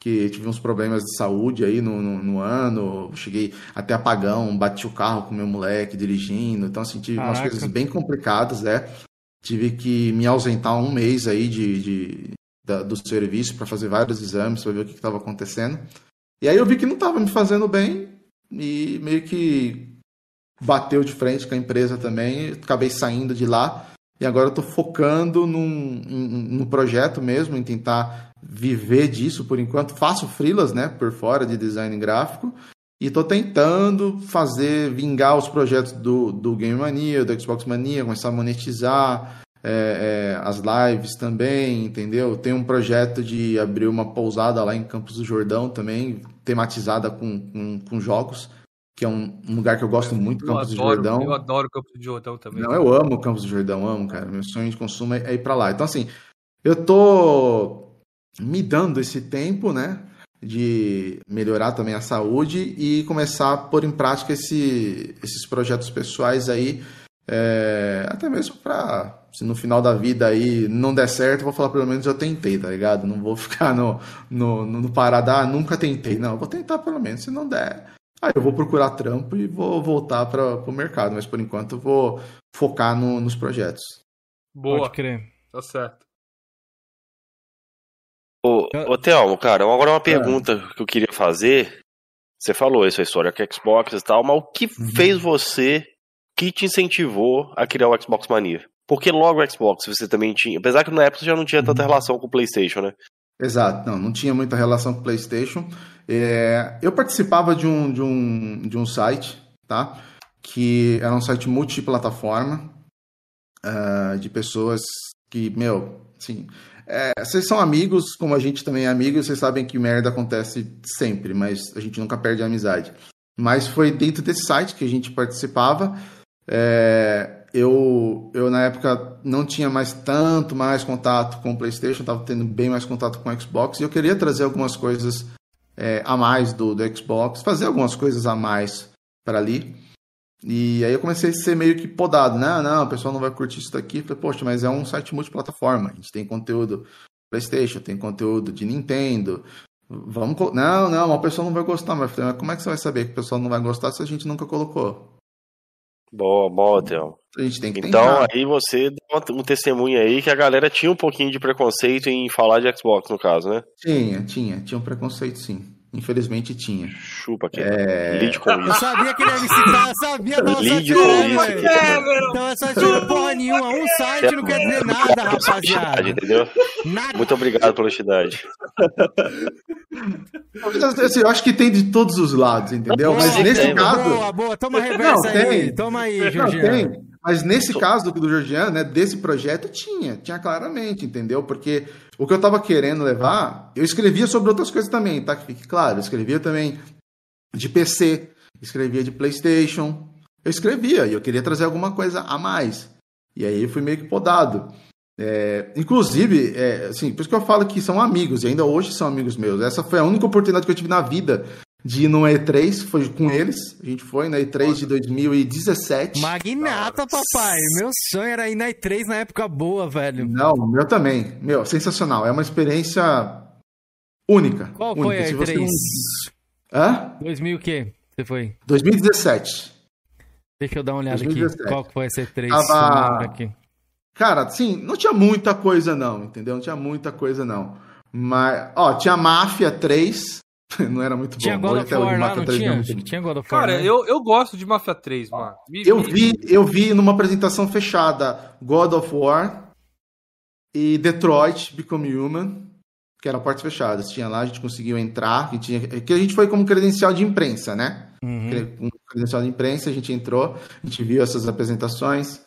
que tive uns problemas de saúde aí no, no, no, ano, cheguei até apagão, bati o carro com meu moleque dirigindo, então assim, tive Caraca. umas coisas bem complicadas, né? Tive que me ausentar um mês aí de, de da, do serviço para fazer vários exames, para ver o que estava acontecendo. E aí eu vi que não estava me fazendo bem e meio que bateu de frente com a empresa também, acabei saindo de lá e agora tô focando num, no projeto mesmo, em tentar viver disso por enquanto. Faço freelas, né, por fora de design gráfico. E tô tentando fazer, vingar os projetos do, do Game Mania, do Xbox Mania, começar a monetizar é, é, as lives também, entendeu? Tem um projeto de abrir uma pousada lá em Campos do Jordão também, tematizada com, com, com jogos que é um, um, lugar que eu gosto muito, Campos do Jordão. Eu adoro Campos do Jordão também. Não, eu amo Campos do Jordão, amo, cara. Meu sonho de consumo é, é ir para lá. Então, assim, eu tô me dando esse tempo, né? De melhorar também a saúde e começar a pôr em prática esse, esses projetos pessoais aí, é, até mesmo para se no final da vida aí não der certo, eu vou falar pelo menos eu tentei, tá ligado? Não vou [laughs] ficar no, no, no parada, ah, nunca tentei. Não, eu vou tentar pelo menos. Se não der, aí eu vou procurar trampo e vou voltar para o mercado. Mas por enquanto eu vou focar no, nos projetos. Boa. Pode crer. Tá certo. Ô, ô Thelmo, cara, agora uma pergunta que eu queria fazer. Você falou essa história com Xbox e tal, mas o que Uhum. fez você, que te incentivou a criar o Xbox Mania? Porque logo o Xbox você também tinha, apesar que na época você já não tinha tanta Uhum. relação com o PlayStation, né? Exato, não, não tinha muita relação com o PlayStation. É, eu participava de um, de, um, de um site, tá? Que era um site multiplataforma, ah, de pessoas que, meu, assim, é, vocês são amigos, como a gente também é amigo, vocês sabem que merda acontece sempre, mas a gente nunca perde a amizade. Mas foi dentro desse site que a gente participava. É, eu, eu, na época, não tinha mais tanto mais contato com o PlayStation, estava tendo bem mais contato com o Xbox, e eu queria trazer algumas coisas é, a mais do, do Xbox, fazer algumas coisas a mais para ali. E aí eu comecei a ser meio que podado. Não, não, o pessoal não vai curtir isso daqui. Falei, poxa, mas é um site multiplataforma. A gente tem conteúdo PlayStation, tem conteúdo de Nintendo. Vamos. Não, não, a pessoa não vai gostar. Mas falei, mas como é que você vai saber que o pessoal não vai gostar se a gente nunca colocou? Boa, boa, Thelmo. A gente tem que Então tentar. aí você deu um testemunho aí que a galera tinha um pouquinho de preconceito em falar de Xbox, no caso, né? Tinha, tinha. Tinha um preconceito, sim. Infelizmente tinha. Chupa aqui. É... Lide com Eu isso. sabia que ele ia me citar, eu sabia, tava só Lide tirando, com isso. velho. É, só tirando porra nenhuma. Um site não quer dizer nada, rapaziada. Entendeu? Nada. Muito obrigado pela honestidade. Assim, eu acho que tem de todos os lados, entendeu? Mas nesse tem, caso. Boa, boa. Toma a reversa Não, aí. tem. Toma aí, Não, tem. Mas nesse caso do, do Georgiano, né, desse projeto, tinha, tinha claramente, entendeu? Porque o que eu tava querendo levar, eu escrevia sobre outras coisas também, tá? Que fique claro, eu escrevia também de PC, escrevia de PlayStation, eu escrevia e eu queria trazer alguma coisa a mais. E aí eu fui meio que podado. É, inclusive, é, assim, por isso que eu falo que são amigos, e ainda hoje são amigos meus. Essa foi a única oportunidade que eu tive na vida de ir no E3, foi com eles. A gente foi na E3 de 2017. Magnata, papai. Meu sonho era ir na E3 na época boa, velho. Não, meu também. Meu, sensacional. É uma experiência única. Qual única. foi a Se você E3? não- Hã? 2000 o quê? Você foi? 2017. Deixa eu dar uma olhada 2017. aqui. Qual que foi essa E3? Tava- Aqui. Cara, sim, não tinha muita coisa não, entendeu? Não tinha muita coisa não. Mas, ó, tinha Máfia 3, [laughs] não era muito Tinha bom. God Hoje of War lá, não 3 tinha? tinha God of War, Cara, né? eu, eu gosto de Mafia 3, mano. Me- Eu me- vi, eu vi numa apresentação fechada God of War e Detroit Become Human, que eram portas fechadas. Tinha lá, a gente conseguiu entrar, que, tinha, que a gente foi como credencial de imprensa, né? Uhum. Com credencial de imprensa, a gente entrou, a gente viu essas apresentações.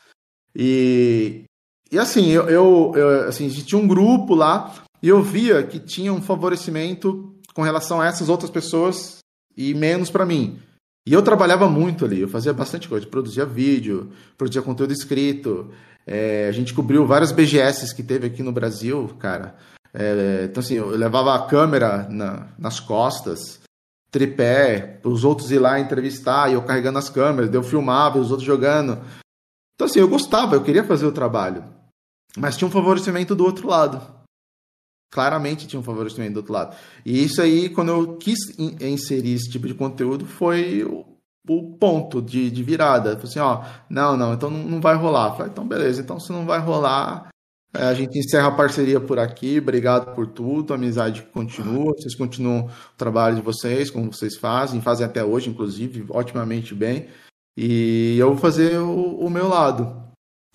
E, e assim, eu, eu, eu- assim, a gente tinha um grupo lá e eu via que tinha um favorecimento com relação a essas outras pessoas e menos para mim. E eu trabalhava muito ali, eu fazia bastante coisa, produzia vídeo, produzia conteúdo escrito. é, a gente cobriu várias BGS que teve aqui no Brasil, cara. É, então, assim, eu levava a câmera na- nas costas, tripé, os outros ir lá entrevistar, e eu carregando as câmeras, eu filmava, os outros jogando. Então, assim, eu gostava, eu queria fazer o trabalho. Mas tinha um favorecimento do outro lado. Claramente tinha um favorecimento do outro lado. E isso aí, quando eu quis in- inserir esse tipo de conteúdo, foi o, o ponto de, de virada. Falei assim, ó, não, não, então não, não vai rolar. Falei, então beleza, então se não vai rolar, é, a gente encerra a parceria por aqui. Obrigado por tudo, a amizade continua. Vocês continuam o trabalho de vocês, como vocês fazem, fazem até hoje, inclusive, otimamente bem. E eu vou fazer o, o meu lado.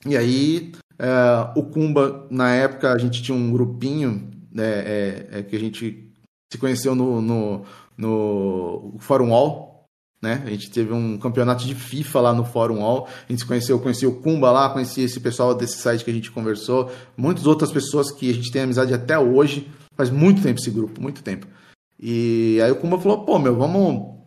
E aí, é, o Kumba, na época, a gente tinha um grupinho né, é, é, que a gente se conheceu no, no, no Fórum Wall. Né? A gente teve um campeonato de FIFA lá no Fórum Wall. A gente se conheceu, conheci o Kumba lá, conheci esse pessoal desse site que a gente conversou. Muitas outras pessoas que a gente tem amizade até hoje. Faz muito tempo esse grupo, muito tempo. E aí o Kumba falou, pô, meu, vamos...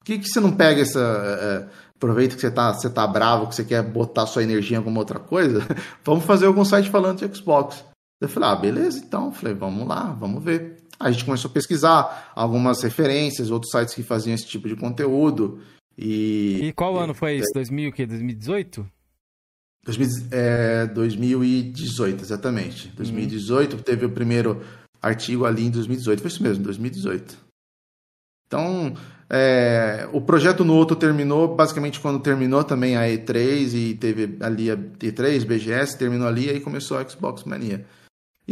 Por que, que você não pega essa... é, aproveita que você tá, você tá bravo, que você quer botar sua energia em alguma outra coisa, [laughs] vamos fazer algum site falando de Xbox. Eu falei, ah, beleza, então. Eu falei, vamos lá, vamos ver. A gente começou a pesquisar algumas referências, outros sites que faziam esse tipo de conteúdo. E, e qual ano foi isso? 2000, o quê? 2018? 2000, é, 2018, exatamente. 2018 uhum. teve o primeiro artigo ali em 2018. Foi isso mesmo, 2018. Então, é, o projeto no outro terminou basicamente quando terminou também a E3 e teve ali a E3, BGS, terminou ali e aí começou a Xbox Mania.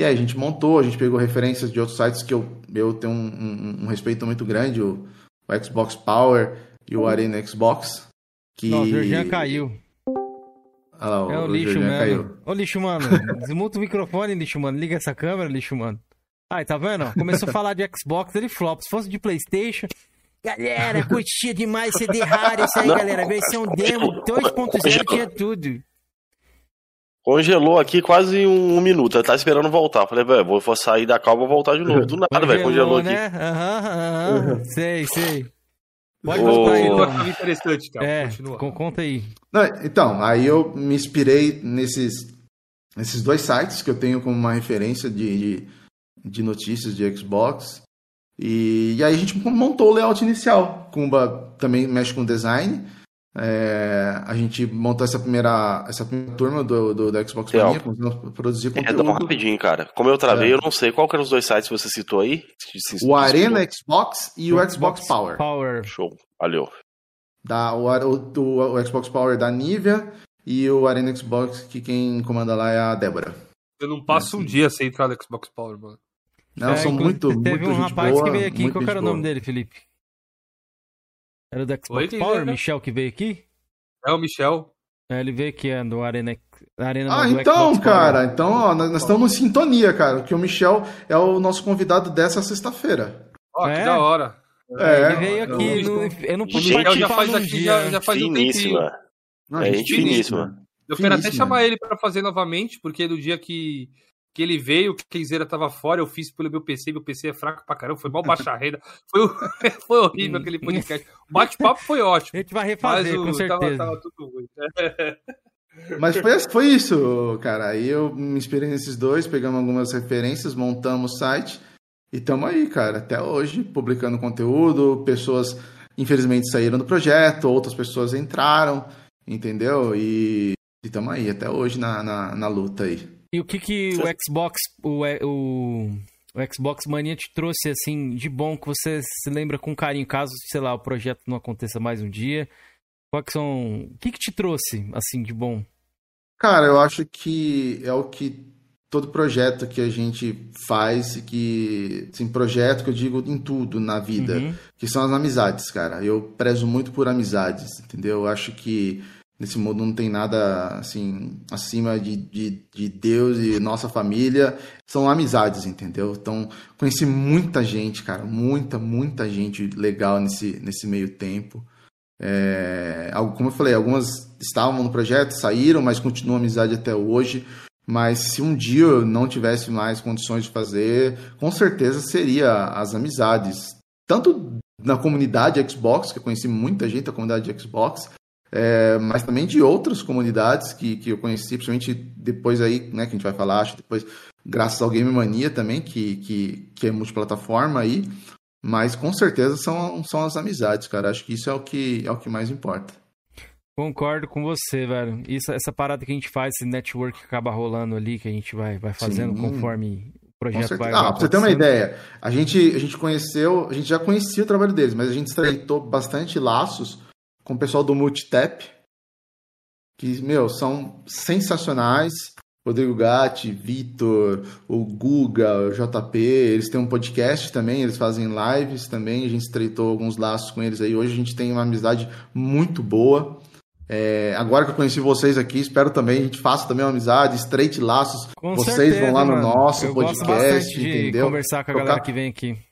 E aí a gente montou, a gente pegou referências de outros sites que eu, eu tenho um, um, um respeito muito grande, o, o, Xbox Power e o Arena Xbox. Que... Não, o Jorginho caiu. Ah lá, o, é o, o lixo, mano. Caiu. Ô, lixo, mano. Desmuta o microfone, lixo, mano. Liga essa câmera, lixo, mano. Aí, tá vendo? Começou a falar de Xbox, ele flop. Se fosse de Playstation... Galera, curtia demais CD raro isso aí, Não. galera. Versão demo 2.0 tinha tudo. Congelou aqui quase um, um minuto. Eu tava esperando voltar. Falei, velho, vou, vou sair da calma e vou voltar de novo. Do nada, velho, congelou né? aqui. Aham, aham. Sei, sei. Pode voltar aí, então. interessante, cara. É, Continua. conta aí. Não, então, aí eu me inspirei nesses, nesses dois sites que eu tenho como uma referência de, de, de notícias de Xbox. E, e, aí a gente montou o layout inicial. Kumba também mexe com design. É, a gente montou essa primeira, essa primeira turma do, do, do Xbox Mania, começamos a produzir conteúdo. É, rapidinho, cara. Como eu travei, é. eu não sei. Qual que eram os dois sites que você citou aí? Se, o Arena Xbox e o Xbox, Xbox Power. Power. Show. Valeu. Da, o, o, o, Xbox Power da Nivea e o Arena Xbox, que quem comanda lá é a Débora. Eu não passo um dia sem entrar no Xbox Power, mano. Não, é, são muito, Teve muito um rapaz boa, que veio aqui, qual era o nome dele, Felipe? Era do Xbox Oi, Power, Michel, que veio aqui? É o Michel. É, ele veio aqui, é, do Arena, Arena Ah, então, Xbox cara, Power. então, ó, nós, nós estamos em sintonia, cara, que o Michel é o nosso convidado dessa sexta-feira. Ó, é? que da hora. É, ele veio aqui, no, eu não pude participar já faz aqui, já, já faz finíssima. um Não, é gente finíssima. Eu quero até chamar ele para fazer novamente, porque no dia que que ele veio, que Kenzeira tava fora, eu fiz pelo meu PC, meu PC é fraco pra caramba, foi mal baixa renda, foi, [laughs] foi horrível aquele podcast. O bate-papo foi ótimo. [laughs] A gente vai refazer, com certeza. Tava, tava tudo ruim. [laughs] Mas foi, foi isso, cara. Aí eu me inspirei nesses dois, pegamos algumas referências, montamos o site e estamos aí, cara, até hoje, publicando conteúdo. Pessoas, infelizmente, saíram do projeto, outras pessoas entraram, entendeu? E estamos aí, até hoje na, na, na luta aí. E o que que o Xbox, o, o, o Xbox Mania te trouxe, assim, de bom que você se lembra com carinho, caso, sei lá, o projeto não aconteça mais um dia? Quais são... O que que te trouxe, assim, de bom? Cara, eu acho que é o que todo projeto que a gente faz, que assim, projeto que eu digo em tudo na vida, uhum. que são as amizades, cara. Eu prezo muito por amizades, entendeu? Eu acho que nesse mundo não tem nada assim acima de, de, de, Deus e nossa família. São amizades entendeu? Então conheci muita gente cara. Muita muita gente legal nesse nesse meio tempo. É, como eu falei algumas estavam no projeto saíram mas continuam amizade até hoje. Mas se um dia eu não tivesse mais condições de fazer com certeza seria as amizades. Tanto na comunidade Xbox que eu conheci muita gente da comunidade Xbox é, mas também de outras comunidades que, que eu conheci, principalmente depois aí, né, que a gente vai falar, acho depois, graças ao Game Mania também, que, que, que é multiplataforma aí, mas com certeza são, são as amizades, cara, acho que isso é o que, é o que mais importa. Concordo com você, velho. Isso, essa parada que a gente faz, esse network que acaba rolando ali, que a gente vai, vai fazendo Sim. conforme o projeto vai. Ah, pra você ter uma ideia, a gente, a gente conheceu, a gente já conhecia o trabalho deles, mas a gente estreitou bastante laços com o pessoal do Multitap, que, meu, são sensacionais. Rodrigo Gatti, Vitor, o Guga, o JP, eles têm um podcast também, eles fazem lives também, a gente estreitou alguns laços com eles aí. Hoje a gente tem uma amizade muito boa. É, agora que eu conheci vocês aqui, espero também a gente faça também uma amizade, estreite laços. Com vocês certeza, vão lá no mano. nosso eu podcast, entendeu? conversar com a galera que vem aqui.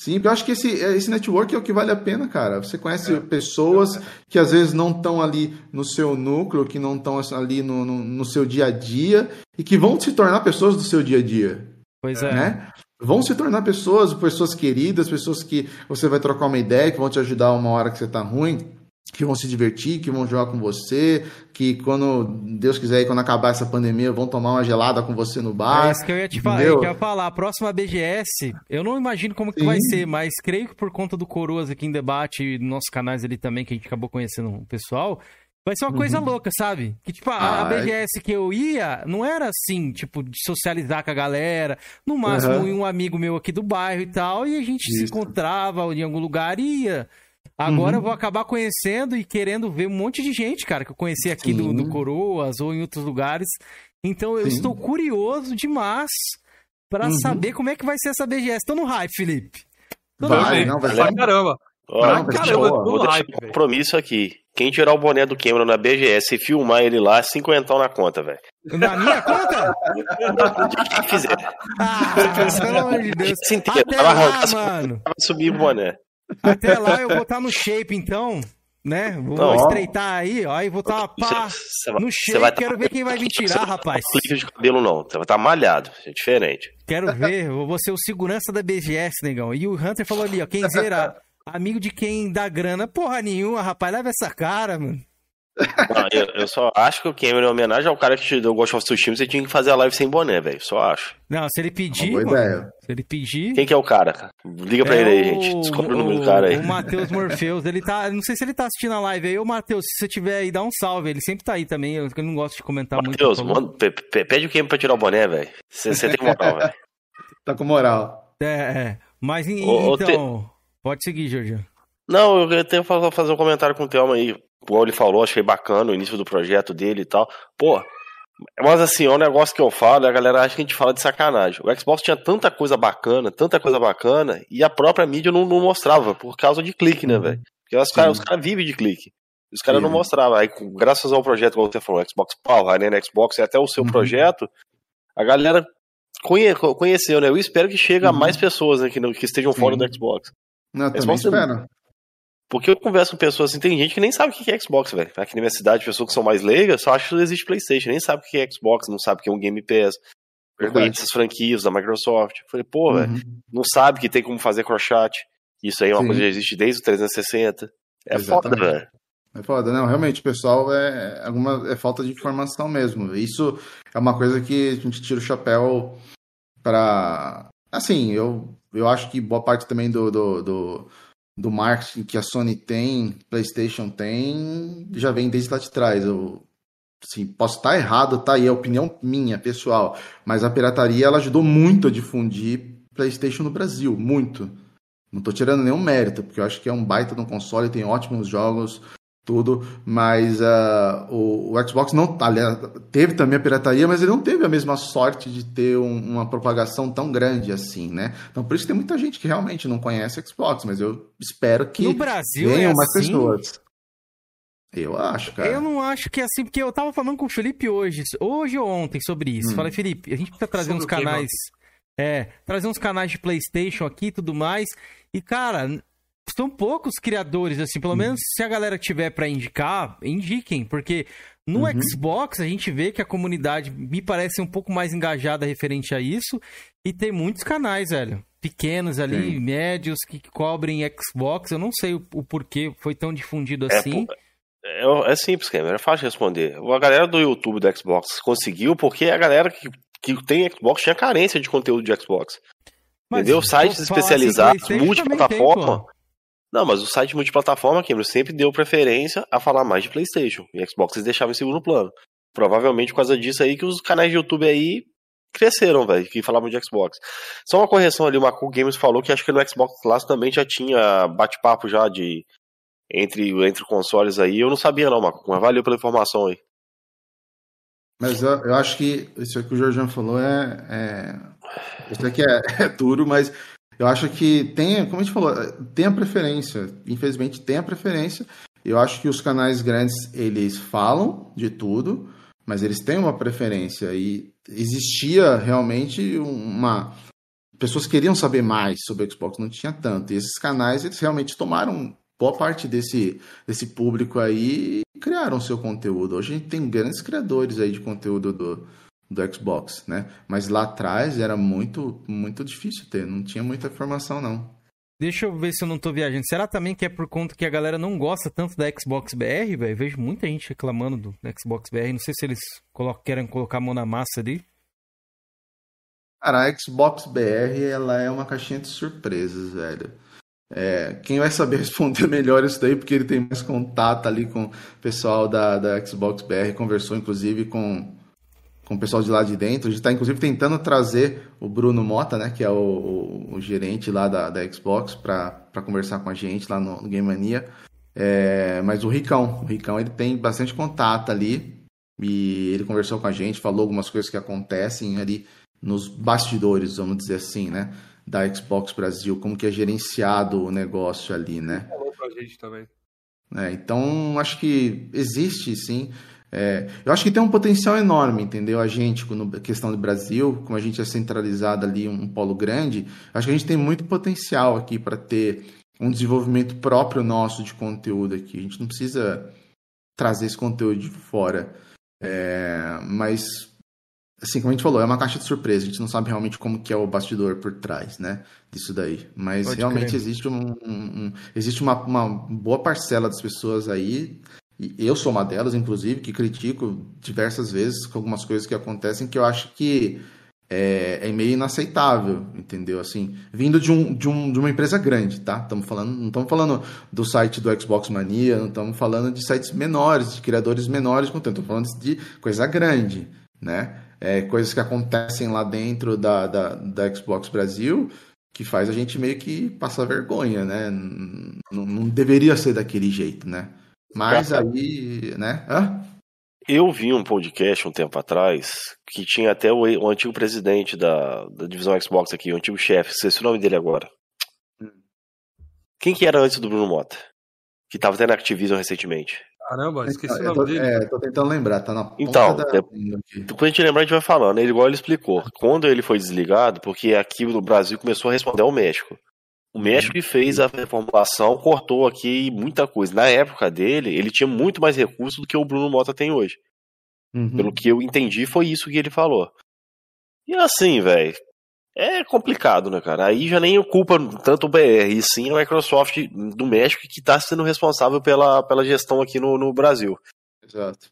Sim, eu acho que esse, esse network é o que vale a pena, cara. Você conhece é. pessoas que às vezes não estão ali no seu núcleo, que não estão ali no, no, no, seu dia a dia e que vão se tornar pessoas do seu dia a dia. Pois é. Né? Vão se tornar pessoas, pessoas queridas, pessoas que você vai trocar uma ideia, que vão te ajudar uma hora que você tá ruim. Que vão se divertir, que vão jogar com você, que quando Deus quiser, quando acabar essa pandemia, vão tomar uma gelada com você no bar. É isso que eu ia te falar. Eu ia falar. A próxima BGS, eu não imagino como que vai ser, mas creio que por conta do Coroas aqui em debate e nossos canais ali também, que a gente acabou conhecendo o pessoal, Vai ser uma coisa uhum. louca, sabe? Que, tipo, a, ah, a BGS é... que eu ia não era assim, tipo, de socializar com a galera. No máximo, uhum. um amigo meu aqui do bairro e tal, e a gente Isso. se encontrava em algum lugar e ia. Agora uhum. eu vou acabar conhecendo e querendo ver um monte de gente, cara, que eu conheci aqui do, do, Coroas ou em outros lugares. Então eu Sim. estou curioso demais para uhum. saber como é que vai ser essa BGS. Tô no hype, Felipe. Tô vai, hype. não, vai ser... caramba. Ó, caramba, vou, vou deixar um compromisso aqui. Quem tirar o boné do Cameron na BGS e filmar ele lá, cinquentão na conta, velho. Na minha conta? Quem fizer. Ah, pelo amor de Deus. Até lá, mano. subir o boné. Até lá eu vou estar no shape, então, né? Vou não, estreitar aí, ó, e vou estar pá, cê, no shape. Tá, quero ver quem vai me [laughs] tirar, rapaz. Não de cabelo não, você vai estar tá malhado, é diferente. Quero [laughs] ver, eu vou ser o segurança da BGS, negão. E o Hunter falou ali, ó, quem zera [laughs] amigo de quem dá grana, porra nenhuma, rapaz, leva essa cara, mano. Não, eu, eu, só acho que o Cameron, em homenagem ao cara que te deu o Ghost of Tsushima, você tinha que fazer a live sem boné, velho. Só acho. Não, se ele pedir. Mano, se ele pedir. Quem que é o cara? Liga pra é ele aí, gente. Descobre o, o número do cara aí. O Matheus Morpheus, ele tá. Não sei se ele tá assistindo a live aí. Ô, Matheus, se você tiver aí, dá um salve. Ele sempre tá aí também. Eu não gosto de comentar Mateus, muito. Matheus, pede o Cameron pra tirar o boné, velho. Você tem moral, velho. [laughs] Tá com moral. É, é. Mas ô, então. Te... Pode seguir, Jorge. Não, eu tenho que fazer um comentário com o Thelma aí igual ele falou, achei bacana o início do projeto dele e tal. Pô, mas assim, é um negócio que eu falo, a galera acha que a gente fala de sacanagem. O Xbox tinha tanta coisa bacana, tanta coisa bacana, e a própria mídia não, não mostrava, por causa de clique, né, uhum. velho? Porque os caras cara vivem de clique. Os caras não mostravam. Aí, graças ao projeto, como você falou, Xbox Power, né, Xbox e até o seu uhum. projeto, a galera conhe, conheceu, né? Eu espero que chegue uhum. a mais pessoas né, que, que estejam Sim. fora do Xbox. Não, também espero. Porque eu converso com pessoas assim, tem gente que nem sabe o que é Xbox, velho. Aqui na minha cidade, pessoas que são mais leigas só acham que existe PlayStation, nem sabe o que é Xbox, não sabe o que é um Game Pass. Conhece essas franquias da Microsoft. Eu falei, pô, uhum. velho, não sabe que tem como fazer crochat. Isso aí é uma Sim. coisa que existe desde o 360. É Exatamente. foda, velho. É foda, não, realmente, pessoal, é, alguma, é falta de informação mesmo. Isso é uma coisa que a gente tira o chapéu para Assim, eu, eu acho que boa parte também do, do, do do marketing que a Sony tem, PlayStation tem, já vem desde lá de trás. Eu assim, posso estar errado, tá aí, é opinião minha, pessoal, mas a pirataria ela ajudou muito a difundir PlayStation no Brasil, muito. Não estou tirando nenhum mérito, porque eu acho que é um baita de um console, tem ótimos jogos, tudo, mas uh, o, o, Xbox não aliás, teve também a pirataria, mas ele não teve a mesma sorte de ter um, uma propagação tão grande assim, né? Então por isso tem muita gente que realmente não conhece Xbox, mas eu espero que no Brasil venham é mais assim? pessoas. Eu acho, cara. Eu não acho que é assim, porque eu tava falando com o Felipe hoje, hoje ou ontem sobre isso. Hum. Falei, Felipe, a gente precisa trazer sobre uns canais. é, trazer uns canais de PlayStation aqui e tudo mais. E, cara, são poucos criadores, assim, pelo uhum. menos se a galera tiver para indicar, indiquem, porque no uhum. Xbox a gente vê que a comunidade me parece um pouco mais engajada referente a isso, e tem muitos canais, velho, pequenos ali, Sim. médios, que cobrem Xbox, eu não sei o, o porquê foi tão difundido é, assim. É, é, é simples, Cameron, é fácil responder. A galera do YouTube do Xbox conseguiu porque a galera que, que tem Xbox tinha carência de conteúdo de Xbox. Mas, Entendeu? Sites assim, especializados, assim, multiplataforma. Não, mas o site multiplataforma, Cameron, sempre deu preferência a falar mais de PlayStation. E Xbox eles deixavam em segundo plano. Provavelmente por causa disso aí que os canais de YouTube aí cresceram, velho, que falavam de Xbox. Só uma correção ali, o Macu Games falou que acho que no Xbox Class também já tinha bate-papo já de entre, entre consoles aí. Eu não sabia não, Macu, mas valeu pela informação aí. Mas eu, eu acho que isso que o Jorjão falou é, é... Isso aqui é, [laughs] é duro, mas eu acho que tem, como a gente falou, tem a preferência. Infelizmente tem a preferência. Eu acho que os canais grandes, eles falam de tudo, mas eles têm uma preferência. E existia realmente uma. Pessoas queriam saber mais sobre o Xbox, não tinha tanto. E esses canais, eles realmente tomaram boa parte desse, desse público aí e criaram seu conteúdo. Hoje a gente tem grandes criadores aí de conteúdo do, do Xbox, né? Mas lá atrás era muito, muito difícil ter, não tinha muita informação não. Deixa eu ver se eu não tô viajando. Será também que é por conta que a galera não gosta tanto da Xbox BR, velho? Vejo muita gente reclamando do Xbox BR. Não sei se eles querem colocar a mão na massa ali. Cara, a Xbox BR ela é uma caixinha de surpresas, velho. É, quem vai saber [laughs] responder melhor isso daí, porque ele tem mais contato ali com o pessoal da, da Xbox BR, conversou inclusive com, com o pessoal de lá de dentro. A gente está inclusive tentando trazer o Bruno Mota, né, que é o, o, o gerente lá da, da Xbox, para conversar com a gente lá no, no Game Mania. É, mas o Ricão, o Ricão ele tem bastante contato ali e ele conversou com a gente, falou algumas coisas que acontecem ali nos bastidores, vamos dizer assim, né? Da Xbox Brasil, como que é gerenciado o negócio ali, né? Falou pra gente também. É, então, acho que existe, sim. É, eu acho que tem um potencial enorme, entendeu? A gente, na questão do Brasil, como a gente é centralizado ali, um polo grande, acho que a gente tem muito potencial aqui para ter um desenvolvimento próprio nosso de conteúdo aqui. A gente não precisa trazer esse conteúdo de fora. É, mas assim, como a gente falou, é uma caixa de surpresa. A gente não sabe realmente como que é o bastidor por trás, né? Disso daí. Mas Pode realmente crer. existe, um, um, um existe uma, uma, boa parcela das pessoas aí, eu sou uma delas, inclusive, que critico diversas vezes com algumas coisas que acontecem que eu acho que é, é meio inaceitável, entendeu? Assim, vindo de, um, de, um, de uma empresa grande, tá? Estamos falando, não estamos falando do site do Xbox Mania, não estamos falando de sites menores, de criadores menores, estamos falando de coisa grande, né? é, coisas que acontecem lá dentro da, da, da, Xbox Brasil que faz a gente meio que passar vergonha, né? Não, não deveria ser daquele jeito, né? Mas aí, né? Hã? Eu vi um podcast um tempo atrás que tinha até o, o antigo presidente da, da, divisão Xbox aqui, o antigo chefe, sei se o nome dele agora. Hum. Quem que era antes do Bruno Mota? Que tava até na Activision recentemente. Caramba, esqueci então, o nome dele. É, tô tentando lembrar, tá na ponta Então, da... depois a gente lembrar, a gente vai falando. Ele, igual ele explicou, quando ele foi desligado, porque aqui no Brasil começou a responder ao México. O México que fez a reformulação cortou aqui muita coisa. Na época dele, ele tinha muito mais recursos do que o Bruno Mota tem hoje. Uhum. Pelo que eu entendi, foi isso que ele falou. E assim, velho, é complicado, né, cara? Aí já nem ocupa tanto o BR, e sim a Microsoft do México que está sendo responsável pela, pela gestão aqui no, no Brasil. Exato.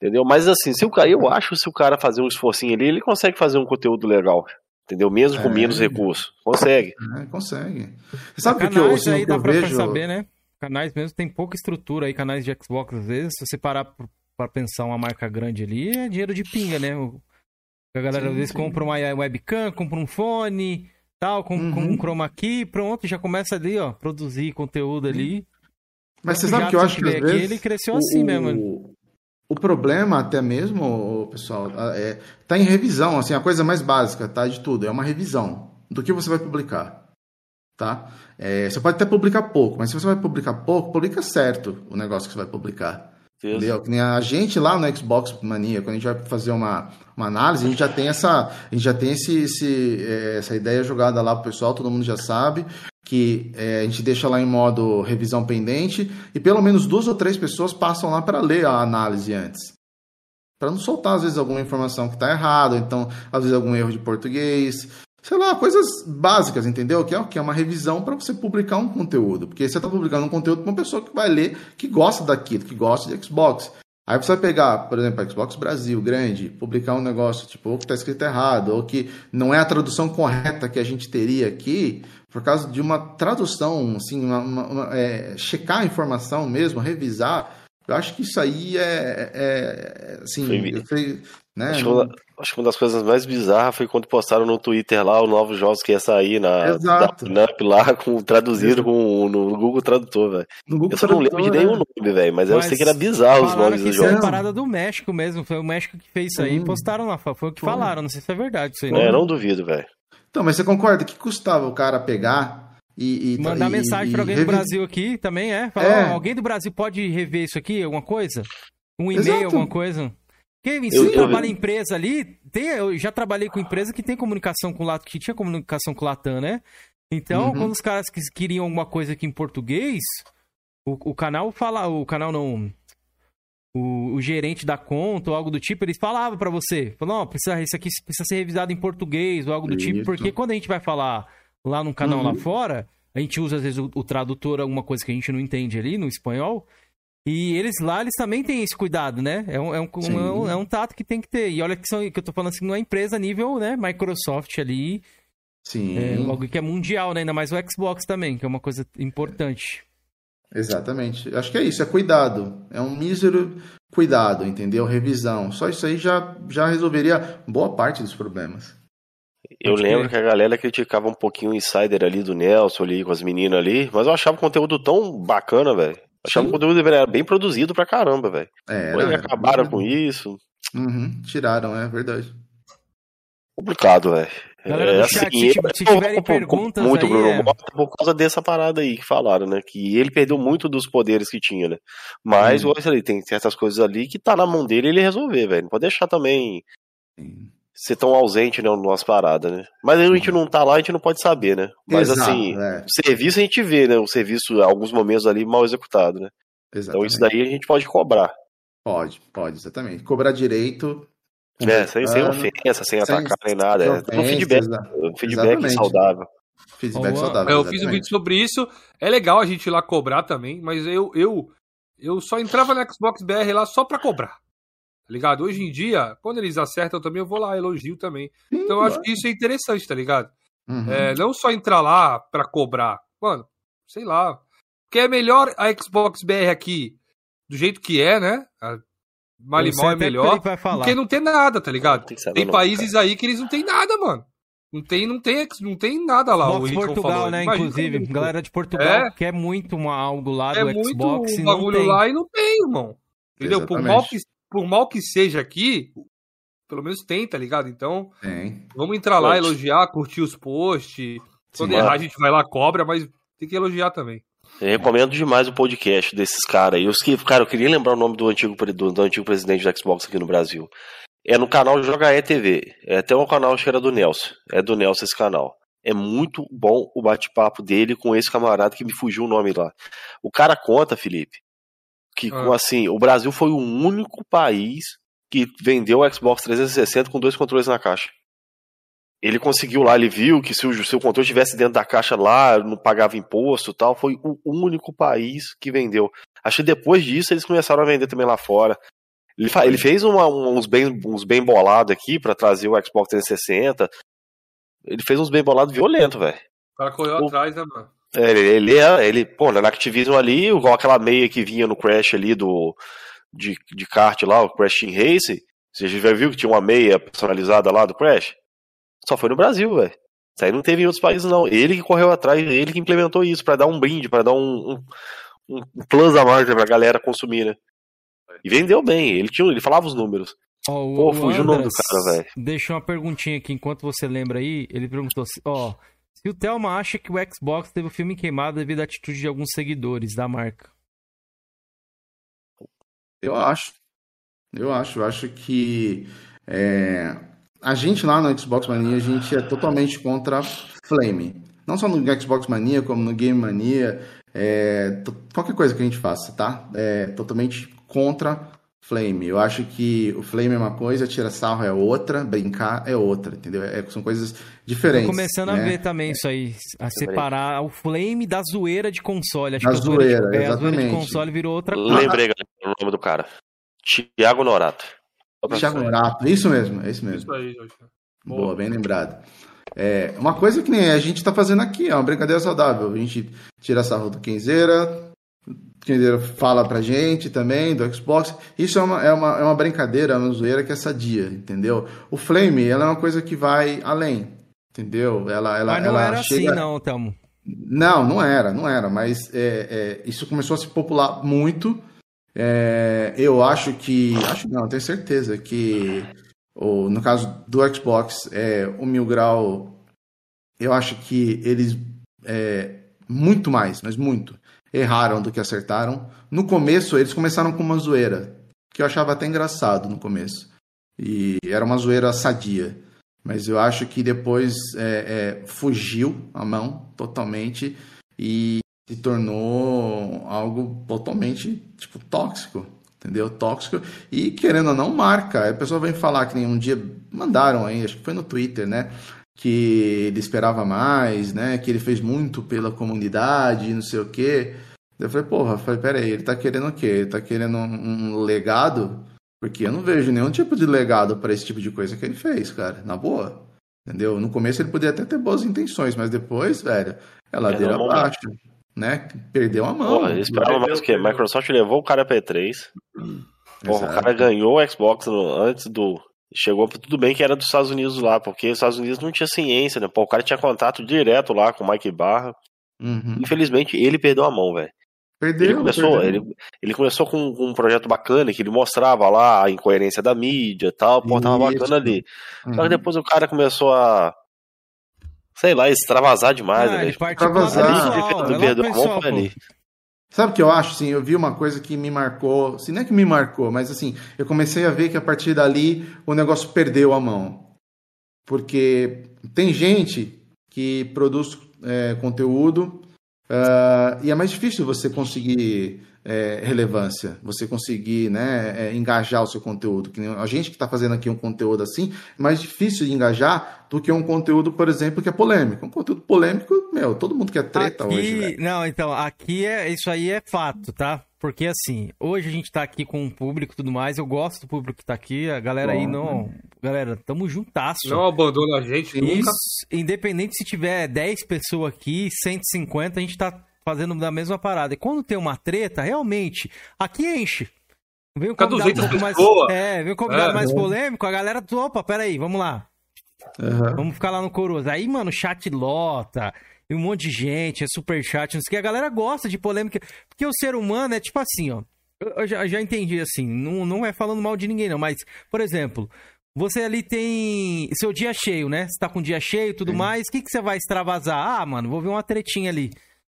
Entendeu? Mas assim, se o cara, eu acho que se o cara fazer um esforcinho ali, ele consegue fazer um conteúdo legal. Entendeu? Mesmo com é, menos recursos. Consegue. É, consegue. Você sabe o que eu, assim, aí dá pra vejo... saber, né? Canais mesmo tem pouca estrutura aí, canais de Xbox, às vezes, se você parar para pensar uma marca grande ali, é dinheiro de pinga, né? A galera sim, às vezes sim. compra uma webcam, compra um fone, tal, com, uhum. com um chroma key, pronto, já começa ali, ó, produzir conteúdo ali. Mas você sabe que eu acho que às vezes, ele cresceu o, assim mesmo. O problema até mesmo, pessoal, é tá em revisão, assim, a coisa mais básica, tá, de tudo, é uma revisão do que você vai publicar, tá? É, você pode até publicar pouco, mas se você vai publicar pouco, publica certo o negócio que você vai publicar. Entendeu? Que nem a gente lá no Xbox Mania, quando a gente vai fazer uma, uma análise, a gente já tem essa, a gente já tem esse, esse é, essa ideia jogada lá pro pessoal, todo mundo já sabe que é, a gente deixa lá em modo revisão pendente e pelo menos duas ou três pessoas passam lá para ler a análise antes. Para não soltar, às vezes, alguma informação que está errada, então, às vezes, algum erro de português, sei lá, coisas básicas, entendeu? Que é, que é uma revisão para você publicar um conteúdo. Porque você está publicando um conteúdo para uma pessoa que vai ler, que gosta daquilo, que gosta de Xbox. Aí você vai pegar, por exemplo, a Xbox Brasil, grande, publicar um negócio, tipo, ou que está escrito errado, ou que não é a tradução correta que a gente teria aqui, por causa de uma tradução, assim, uma, uma, uma, é, checar a informação mesmo, revisar. Eu acho que isso aí é, é assim, Foi, né? Acho, uma, acho, que uma das coisas mais bizarras foi quando postaram no Twitter lá os novos jogos que ia sair na Exato. da lá, com, traduzido com, no Google Tradutor, velho. Eu só não lembro de nenhum é. nome, velho, mas, mas, eu sei que era bizarro os nomes dos jogos. Foi parada do México mesmo, foi o México que fez isso aí, postaram lá, foi o que falaram, não sei se é verdade isso aí. É, não duvido, velho. Então, mas você concorda que custava o cara pegar e, e mandar e, mensagem para alguém do Brasil aqui também é? Falar, é. alguém do Brasil pode rever isso aqui, alguma coisa? Um e-mail, alguma coisa? Porque se eu, trabalha em empresa ali, tem, eu já trabalhei com empresa que tem comunicação com o Latam, que tinha comunicação com o Latam, né? Então, uhum. quando os caras queriam alguma coisa aqui em português, o, o canal fala, o canal não, o, o, gerente da conta ou algo do tipo, eles falavam para você, falou, não, precisa, isso aqui precisa ser revisado em português ou algo do tipo, isso. tipo, porque quando a gente vai falar lá no canal uhum. lá fora, a gente usa às vezes o, o tradutor, alguma coisa que a gente não entende ali no espanhol. E eles lá, eles também têm esse cuidado, né? É um, é um, um, é um, é um tato que tem que ter. E olha que, são, que eu tô falando assim, numa empresa nível, né? Microsoft ali. Sim. É, logo que é mundial, né? Ainda mais o Xbox também, que é uma coisa importante. Exatamente. Acho que é isso, é cuidado. É um mísero cuidado, entendeu? Revisão. Só isso aí já, já resolveria boa parte dos problemas. Eu Pode lembro que a galera criticava um pouquinho o insider ali do Nelson ali com as meninas ali, mas eu achava o conteúdo tão bacana, velho. Achava Sim. que o conteúdo era bem produzido pra caramba, velho. É, eles era- acabaram com isso. Uhum, tiraram, é verdade. Complicado, velho. Galera do chat, se tiver- se eu- tiverem perguntas muito aí, Bruno é- Mota por causa dessa parada aí que falaram, né? Que ele perdeu muito dos poderes que tinha, né? Mas, Hum. falei, tem certas coisas ali que tá na mão dele ele resolver, velho. Não pode deixar também Sim. ser tão ausente, né, nas paradas, né? Mas aí a gente não tá lá, a gente não pode saber, né? Mas Exato, assim, é, o serviço a gente vê, né? O serviço, em alguns momentos ali, mal executado, né? Então exatamente. isso daí a gente pode cobrar. Pode, pode, exatamente. Cobrar direito. Né? Sem, sem conversando, ofensa, sem, sem- atacar nem nada. É ofensa, feedback. um feedback exatamente. saudável. Feedback saudável. É, eu fiz um exatamente. vídeo sobre isso. É legal a gente ir lá cobrar também, mas eu eu, eu só entrava no Xbox BR lá só pra cobrar. Tá ligado? Hoje em dia, quando eles acertam também, eu vou lá, elogio também. Sim, Então eu acho que isso é interessante, tá ligado? uhum. É, não só entrar lá pra cobrar. Mano, sei lá. Porque é melhor a Xbox BR aqui do jeito que é, né? A mal e Eu sei mal é melhor. ele vai falar. Porque não tem nada, tá ligado? Tem Tem países aí que eles não tem nada, mano. Não tem, não tem, não tem nada lá. o Xbox Rickon Portugal, falou. né? Imagina Inclusive, como- galera de Portugal É. quer muito uma, algo lá é do muito Xbox e um não bagulho tem. lá e não tem, irmão. Entendeu? Por mal, que, por mal que seja aqui, pelo menos tem, tá ligado? Então, Tem. vamos entrar lá, Pode. elogiar, curtir os posts. Quando Sim. errar, a gente vai lá, cobra, mas tem que elogiar também. Eu recomendo demais o podcast desses caras aí. Os que, cara, eu queria lembrar o nome do antigo, do, do antigo presidente do Xbox aqui no Brasil. É no canal Joga E TV. É até um canal, acho que era do Nelson. É do Nelson esse canal. É muito bom o bate-papo dele com esse camarada que me fugiu o nome lá. O cara conta, Felipe, que Ah. assim, o Brasil foi o único país que vendeu o Xbox 360 com dois controles na caixa. Ele conseguiu lá, ele viu que se o, se o controle estivesse dentro da caixa lá, não pagava imposto e tal. Foi o único país que vendeu. Acho que depois disso eles começaram a vender também lá fora. Ele, ele fez uma- uns bem, uns bem bolados aqui pra trazer o Xbox 360. Ele fez uns bem bolados violentos, velho. O cara correu O- atrás, né, mano? É, Ele, ele, é- ele, pô, na Activision ali, igual aquela meia que vinha no Crash ali do de, de kart lá, o Crash Team Race. Você já viu que tinha uma meia personalizada lá do Crash? Só foi no Brasil, velho. Isso aí não teve em outros países, não. Ele que correu atrás, ele que implementou isso pra dar um brinde, pra dar um, um, um plus a mais pra galera consumir, né? E vendeu bem, ele, tinha, ele falava os números. Ó, o, Pô, fugiu o nome do cara, velho. Deixou uma perguntinha aqui, enquanto você lembra aí, ele perguntou assim, ó, se o Thelma acha que o Xbox teve o filme queimado devido à atitude de alguns seguidores da marca. Eu acho. Eu acho. Eu acho que é, a gente lá no Xbox Mania, a gente é totalmente contra Flame. Não só no Xbox Mania, como no Game Mania. é, qualquer coisa que a gente faça, tá? É totalmente contra Flame. Eu acho que o Flame é uma coisa, tirar sarro é outra, brincar é outra, entendeu? É- são coisas diferentes. Tô começando a né? ver também isso aí, a separar o flame da zoeira de console. Acho Da que a zoeira, de, zoeira, é, a zoeira de exatamente. console virou outra coisa. Lembrei, galera, o nome do cara. Tiago Norato. Norato, isso mesmo, é isso mesmo. Isso aí, Jorge. Boa, bem lembrado. É, uma coisa que nem a gente tá fazendo aqui, é uma brincadeira saudável. A gente tira sarro do Kenzeira, o Kenzeira fala pra gente também, do Xbox. Isso é uma, é uma, é uma brincadeira, é uma zoeira que é sadia, entendeu? O Flame, ela é uma coisa que vai além, entendeu? Ela, ela, Mas não ela era chega... assim, não, Thelmo. Não, não era, não era, mas é, é, isso começou a se popular muito. É, eu acho que. Acho não, tenho certeza que no caso do Xbox, é, o Mil Grau, eu acho que eles é, muito mais, mas muito, erraram do que acertaram. No começo, eles começaram com uma zoeira, que eu achava até engraçado no começo. E era uma zoeira sadia. Mas eu acho que depois é, é, fugiu a mão totalmente e se tornou algo totalmente tipo tóxico, entendeu? Tóxico e querendo ou não marca. A pessoa vem falar que nem um dia mandaram aí, acho que foi no Twitter, né? que ele esperava mais, né? Que ele fez muito pela comunidade, não sei o quê. Eu falei, porra, falei, peraí, ele tá querendo o quê? Ele tá querendo um, um legado? Porque eu não vejo nenhum tipo de legado para esse tipo de coisa que ele fez, cara, na boa. Entendeu? No começo ele podia até ter boas intenções, mas depois, velho, é ladeira abaixo, né? Perdeu a mão. Porra, esperava mais o quê? Microsoft levou o cara pra E3. Porra, o cara ganhou o Xbox antes do. Chegou tudo bem que era dos Estados Unidos lá, porque os Estados Unidos não tinha ciência, né? Pô, o cara tinha contato direto lá com o Mike Barra. Uhum. Infelizmente, ele perdeu a mão, velho. Perdeu, Ele começou, perdeu. ele, ele começou com, com um projeto bacana que ele mostrava lá a incoerência da mídia e tal, pô, tava bacana ali. Só que Uhum. depois o cara começou a. Sei lá, extravasar demais, Ah, né? pro lado vazar. pessoal, ali. Sabe o que eu acho? Sim, eu vi uma coisa que me marcou. Assim, não é que me marcou, mas assim, eu comecei a ver que a partir dali o negócio perdeu a mão. Porque tem gente que produz é, conteúdo ah, e é mais difícil você conseguir é, relevância, você conseguir né, é, engajar o seu conteúdo. Que nem a gente que está fazendo aqui um conteúdo assim, é mais difícil de engajar do que um conteúdo, por exemplo, que é polêmico. Um conteúdo polêmico, meu, todo mundo quer treta aqui, hoje, velho. Não, então, aqui é isso aí é fato, tá? Porque assim, hoje a gente tá aqui com o público e tudo mais. Eu gosto do público que tá aqui. A galera aí Bom, não. Galera, tamo juntasso. Não abandona a gente nunca. Isso, independente se tiver 10 pessoas aqui, 150, a gente tá fazendo da mesma parada. E quando tem uma treta, realmente, aqui enche. Vem um convidado um 200 pouco mais, é, vem um convidado É. mais polêmico, a galera, opa, peraí, vamos lá. Aham. Vamos ficar lá no Coroas. Aí, mano, chat lota, e um monte de gente, é super chat, não sei o que. A galera gosta de polêmica. Porque o ser humano é tipo assim, ó. Eu, eu já, já entendi, assim, não, não é falando mal de ninguém, não. Mas, por exemplo, você ali tem seu dia cheio, né? Você tá com o dia cheio e tudo mais. O que, que você vai extravasar? Ah, mano, vou ver uma tretinha ali.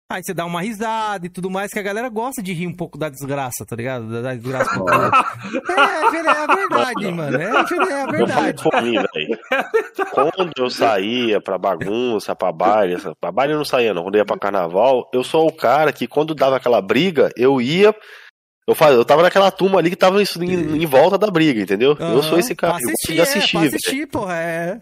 Aí você dá uma risada e tudo mais, que a galera gosta de rir um pouco da desgraça, tá ligado? Da, da desgraça. outro. [laughs] é, é, a verdade, mano. É, é a Eu verdade. Quando eu saía pra bagunça, pra baile, pra baile eu não saía não, quando eu ia pra carnaval, eu sou o cara que quando dava aquela briga, eu ia. Eu, faz, eu tava naquela turma ali que tava em, em, volta da briga, entendeu? eu sou esse cara, Pra eu gosto assistir, de assistir, é, assistir, porra, é.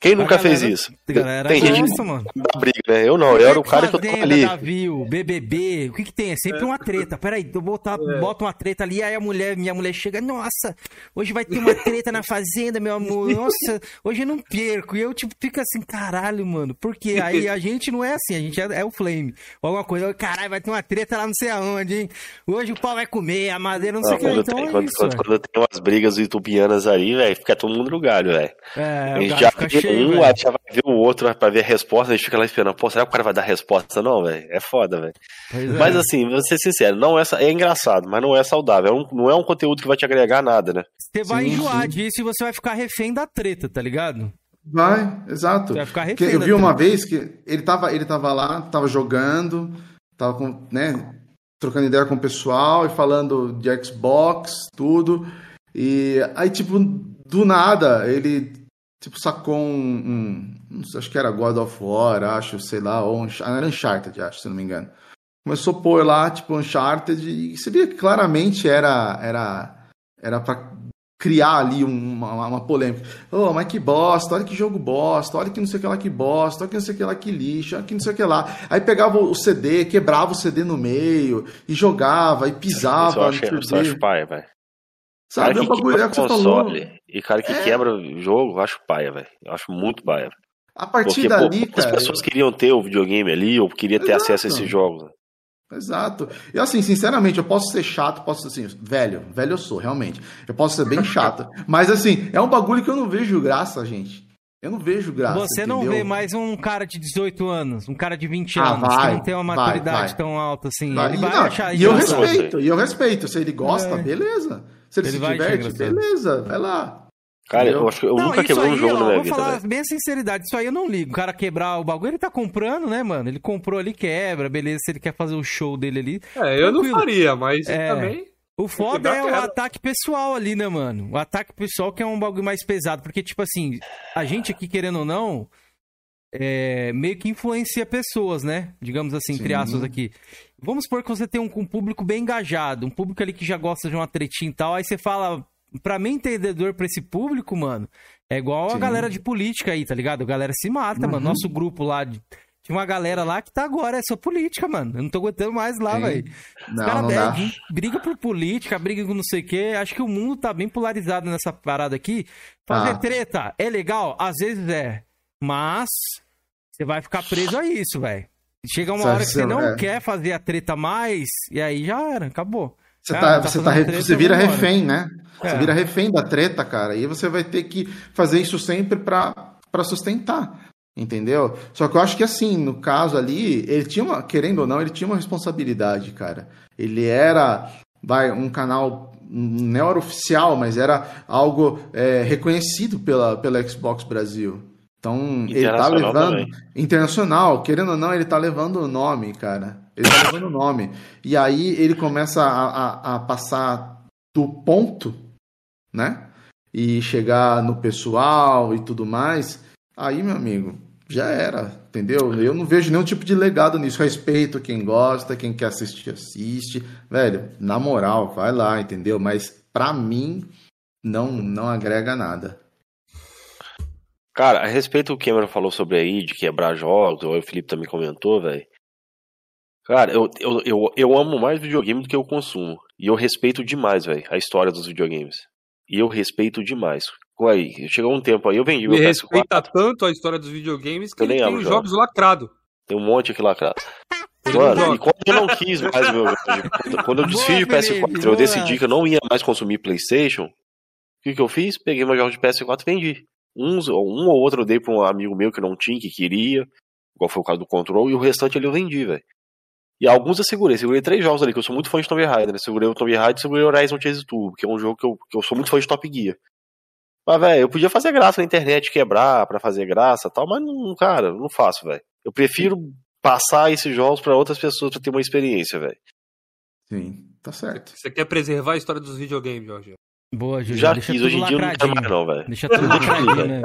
Quem nunca fez isso? Galera Tem gente gosta, mano. da briga, né? Eu não, eu era o cara que eu tava ali. Davi, o BBB, o que que tem? É sempre uma treta. Peraí, eu botar, boto uma treta ali, aí a mulher, minha mulher chega, nossa, hoje vai ter uma treta na fazenda, meu amor, nossa, hoje eu não perco. E eu, tipo, fico assim, caralho, mano, porque aí a gente não é assim, a gente é, é o flame. Ou alguma coisa, caralho, vai ter uma treta lá não sei aonde, hein? Hoje o pau vai comer, a madeira não sei Não, o que. quando, Então tem, é quando, isso, quando, velho. quando tem umas brigas itupianas aí, velho, fica todo mundo no galho, velho. É, a o gente já fica cheio, um, aí já vai ver o outro pra ver a resposta, a gente fica lá esperando. Pô, será que o cara vai dar resposta? Não, velho. É foda, velho. É. Mas assim, vou ser sincero, não é, é engraçado, mas não é saudável. É um- não é um conteúdo que vai te agregar nada, né? Você vai Sim, enjoar sim. disso e você vai ficar refém da treta, tá ligado? Vai, exato. Você vai ficar Porque refém eu da vi uma treta. vez que ele tava, ele tava lá, tava jogando, tava com, né, trocando ideia com o pessoal e falando de Xbox, tudo. E aí, tipo, do nada, ele tipo sacou um, um- acho que era God of War, acho, sei lá, ou Unch- era Uncharted, acho, se não me engano. Começou a pôr lá, tipo, Uncharted, e você via que claramente era era era para criar ali uma, uma polêmica. Oh, mas que bosta, olha que jogo bosta, olha que não sei o que lá que bosta, olha que não sei o que lá que lixo, olha que não sei o que lá. Aí pegava o CD, quebrava o CD no meio, e jogava, e Isso pisava eu acho, no isso eu acho paia, velho. Sabe, é Cara um que bagulho, é quebra o que você falou. console e cara que É. quebra jogo, eu acho paia, velho. Eu acho muito paia. velho. A partir Porque, pô, dali, poucas cara. pessoas queriam ter o videogame ali, ou queriam ter Exato. acesso a esses jogos. né? Exato. E assim, sinceramente, eu posso ser chato, posso ser assim, velho, velho eu sou, realmente. Eu posso ser bem chato. [laughs] Mas assim, é um bagulho que eu não vejo graça, gente. Eu não vejo graça. Você não entendeu? vê mais um cara de 18 anos, um cara de 20 Ah, anos, vai, que não tem uma vai, maturidade vai. tão alta assim. Vai, ele e vai não, achar e eu respeito, e eu respeito. Se ele gosta, É. beleza. Se ele, Ele se diverte, beleza, vai lá. Cara, eu acho que eu Não, nunca quebrei um jogo ó, na minha vou vida, falar velho. bem a sinceridade, isso aí eu não ligo. O cara quebrar o bagulho, ele tá comprando, né, mano? Ele comprou ali, quebra, beleza, se ele quer fazer o show dele ali. É, eu não Tranquilo. faria, mas É. também. O foda é o ataque pessoal ali, né, mano? O ataque pessoal que é um bagulho mais pesado. Porque, tipo assim, a gente aqui, querendo ou não, é, meio que influencia pessoas, né? Digamos assim, aspas aqui. Vamos supor que você tem um, um público bem engajado, um público ali que já gosta de uma tretinha e tal, aí você fala, pra mim entendedor pra esse público, mano, É igual a Sim. galera de política aí, tá ligado? A galera se mata, Uhum. mano. Nosso grupo lá, de- tinha uma galera lá que tá agora, é só política, mano. Eu não tô aguentando mais lá, velho. Os Não, caras não é, dá. briga por política, briga com não sei o quê. Acho que o mundo tá bem polarizado nessa parada aqui. Fazer Ah. treta é legal? Às vezes é. Mas você vai ficar preso a isso, velho. Chega uma Sabe, hora que você você- não é. quer fazer a treta mais, e aí já era, acabou. Você, Cara, tá, tá você, tá re- treta, você vira refém, né? Você É. vira refém da treta, cara. E você vai ter que fazer isso sempre pra, pra sustentar. Entendeu? Só que eu acho que assim, no caso ali, ele tinha uma, querendo ou não, ele tinha uma responsabilidade, cara. Ele era, vai, um canal não era oficial, mas era algo é, reconhecido pela, pela Xbox Brasil. Então, ele tá levando. também. Internacional, querendo ou não, ele tá levando o nome, cara. Ele tá levando o nome. E aí ele começa a, a, a passar do ponto, né? E chegar no pessoal e tudo mais. Aí, meu amigo, já era, entendeu? Eu não vejo nenhum tipo de legado nisso. Respeito quem gosta, quem quer assistir, assiste. Velho, na moral, vai lá, entendeu? Mas pra mim, não, não agrega nada. Cara, a respeito do que o Cameron falou sobre aí, de quebrar jogos, o Felipe também comentou, velho. Cara, eu, eu, eu, eu amo mais videogame do que eu consumo. E eu respeito demais, velho, a história dos videogames. E eu respeito demais. Aí, chegou um tempo aí, eu vendi meu Me PS4, respeita tanto a história dos videogames que Eu ele nem tem jogos. jogos lacrados. tem um monte aqui lacrado. [laughs] Mano, e quando eu não quis mais meu quando, quando eu [laughs] desfiz de Boa, PS4, Felipe, eu decidi boa. que eu não ia mais consumir Playstation, o que, que eu fiz? Peguei meus jogos de PS4 e vendi. Uns, um ou outro eu dei pra um amigo meu que não tinha, que queria, igual foi o caso do Control, e o restante ali eu vendi, velho. E alguns eu segurei, segurei três jogos ali, que eu sou muito fã de Tomb Raider, né? Segurei o Tomb Raider e segurei o Horizon Chase Turbo, que é um jogo que eu, que eu sou muito fã de Top Gear. Mas, velho, eu podia fazer graça na internet, quebrar pra fazer graça e tal, mas não, cara, eu não faço, velho. Eu prefiro passar esses jogos pra outras pessoas pra ter uma experiência, velho. Sim, tá certo. Você quer preservar a história dos videogames, Jorge. Boa, Júlio. Já deixa quis, tudo hoje em dia eu não quero mais não, velho. Deixa tudo [laughs] lacradinho, né?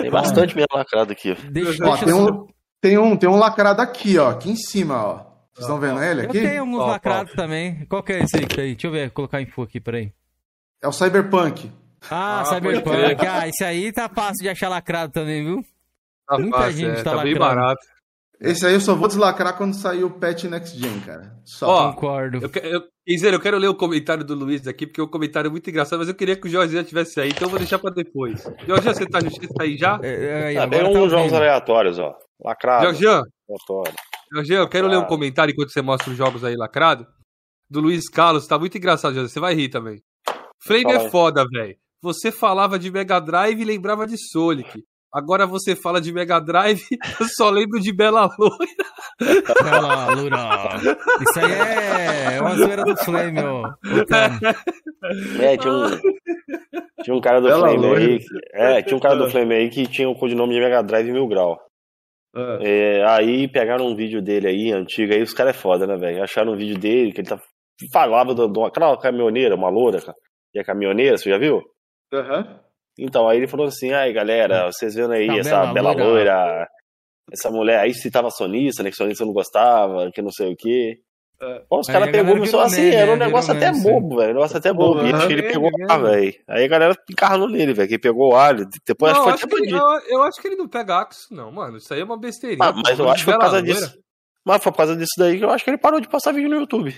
Tem bastante mesmo lacrado aqui. ó. Deixa, Ó, deixa tem só- um, tem, um, tem um lacrado aqui, ó. Aqui em cima, ó. Vocês estão vendo ele Eu aqui? tenho alguns Ó, ó. lacrados também. Qual que é esse aí que tá aí? Deixa eu ver, colocar info aqui, peraí. É o Cyberpunk. Ah, Ah, Cyberpunk. Ah, esse aí tá fácil de achar lacrado também, viu? Tá Muita fácil, gente é, tá tá bem lacrando. barato. Esse aí eu só vou deslacrar quando sair o patch Next Gen, cara. Só. Ó, Concordo. Eu, que- eu, Kenzeiro, eu quero ler o comentário do Luiz aqui, porque o comentário é muito engraçado, mas eu queria que o Jorge estivesse aí, então eu vou deixar pra depois. Jorge, você tá, você tá aí já? É, é, aí, Ah, pega tá uns jogos aleatórios, ó. Lacrado. Jorge, aleatório. Jorge, eu quero ler um Ah. comentário enquanto você mostra os jogos aí lacrado. Do Luiz Carlos, tá muito engraçado, Jorge. Você vai rir também. Flame Fala é foda, velho. Você falava de Mega Drive e lembrava de Sonic. Agora você fala de Mega Drive, [laughs] eu só lembro de Bela Loira. Olha lá, Lura. Isso aí é, é uma zoeira do Flame, ó. É, tinha um. Tinha um cara do Bela Flame loira. aí. que- É, tinha um cara do Flame aí que tinha o codinome de Mega Drive Mil Grau. É, aí pegaram um vídeo dele aí, antigo, aí os caras é foda, né, velho? Acharam um vídeo dele que ele tá, falava de uma aquela caminhoneira, uma loura, cara. E a caminhoneira, você já viu? Aham. Então, aí ele falou assim, ai galera, vocês vendo aí A essa bela bela loira." essa mulher aí citava sonista, né? Que sonista não gostava, que não sei o quê. Pô, os caras pegou virou assim, era um negócio até bobo, velho. Um negócio até bobo. E Porra, acho que ele pegou meme. lá, velho. Aí a galera encarnou nele, velho. Que pegou o alho. Depois Não, acho que foi bandido. eu, eu acho que ele não pega Axo, não, mano. Isso aí é uma besteirinha. Ah, mas eu acho que foi por causa disso. Mas foi por causa disso daí que eu acho que ele parou de passar vídeo no YouTube.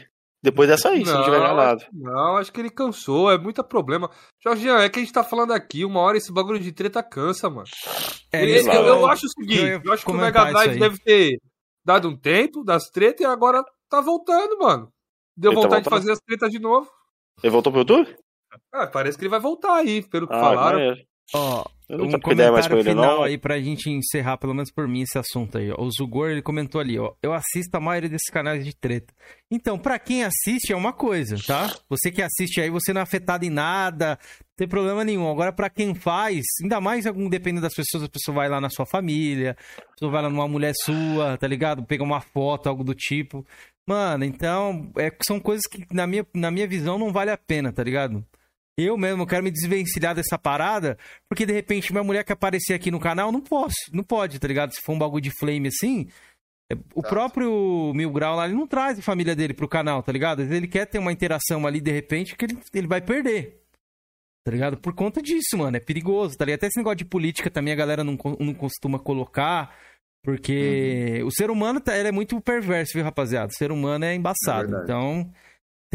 Depois dessa aí, se não tiver enganado. Não, acho que ele cansou, é muito problema. Jorginho, é que a gente tá falando aqui, uma hora esse bagulho de treta cansa, mano. É, Ele- isso eu, que eu acho o eu seguinte, ia eu acho que o Mega Drive isso deve ter dado um tempo das tretas e agora tá voltando, mano. Deu Ele tá vontade de voltando? fazer as tretas de novo. Ele voltou pro YouTube? Ah, parece que ele vai voltar aí, pelo que Ah, falaram. maneiro. Ó, um com comentário ele, final não. aí pra gente encerrar, pelo menos por mim, esse assunto aí. ó. O Zugor, ele comentou ali, ó. Eu assisto a maioria desses canais de treta. Então, pra quem assiste é uma coisa, tá? Você que assiste aí, você não é afetado em nada, não tem problema nenhum. Agora, pra quem faz, ainda mais algum, dependendo das pessoas, a pessoa vai lá na sua família, a pessoa vai lá numa mulher sua, tá ligado? Pega uma foto, algo do tipo. Mano, então, é, são coisas que, na minha, na minha visão, não vale a pena, tá ligado? Eu mesmo quero me desvencilhar dessa parada, porque de repente minha mulher quer aparecer aqui no canal, não posso, não pode, tá ligado? Se for um bagulho de flame assim, é, o Exato. próprio Mil Grau lá, ele não traz a família dele pro canal, tá ligado? Ele quer ter uma interação ali de repente que ele, ele vai perder. Tá ligado? Por conta disso, mano. É perigoso, tá ligado? Até esse negócio de política também a galera não, não costuma colocar. Porque uhum. o ser humano tá, ele é muito perverso, viu, rapaziada? O ser humano é embaçado. É então,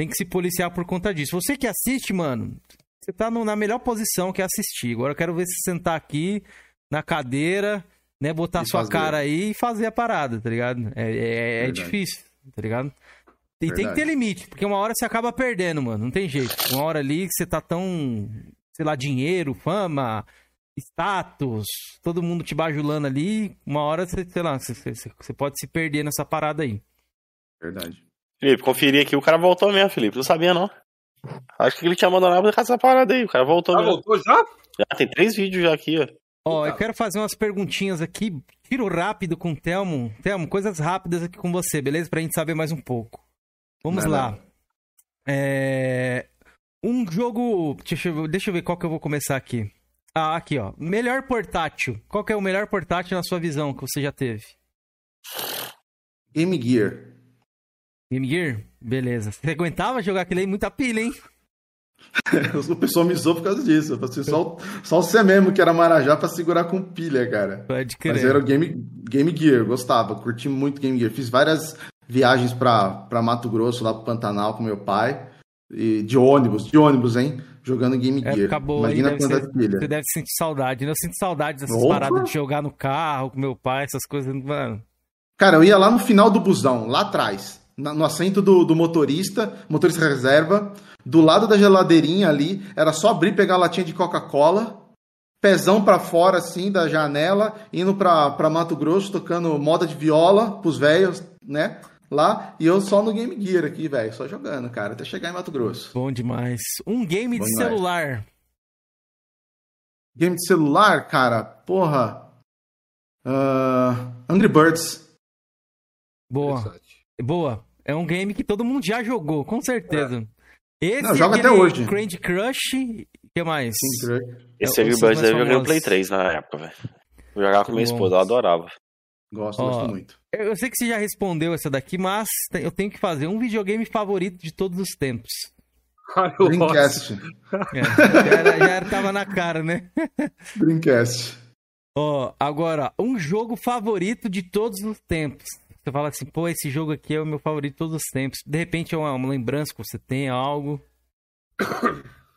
tem que se policiar por conta disso. Você que assiste, mano, você tá no, na melhor posição que é assistir. Agora eu quero ver se sentar aqui na cadeira, né? Botar e sua fazer. cara aí e fazer a parada, tá ligado? É, é, é difícil, tá ligado? E tem que ter limite, porque uma hora você acaba perdendo, mano. Não tem jeito. Uma hora ali que você tá tão, sei lá, dinheiro, fama, status, todo mundo te bajulando ali, uma hora você, sei lá, você, você pode se perder nessa parada aí. Verdade. Felipe, conferi aqui, o cara voltou mesmo, Felipe. Não sabia, não. Acho que ele tinha abandonado por causa dessa parada aí. O cara voltou ah, mesmo. voltou já? Já, tem três vídeos já aqui, ó. Ó, eu quero fazer umas perguntinhas aqui, tiro rápido com o Telmo. Telmo, coisas rápidas aqui com você, beleza? Pra gente saber mais um pouco. Vamos não, lá. Não. É... Um jogo. Deixa eu, ver, deixa eu ver qual que eu vou começar aqui. Ah, aqui, ó. Melhor portátil. Qual que é o melhor portátil na sua visão que você já teve? Game Gear. Game Gear? Beleza. Você aguentava jogar aquele aí muita pilha, hein? [laughs] o pessoal me zoou por causa disso. Assim, só, só você mesmo que era Marajá pra segurar com pilha, cara. Pode crer. Mas era o Game, Game Gear, gostava. Curti muito Game Gear. Fiz várias viagens pra, pra Mato Grosso, lá pro Pantanal com meu pai. E de ônibus, de ônibus, hein? Jogando Game é, Gear. acabou Imagina aí, quantas ser, pilhas. Você deve sentir saudade, né? Eu sinto saudade dessas Opa. paradas de jogar no carro com meu pai, essas coisas, mano. Cara, eu ia lá no final do busão, lá atrás, no assento do, do motorista, motorista reserva, do lado da geladeirinha ali, era só abrir, pegar a latinha de Coca-Cola, pezão para fora, assim, da janela, indo pra, pra Mato Grosso, tocando moda de viola pros velhos, né? lá e eu só no Game Gear aqui, velho, só jogando, cara, até chegar em Mato Grosso. Bom demais. Um game Bom de demais. celular. Game de celular, cara, porra. Uh, Angry Birds. Boa. Boa. É um game que todo mundo já jogou, com certeza. É. Esse Não, joga até hoje. Candy Crush, o que mais? Esse Angry Birds eu joguei no Play 3 na época, velho. Eu jogava com minha esposa, eu adorava. Gosto, Ó, gosto muito. Eu sei que você já respondeu essa daqui, mas eu tenho que fazer um videogame favorito de todos os tempos. Dreamcast. É, já, era, já era, tava na cara, né? Dreamcast. Ó, agora, um jogo favorito de todos os tempos. Você fala assim, pô, esse jogo aqui é o meu favorito de todos os tempos. De repente é uma, uma lembrança que você tem, algo.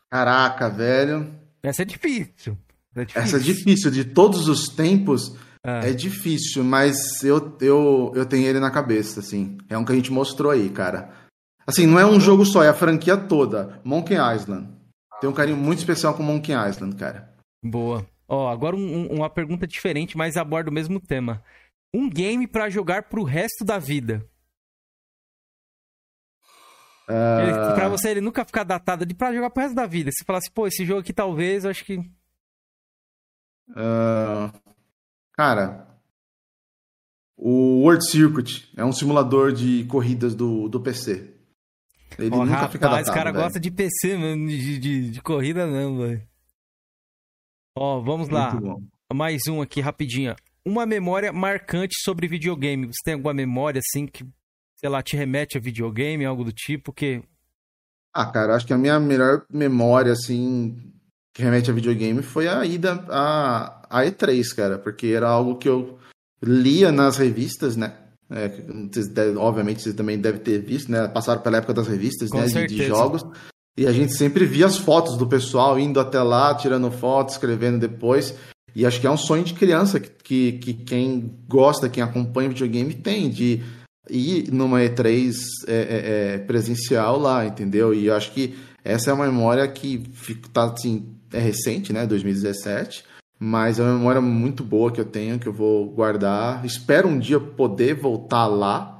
Caraca, velho. Essa é difícil. é difícil. Essa é difícil. De todos os tempos, ah. É difícil, mas eu, eu, eu tenho ele na cabeça, assim. É um que a gente mostrou aí, cara. Assim, não é um jogo só, é a franquia toda. Monkey Island. Tem um carinho muito especial com Monkey Island, cara. Boa. Ó, agora um, uma pergunta diferente, mas aborda o mesmo tema. Um game para jogar pro resto da vida. Uh... Pra você ele nunca ficar datado de pra jogar pro resto da vida. Se falasse, pô, esse jogo aqui talvez, eu acho que. Uh... Cara, o World Circuit é um simulador de corridas do, do PC. Ele oh, nunca rapaz, fica datado, cara véio. gosta de PC, mano, de, de, de corrida não, velho. Ó, vamos lá. Mais um aqui, rapidinho. Uma memória marcante sobre videogame. Você tem alguma memória, assim, que, sei lá, te remete a videogame, algo do tipo, que... Ah, cara, acho que a minha melhor memória, assim, que remete a videogame foi a ida a, a E3, cara, porque era algo que eu lia nas revistas, né? É, vocês obviamente vocês também devem ter visto, né? Passaram pela época das revistas, Com né? De, de, jogos. E a gente sempre via as fotos do pessoal indo até lá, tirando fotos, escrevendo depois. E acho que é um sonho de criança que, que, que quem gosta, quem acompanha videogame tem, de ir numa E3 é, é, é, presencial lá, entendeu? E acho que essa é uma memória que tá assim, é recente, né? 2017. Mas é uma memória muito boa que eu tenho, que eu vou guardar. Espero um dia poder voltar lá.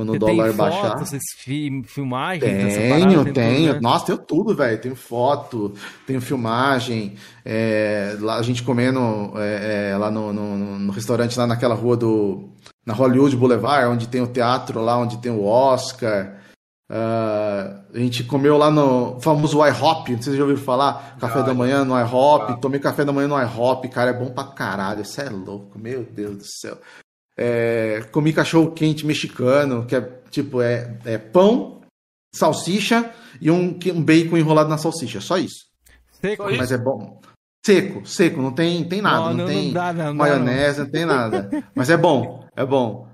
Quando Você o dólar tem baixar. Fotos, fi filmagem? Tenho, tenho. Né? Nossa, tenho tudo, velho. Tenho foto, tenho filmagem. É, lá a gente comendo é, é, lá no, no, no, restaurante, lá naquela rua do. Na Hollywood Boulevard, onde tem o teatro lá, onde tem o Oscar. Uh, a gente comeu lá no famoso IHOP, não sei se já ouviram falar, café ah, da manhã no IHOP, ah. tomei café da manhã no IHOP, cara, é bom pra caralho, isso é louco, meu Deus do céu. É, comi cachorro quente mexicano, que é tipo, é, é pão, salsicha e um, um bacon enrolado na salsicha, só isso. Seco. Mas é bom. Seco, seco, não tem, tem nada, não, não, não tem dá, não, maionese, não. não tem nada. Mas é bom, é bom.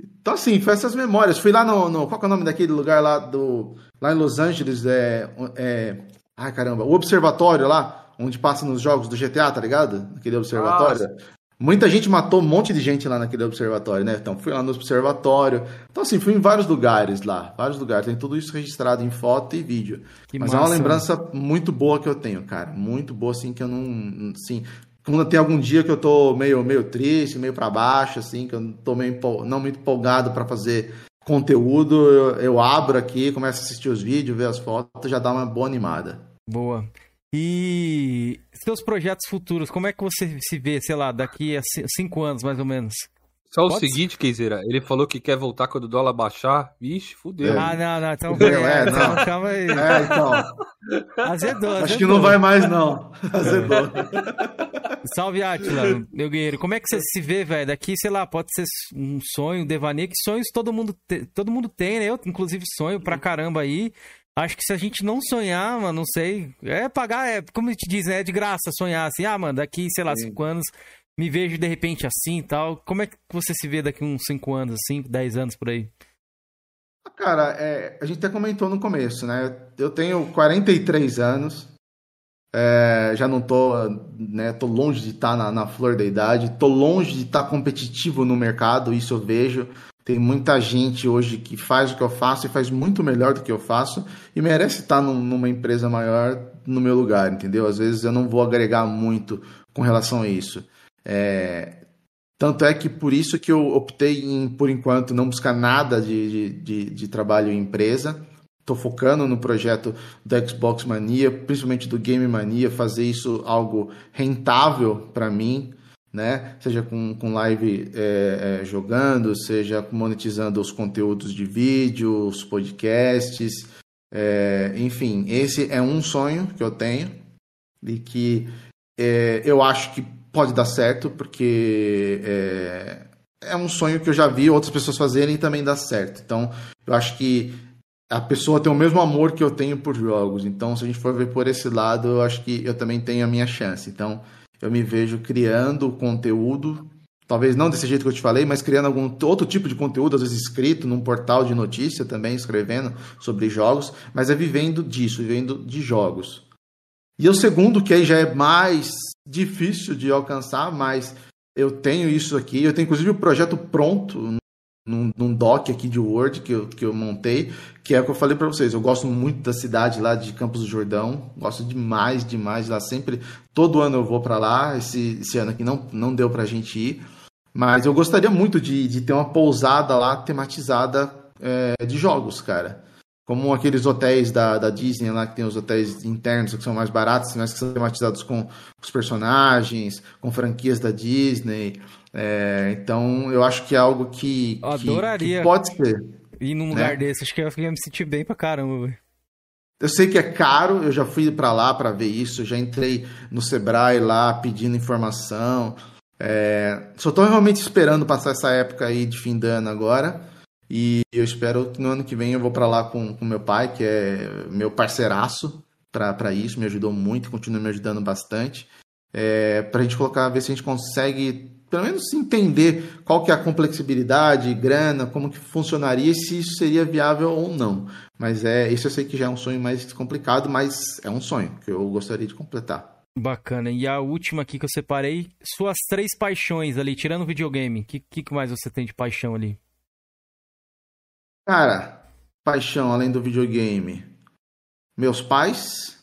Então, assim, foi essas memórias. Fui lá no, no. Qual é o nome daquele lugar lá do. Lá em Los Angeles, é. é ai, caramba, o observatório lá, onde passa nos jogos do GTA, tá ligado? Aquele observatório. Ah, Muita gente matou um monte de gente lá naquele observatório, né? Então, fui lá no observatório. Então, assim, fui em vários lugares lá. Vários lugares. Tem tudo isso registrado em foto e vídeo. Que Mas massa, é uma lembrança né? muito boa que eu tenho, cara. Muito boa, assim, que eu não. Assim, quando tem algum dia que eu tô meio, meio triste, meio para baixo, assim, que eu tô meio não muito empolgado para fazer conteúdo, eu, eu abro aqui, começo a assistir os vídeos, ver as fotos, já dá uma boa animada. Boa. E seus projetos futuros, como é que você se vê, sei lá, daqui a cinco anos, mais ou menos? Só Pode o seguinte, Keizera, ele falou que quer voltar quando o dólar baixar. Vixe, fudeu. É. Ah, não, não, então, é, é, não. Calma aí. É, então. Azedou, azedou. Acho que não vai mais, não. [laughs] Azedou. Salve, Atila, meu guerreiro. Como é que você se vê, velho? Daqui, sei lá, pode ser um sonho, um devaneio, que sonhos todo mundo, te... todo mundo tem, né? Eu, inclusive, sonho pra caramba aí. Acho que se a gente não sonhar, mano, não sei. É pagar, é, como a gente diz, né? É de graça sonhar assim. Ah, mano, daqui, sei lá, Sim. cinco anos, me vejo de repente assim e tal. Como é que você se vê daqui uns cinco anos, cinco, dez anos por aí? Ah, cara, é, a gente até comentou no começo, né? Eu tenho 43 anos. É, já não tô, né? Tô longe de estar tá na, na flor da idade. Tô longe de estar tá competitivo no mercado, isso eu vejo. Tem muita gente hoje que faz o que eu faço e faz muito melhor do que eu faço e merece estar num, numa empresa maior no meu lugar, entendeu? Às vezes eu não vou agregar muito com relação a isso. É... Tanto é que por isso que eu optei em, por enquanto, não buscar nada de, de, de, trabalho em empresa. Estou focando no projeto do Xbox Mania, principalmente do Game Mania, fazer isso algo rentável para mim né? Seja com, com live é, é, jogando, seja monetizando os conteúdos de vídeo, os podcasts, é, enfim, esse é um sonho que eu tenho e que é, eu acho que pode dar certo, porque é, é um sonho que eu já vi outras pessoas fazerem e também dá certo. Então, eu acho que a pessoa tem o mesmo amor que eu tenho por jogos. Então, se a gente for ver por esse lado, eu acho que eu também tenho a minha chance. Então, eu me vejo criando conteúdo, talvez não desse jeito que eu te falei, mas criando algum outro tipo de conteúdo, às vezes escrito num portal de notícia também, escrevendo sobre jogos, mas é vivendo disso, vivendo de jogos. E o segundo, que aí já é mais difícil de alcançar, mas eu tenho isso aqui, eu tenho inclusive o projeto pronto num, num doc aqui de Word que eu, que eu montei, que é o que eu falei para vocês. Eu gosto muito da cidade lá de Campos do Jordão, gosto demais, demais lá. Sempre, todo ano eu vou para lá. Esse, esse ano aqui não, não deu para gente ir, mas eu gostaria muito de, de ter uma pousada lá tematizada é, de jogos, cara. Como aqueles hotéis da, da Disney lá, que tem os hotéis internos que são mais baratos, mas que são tematizados com os personagens, com franquias da Disney. É, então, eu acho que é algo que, eu adoraria que pode ser. Ir num lugar né? desse, acho que eu ia me sentir bem pra caramba, véio. Eu sei que é caro, eu já fui para lá para ver isso, já entrei no Sebrae lá pedindo informação. É, só estou realmente esperando passar essa época aí de fim de ano agora. E eu espero que no ano que vem eu vou para lá com, com meu pai, que é meu parceiraço para isso, me ajudou muito, continua me ajudando bastante. É, para a gente colocar, ver se a gente consegue pelo menos entender qual que é a complexibilidade, grana, como que funcionaria e se isso seria viável ou não. Mas é, isso eu sei que já é um sonho mais complicado, mas é um sonho que eu gostaria de completar. Bacana. E a última aqui que eu separei, suas três paixões ali, tirando o videogame. O que, que mais você tem de paixão ali? Cara, paixão além do videogame. Meus pais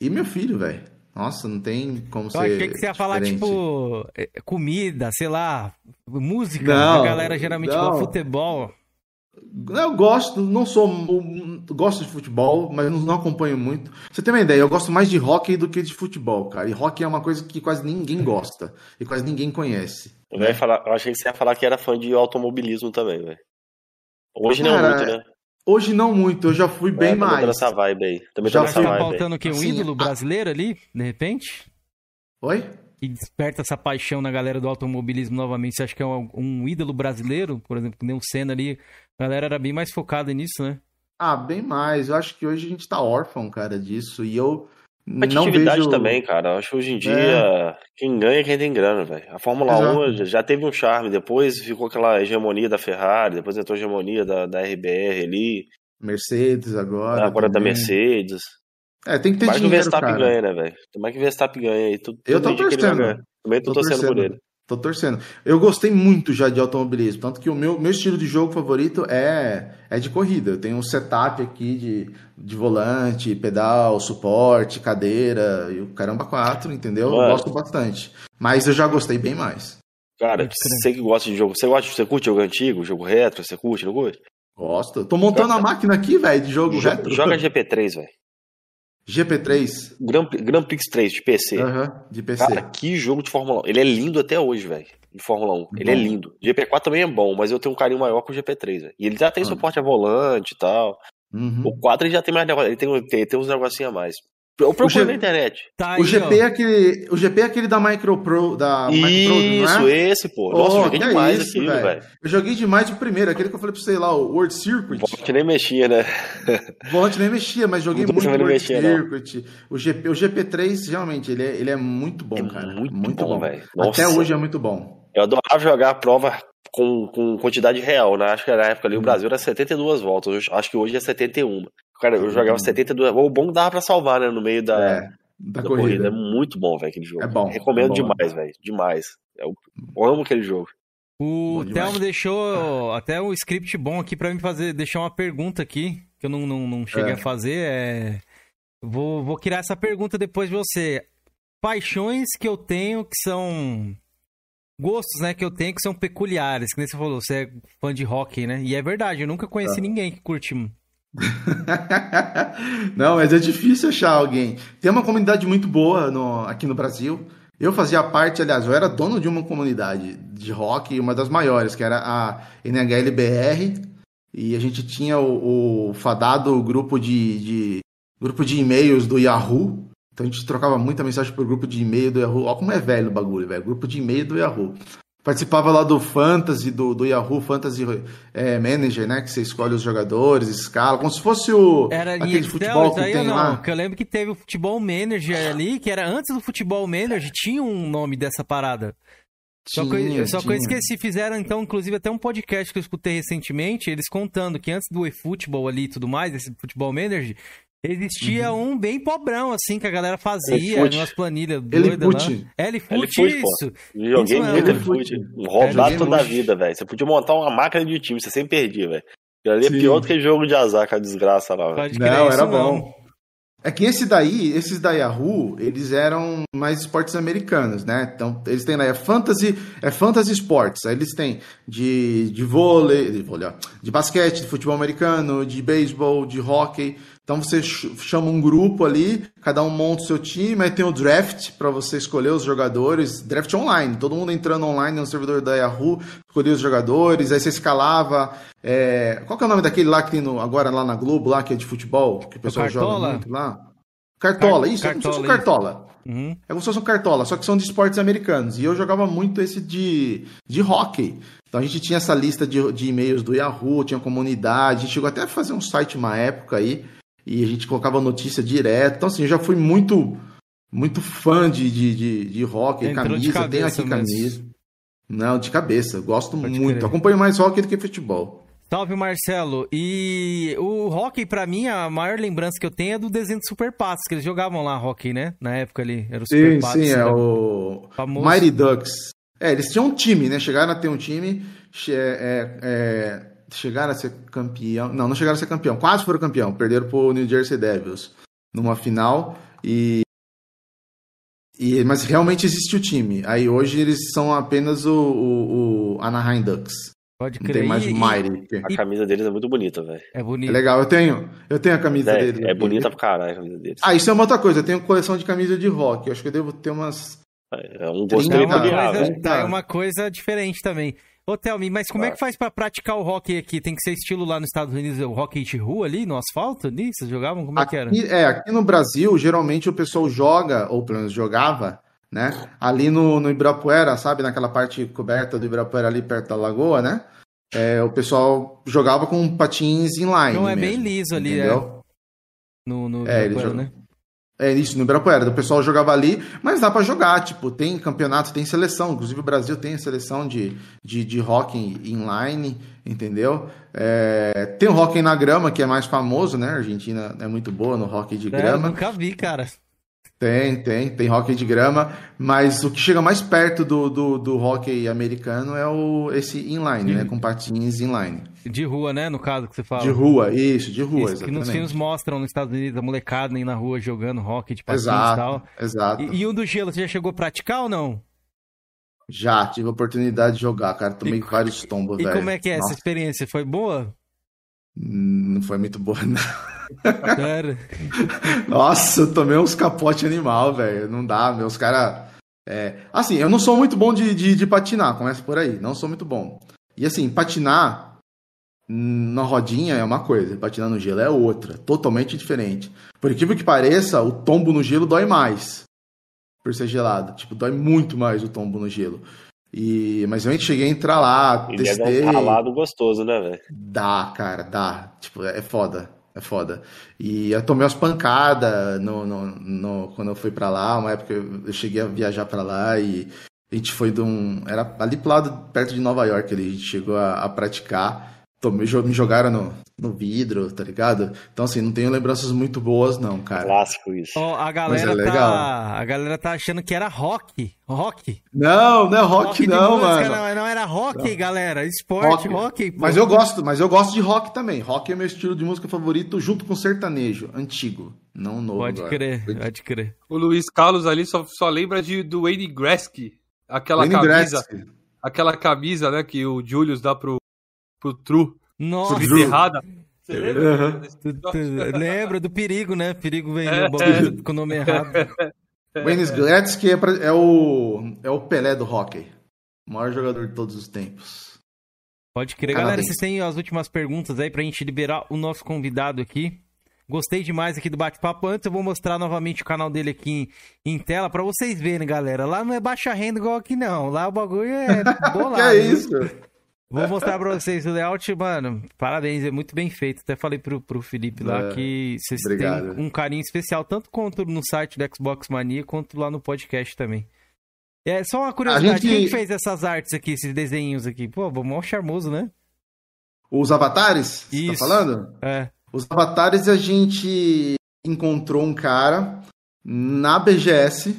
e meu filho, velho. Nossa, não tem como ser. Eu achei que você ia falar, tipo, é, comida, sei lá, música. Não, a galera geralmente não. gosta de futebol. Eu gosto, não sou. Gosto de futebol, mas não acompanho muito. Você tem uma ideia, eu gosto mais de hockey do que de futebol, cara. E hockey é uma coisa que quase ninguém gosta e quase ninguém conhece. Eu, ia falar, eu achei que você ia falar que era fã de automobilismo também, velho. Hoje cara, não muito, né? Hoje não muito, eu já fui bem é, mais. nessa vibe aí. Também já tá faltando o quê? Um assim, ídolo brasileiro ali, de repente? Oi? E desperta essa paixão na galera do automobilismo novamente. Você acha que é um, um ídolo brasileiro? Por exemplo, que nem o Senna ali. A galera era bem mais focada nisso, né? Ah, bem mais. Eu acho que hoje a gente tá órfão, cara, disso. E eu Competitividade vejo... também, cara. Acho que hoje em dia é. quem ganha é quem tem grana, velho. A Fórmula Exato. 1 já teve um charme, depois ficou aquela hegemonia da Ferrari, depois entrou a hegemonia da, da RBR ali. Mercedes agora. Agora também. da Mercedes. É, tem que ter Mais dinheiro, que o Verstappen cara. ganha, né, velho? Tomara que o Verstappen ganha aí. Eu tô torcendo. Também tô, tô torcendo, torcendo por ele. Tô torcendo. Eu gostei muito já de automobilismo, tanto que o meu, meu estilo de jogo favorito é, é de corrida. Eu tenho um setup aqui de, de volante, pedal, suporte, cadeira e o caramba quatro, entendeu? Mano. Eu gosto bastante. Mas eu já gostei bem mais. Cara, você que gosta de jogo, você gosta, você curte jogo antigo, jogo retro, você curte, não curte? Gosto. Tô montando a máquina aqui, velho, de jogo joga, retro. Joga GP3, velho. GP3? Grand, Grand Prix 3 de PC. Aham, uhum, de PC. Cara, que jogo de Fórmula 1. Ele é lindo até hoje, velho. De Fórmula 1. Ele é lindo. GP4 também é bom, mas eu tenho um carinho maior com o GP3, velho. E ele já tem uhum. suporte a volante e tal. Uhum. O 4 ele já tem mais negócio. Ele tem, tem, tem uns negocinhos a mais. Eu procuro na internet. Tá aí, o, GP é aquele, o GP é aquele da Micro Pro. Da Isso, Micro Pro, é? esse, pô. Nossa, oh, eu joguei demais é isso, aquilo, velho. Eu joguei demais o primeiro, aquele que eu falei pra você lá, o World Circuit. O volante nem mexia, né? O volante nem mexia, mas joguei muito o World mexia, Circuit. O, GP, o GP3, realmente, ele é, ele é muito bom, é cara. Muito, muito bom, velho. Até hoje é muito bom. Eu adorava jogar a prova com, com quantidade real, né? Acho que na época ali o Brasil era 72 voltas. Acho que hoje é 71. Cara, eu jogava 72. O bom dava pra salvar, né? No meio da. É da, da corrida. corrida. É muito bom, velho, aquele jogo. É bom. Recomendo é bom, demais, velho. Demais. Eu, eu amo aquele jogo. O Thelmo deixou até um script bom aqui para mim fazer, deixar uma pergunta aqui, que eu não, não, não cheguei é. a fazer. É... Vou, vou criar essa pergunta depois de você. Paixões que eu tenho que são. Gostos, né, que eu tenho que são peculiares. Que nem você falou, você é fã de hockey, né? E é verdade, eu nunca conheci é. ninguém que curte [laughs] Não, mas é difícil achar alguém. Tem uma comunidade muito boa no, aqui no Brasil. Eu fazia parte, aliás, eu era dono de uma comunidade de rock, uma das maiores, que era a NHLBR, e a gente tinha o, o fadado grupo de, de grupo de e-mails do Yahoo. Então a gente trocava muita mensagem pro grupo de e-mail do Yahoo. Olha como é velho o bagulho, velho. Grupo de e-mail do Yahoo. Participava lá do Fantasy, do, do Yahoo Fantasy é, Manager, né? Que você escolhe os jogadores, escala, como se fosse o era aquele futebol que tem não, lá. Que eu lembro que teve o Futebol Manager ali, que era antes do Futebol Manager, tinha um nome dessa parada. Tinha, só que, só que eu esqueci, fizeram então, inclusive, até um podcast que eu escutei recentemente, eles contando que antes do eFootball ali e tudo mais, esse Futebol Manager, Existia uhum. um bem pobrão, assim, que a galera fazia, umas planilhas doidas lá. L-Foot, isso. Joguei muito L-Foot. Rodado toda a vida, velho. Você podia montar uma máquina de time, você sempre perdia, velho. Ali é pior do que jogo de azar, com a desgraça lá, velho. Não, era bom. É que esse daí, esses da Yahoo, eles eram mais esportes americanos, né? Então, eles têm lá, é Fantasy, é Fantasy Sports. Aí eles têm de, de vôlei, de, vôlei ó, de basquete, de futebol americano, de beisebol, de hockey. Então você chama um grupo ali, cada um monta o seu time, aí tem o draft para você escolher os jogadores, draft online, todo mundo entrando online no servidor da Yahoo, escolher os jogadores, aí você escalava. É... Qual que é o nome daquele lá que tem no, agora lá na Globo, lá que é de futebol, que o pessoal o joga muito lá? Cartola, isso, cartola, é como se fosse um cartola. Uhum. É como se fosse um cartola, só que são de esportes americanos. E eu jogava muito esse de, de hockey. Então a gente tinha essa lista de, de e-mails do Yahoo, tinha comunidade, a gente chegou até a fazer um site uma época aí e a gente colocava notícia direto. Então, assim, eu já fui muito muito fã de, de, de, de rock, Entrou camisa, tenho aqui camisa. Não, de cabeça, gosto Pode muito. Querer. Acompanho mais rock do que futebol. Salve, Marcelo. E o hockey, para mim, a maior lembrança que eu tenho é do desenho do Super Patos, que eles jogavam lá hockey, né? Na época ali, era o Super sim, Patos. Sim, é o famoso. Mighty Ducks. É, eles tinham um time, né? Chegaram a ter um time. É, é chegaram a ser campeão. Não, não chegaram a ser campeão. Quase foram campeão. Perderam pro New Jersey Devils numa final. E, e mas realmente existe o time. Aí hoje eles são apenas o, o, o Anaheim Ducks. Pode crer. Não tem mais o Mighty. A camisa deles é muito bonita, velho. É bonita. É legal, eu tenho. Eu tenho a camisa é, deles. É bonita pra caralho a camisa deles. Ah, isso é uma outra coisa. Eu tenho coleção de camisa de rock. Eu acho que eu devo ter umas. É um gosto é coisa, é uma coisa diferente também. Ô, Thelmy, mas como é que faz para praticar o hockey aqui? Tem que ser estilo lá nos Estados Unidos, o hockey de rua ali, no asfalto? Ali? Vocês jogavam? Como aqui, é que era? É, aqui no Brasil, geralmente o pessoal joga, ou pelo menos jogava, né? Ali no, no Ibirapuera, sabe? Naquela parte coberta do Ibirapuera ali perto da lagoa, né? É, o pessoal jogava com patins inline. Não é mesmo, bem liso ali, entendeu? é. No, no é, Ibirapuera, né? É isso, no Ibirapuera. O pessoal jogava ali, mas dá para jogar. Tipo, tem campeonato, tem seleção. Inclusive o Brasil tem seleção de, de, de hockey inline, entendeu? É, tem o hockey na grama, que é mais famoso, né? A Argentina é muito boa no hockey de É, grama. nunca vi, cara. Tem, tem, tem hockey de grama, mas o que chega mais perto do, do, do hockey americano é o, esse inline, né? Com patins inline. De rua, né? No caso que você fala. De rua, isso, de rua, Isso, que nos exatamente. filmes mostram nos Estados Unidos a molecada aí na rua jogando hockey de patins e tal. Exato, exato. E, e o do gelo, você já chegou a praticar ou não? Já tive a oportunidade de jogar, cara. Tomei E- vários tombos, E velho. como é que é essa Nossa, experiência? Foi boa? Não foi muito boa, [laughs] não. Sério? Nossa, eu tomei uns capote animal, velho. Não dá, meus caras. Assim, eu não sou muito bom de, de, de patinar, começa por aí. Não sou muito bom. E assim, patinar na rodinha é uma coisa, patinar no gelo é outra, totalmente diferente. Por incrível que pareça, o tombo no gelo dói mais. Por ser gelado. Tipo, dói muito mais o tombo no gelo. E, mas eu cheguei a entrar lá, E deve testei. dar um ralado gostoso, né, velho? Dá, cara, dá. Tipo, é foda. É foda. E eu tomei umas pancadas no, no, no- quando eu fui pra lá. Uma época eu cheguei a viajar pra lá e a gente foi de um. Era ali pro lado, perto de Nova York, ali, a gente chegou a, a praticar. Me jogaram no, no vidro, tá ligado? Então, assim, não tenho lembranças muito boas, não, cara. Clássico isso. Ó, a galera é legal. tá. A galera tá achando que era rock. Rock. Não, não é rock, de não, música, mano. Não, não era rock, galera. Esporte, rock. pô. Mas eu gosto, mas eu gosto de rock também. Rock é meu estilo de música favorito, junto com sertanejo, antigo, não novo. Pode agora. crer, pode crer. O Luiz Carlos ali só, só lembra de, do Wayne Gretzky. Aquela Wayne camisa, Gretzky. aquela camisa, né, que o Julius dá pro, pro True, Nossa, por vida errada. Você lembra? Tu- lembra do perigo, né? Perigo vem É. [laughs] com o nome errado. Wayne Gretzky é, pra- é o, é o Pelé do hockey. O maior jogador de todos os tempos. Pode crer. Canadense. Galera, vocês têm as últimas perguntas aí pra gente liberar o nosso convidado aqui. Gostei demais aqui do bate-papo. Antes eu vou mostrar novamente o canal dele aqui em, em tela pra vocês verem, galera. Lá não é baixa renda igual aqui, não. Lá o bagulho é [laughs] bolado. que é viu? isso? Vou mostrar pra vocês o layout, mano. Parabéns, é muito bem feito. Até falei pro, pro Felipe lá É, que vocês obrigado. têm um carinho especial, tanto quanto no site do Xbox Mania, quanto lá no podcast também. É só uma curiosidade, gente- quem que fez essas artes aqui, esses desenhos aqui? Pô, mó charmoso, né? Os avatares? Você Isso. tá falando? É. Os avatares a gente encontrou um cara na BGS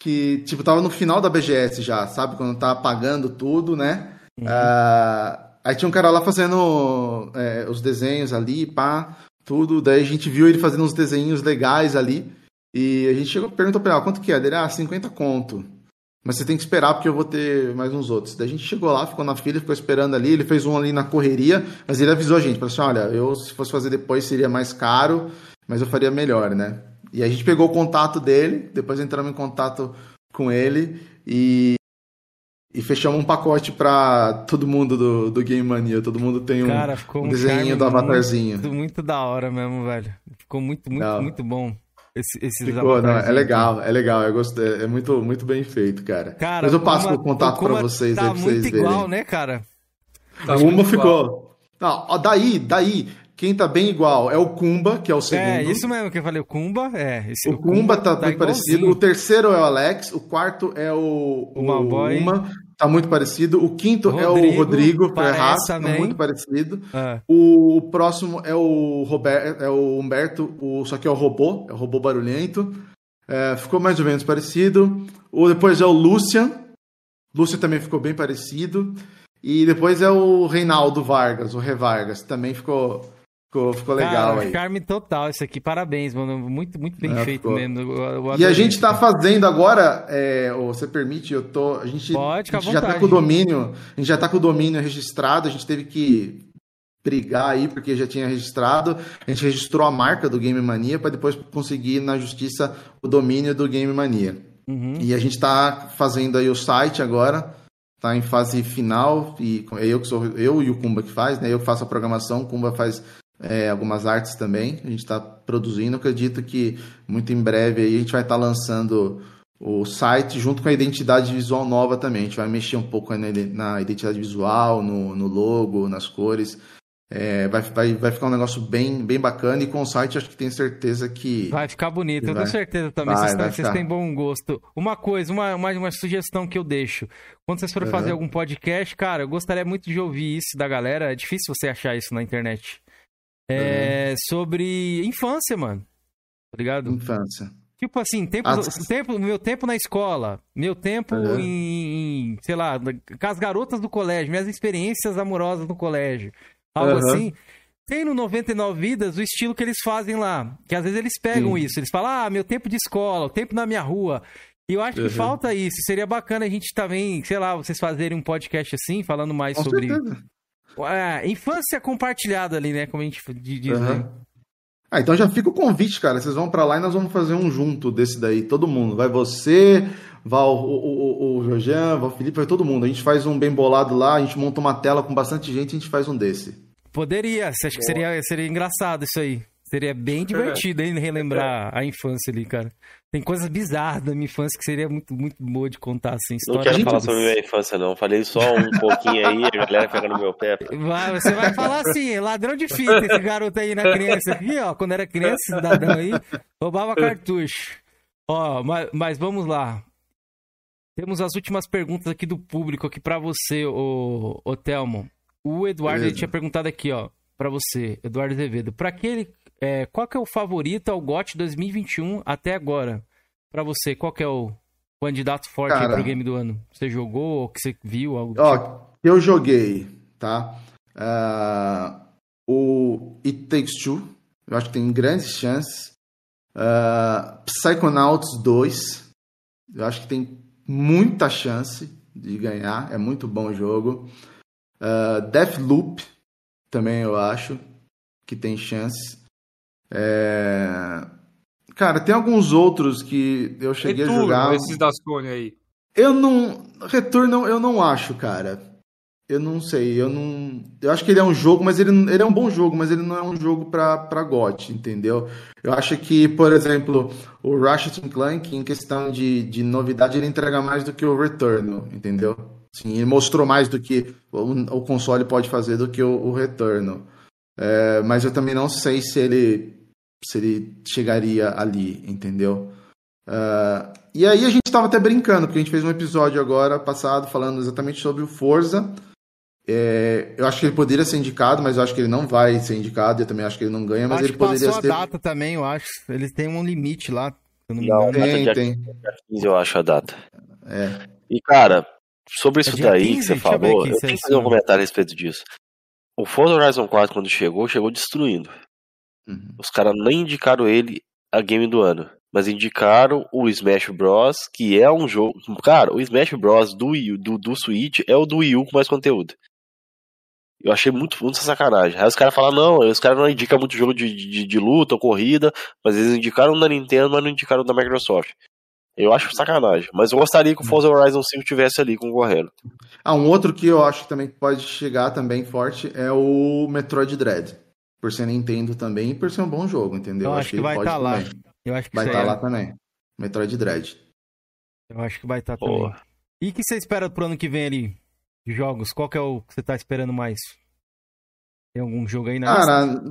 que, tipo, tava no final da BGS já, sabe? Quando tava apagando tudo, né? Uhum. Ah, aí tinha um cara lá fazendo é, os desenhos ali, pá, tudo. Daí a gente viu ele fazendo uns desenhos legais ali. E a gente chegou perguntou pra ele, ah, quanto que é? Ele, ah, 50 conto. Mas você tem que esperar porque eu vou ter mais uns outros. Daí a gente chegou lá, ficou na fila, ficou esperando ali. Ele fez um ali na correria, mas ele avisou a gente, falou assim: olha, eu se fosse fazer depois seria mais caro, mas eu faria melhor, né? E a gente pegou o contato dele, depois entramos em contato com ele e, e fechamos um pacote pra todo mundo do, do Game Mania. Todo mundo tem um, Cara, ficou um um desenho do avatarzinho. Muito, muito da hora mesmo, velho. Ficou muito, muito, Não. muito bom. Esse, esses Ficou, não, é legal, é legal, eu gostei, é muito, muito bem feito, cara. Cara, Mas eu passo Kuma- o contato pra Kuma vocês tá aí pra vocês muito verem. igual, né, cara? Tá O Kumba igual. ficou. Não, daí, daí, quem tá bem igual é o Kumba, que é o segundo. É, isso mesmo que eu falei, o Kumba, é. Esse, O Kumba tá, muito igualzinho. parecido. O terceiro é o Alex. O quarto é o, O Malboy. Uma. Tá muito parecido. O quinto é o Rodrigo, Rodrigo Ferraz. Tá muito parecido. É. O próximo é o Roberto, é o Humberto, o, só que é o robô, é o robô barulhento. É, ficou mais ou menos parecido. O depois é o Lucian. Lucian também ficou bem parecido. E depois é o Reinaldo Vargas, o Rê Vargas, também ficou ficou, ficou legal Cara, aí. charme total isso aqui, parabéns, mano. Muito, muito bem É, feito ficou. mesmo. Eu- eu E a gente tá aqui. fazendo agora, é, você permite, eu tô, a gente, Pode, a gente já tá com o domínio, a gente já tá com o domínio registrado, a gente teve que brigar aí porque já tinha registrado, a gente registrou a marca do Game Mania para depois conseguir na justiça o domínio do Game Mania. Uhum. E a gente tá fazendo aí o site agora, tá em fase final e eu que sou eu e o Kumba que faz, né? Eu que faço a programação, o Kumba faz é, algumas artes também. A gente está produzindo. Acredito que muito em breve aí a gente vai estar lançando o site junto com a identidade visual nova também. A gente vai mexer um pouco na ide- na identidade visual, no, no logo, nas cores. É, vai, vai, vai ficar um negócio bem, bem bacana e com o site acho que tenho certeza que. Vai ficar bonito, eu tenho certeza também. Vai, vocês, vai tão- vocês têm bom gosto. Uma coisa, uma, uma, uma sugestão que eu deixo. Quando vocês forem Aham. fazer algum podcast, cara, eu gostaria muito de ouvir isso da galera. É difícil você achar isso na internet. É sobre infância, mano. Tá ligado? Infância. Tipo assim, tempo, Ah, tempo, meu tempo na escola, meu tempo Aham. em, sei lá, com as garotas do colégio, minhas experiências amorosas no colégio, algo Aham. assim. Tem no 99 Vidas o estilo que eles fazem lá, que às vezes eles pegam Sim. isso, eles falam, ah, meu tempo de escola, o tempo na minha rua. E eu acho que falta isso, seria bacana a gente também, sei lá, vocês fazerem um podcast assim, falando mais Com sobre certeza. É, infância compartilhada ali, né, como a gente diz, né? Aham. Ah, então já fica o convite, cara. Vocês vão pra lá e nós vamos fazer um junto desse daí. Todo mundo. Vai você, vai o, o, o, o Jorjan, vai o Felipe, vai todo mundo. A gente faz um bem bolado lá, a gente monta uma tela com bastante gente e a gente faz um desse. Poderia, você acha que seria, seria engraçado isso aí? Seria bem divertido, hein, relembrar a infância ali, cara. Tem coisas bizarras da minha infância que seria muito, muito boa de contar, assim, Não história. quero gente- falar sobre minha infância, não. Falei só um pouquinho aí, a galera pega no meu pé. Vai, você vai falar assim, ladrão de fita, esse garoto aí na criança aqui, ó, quando era criança, esse cidadão aí, roubava cartucho. Ó, mas, mas vamos lá. Temos as últimas perguntas aqui do público aqui pra você, ô, ô Telmo. O Eduardo tinha perguntado aqui, ó, pra você, Eduardo Azevedo. Pra aquele, é, qual que é o favorito ao GOT 2021 até agora? Pra você, qual que é o candidato forte Cara. pro game do ano? Você jogou ou que você viu? Algo do tipo? Ó, eu joguei, tá? Ah, o It Takes Two, eu acho que tem grandes chances. Ah, Psychonauts 2, eu acho que tem muita chance de ganhar, é muito bom o jogo. Ah, Deathloop, também eu acho que tem chances. É, Cara, tem alguns outros que eu cheguei a Returno, jogar. esses da Sony aí. Eu não. Retorno eu não acho, cara. Eu não sei, eu não. Eu acho que ele é um jogo, mas ele, ele é um bom jogo, mas ele não é um jogo pra, pra GOT, entendeu? Eu acho que, por exemplo, o Ratchet Clank, em questão de, de novidade, ele entrega mais do que o Returnal, entendeu? Sim, ele mostrou mais do que o, o console pode fazer do que o, o Returnal. É, mas eu também não sei se ele se ele chegaria ali, entendeu? Ah, e aí a gente tava até brincando, porque a gente fez um episódio agora passado falando exatamente sobre o Forza. É, eu acho que ele poderia ser indicado, mas eu acho que ele não vai ser indicado. Eu também acho que ele não ganha, mas acho ele poderia passou ser. a data também, eu acho. Eles têm um limite lá, eu não Não, engano. Tem, tem. Dia 15, eu acho a data. É. E, cara, sobre isso É daí 15? que você eu falou, aqui eu é tenho que fazer um mesmo. comentário a respeito disso. O Forza Horizon 4, quando chegou, chegou destruindo. Uhum. Os caras nem indicaram ele a game do ano. Mas indicaram o Smash Bros, que é um jogo. Cara, o Smash Bros do, Wii do, do Switch é o do Wii U com mais conteúdo. Eu achei muito, muito sacanagem. Aí os caras falam, não, os caras não indicam muito jogo de, de, de luta ou corrida, mas eles indicaram da Nintendo, mas não indicaram da Microsoft. Eu acho sacanagem. Mas eu gostaria que o Forza Horizon 5 tivesse ali concorrendo. Ah, um outro que eu acho que também pode chegar também forte é o Metroid Dread. Por ser Nintendo também e por ser um bom jogo, entendeu? Eu acho que ele vai pode tá lá. Eu acho que Vai estar aí lá é- também. Metroid Dread. Eu acho que vai estar Pô. também. E o que você espera pro ano que vem ali? De jogos? Qual que é o que você tá esperando mais? Tem algum jogo aí na lista?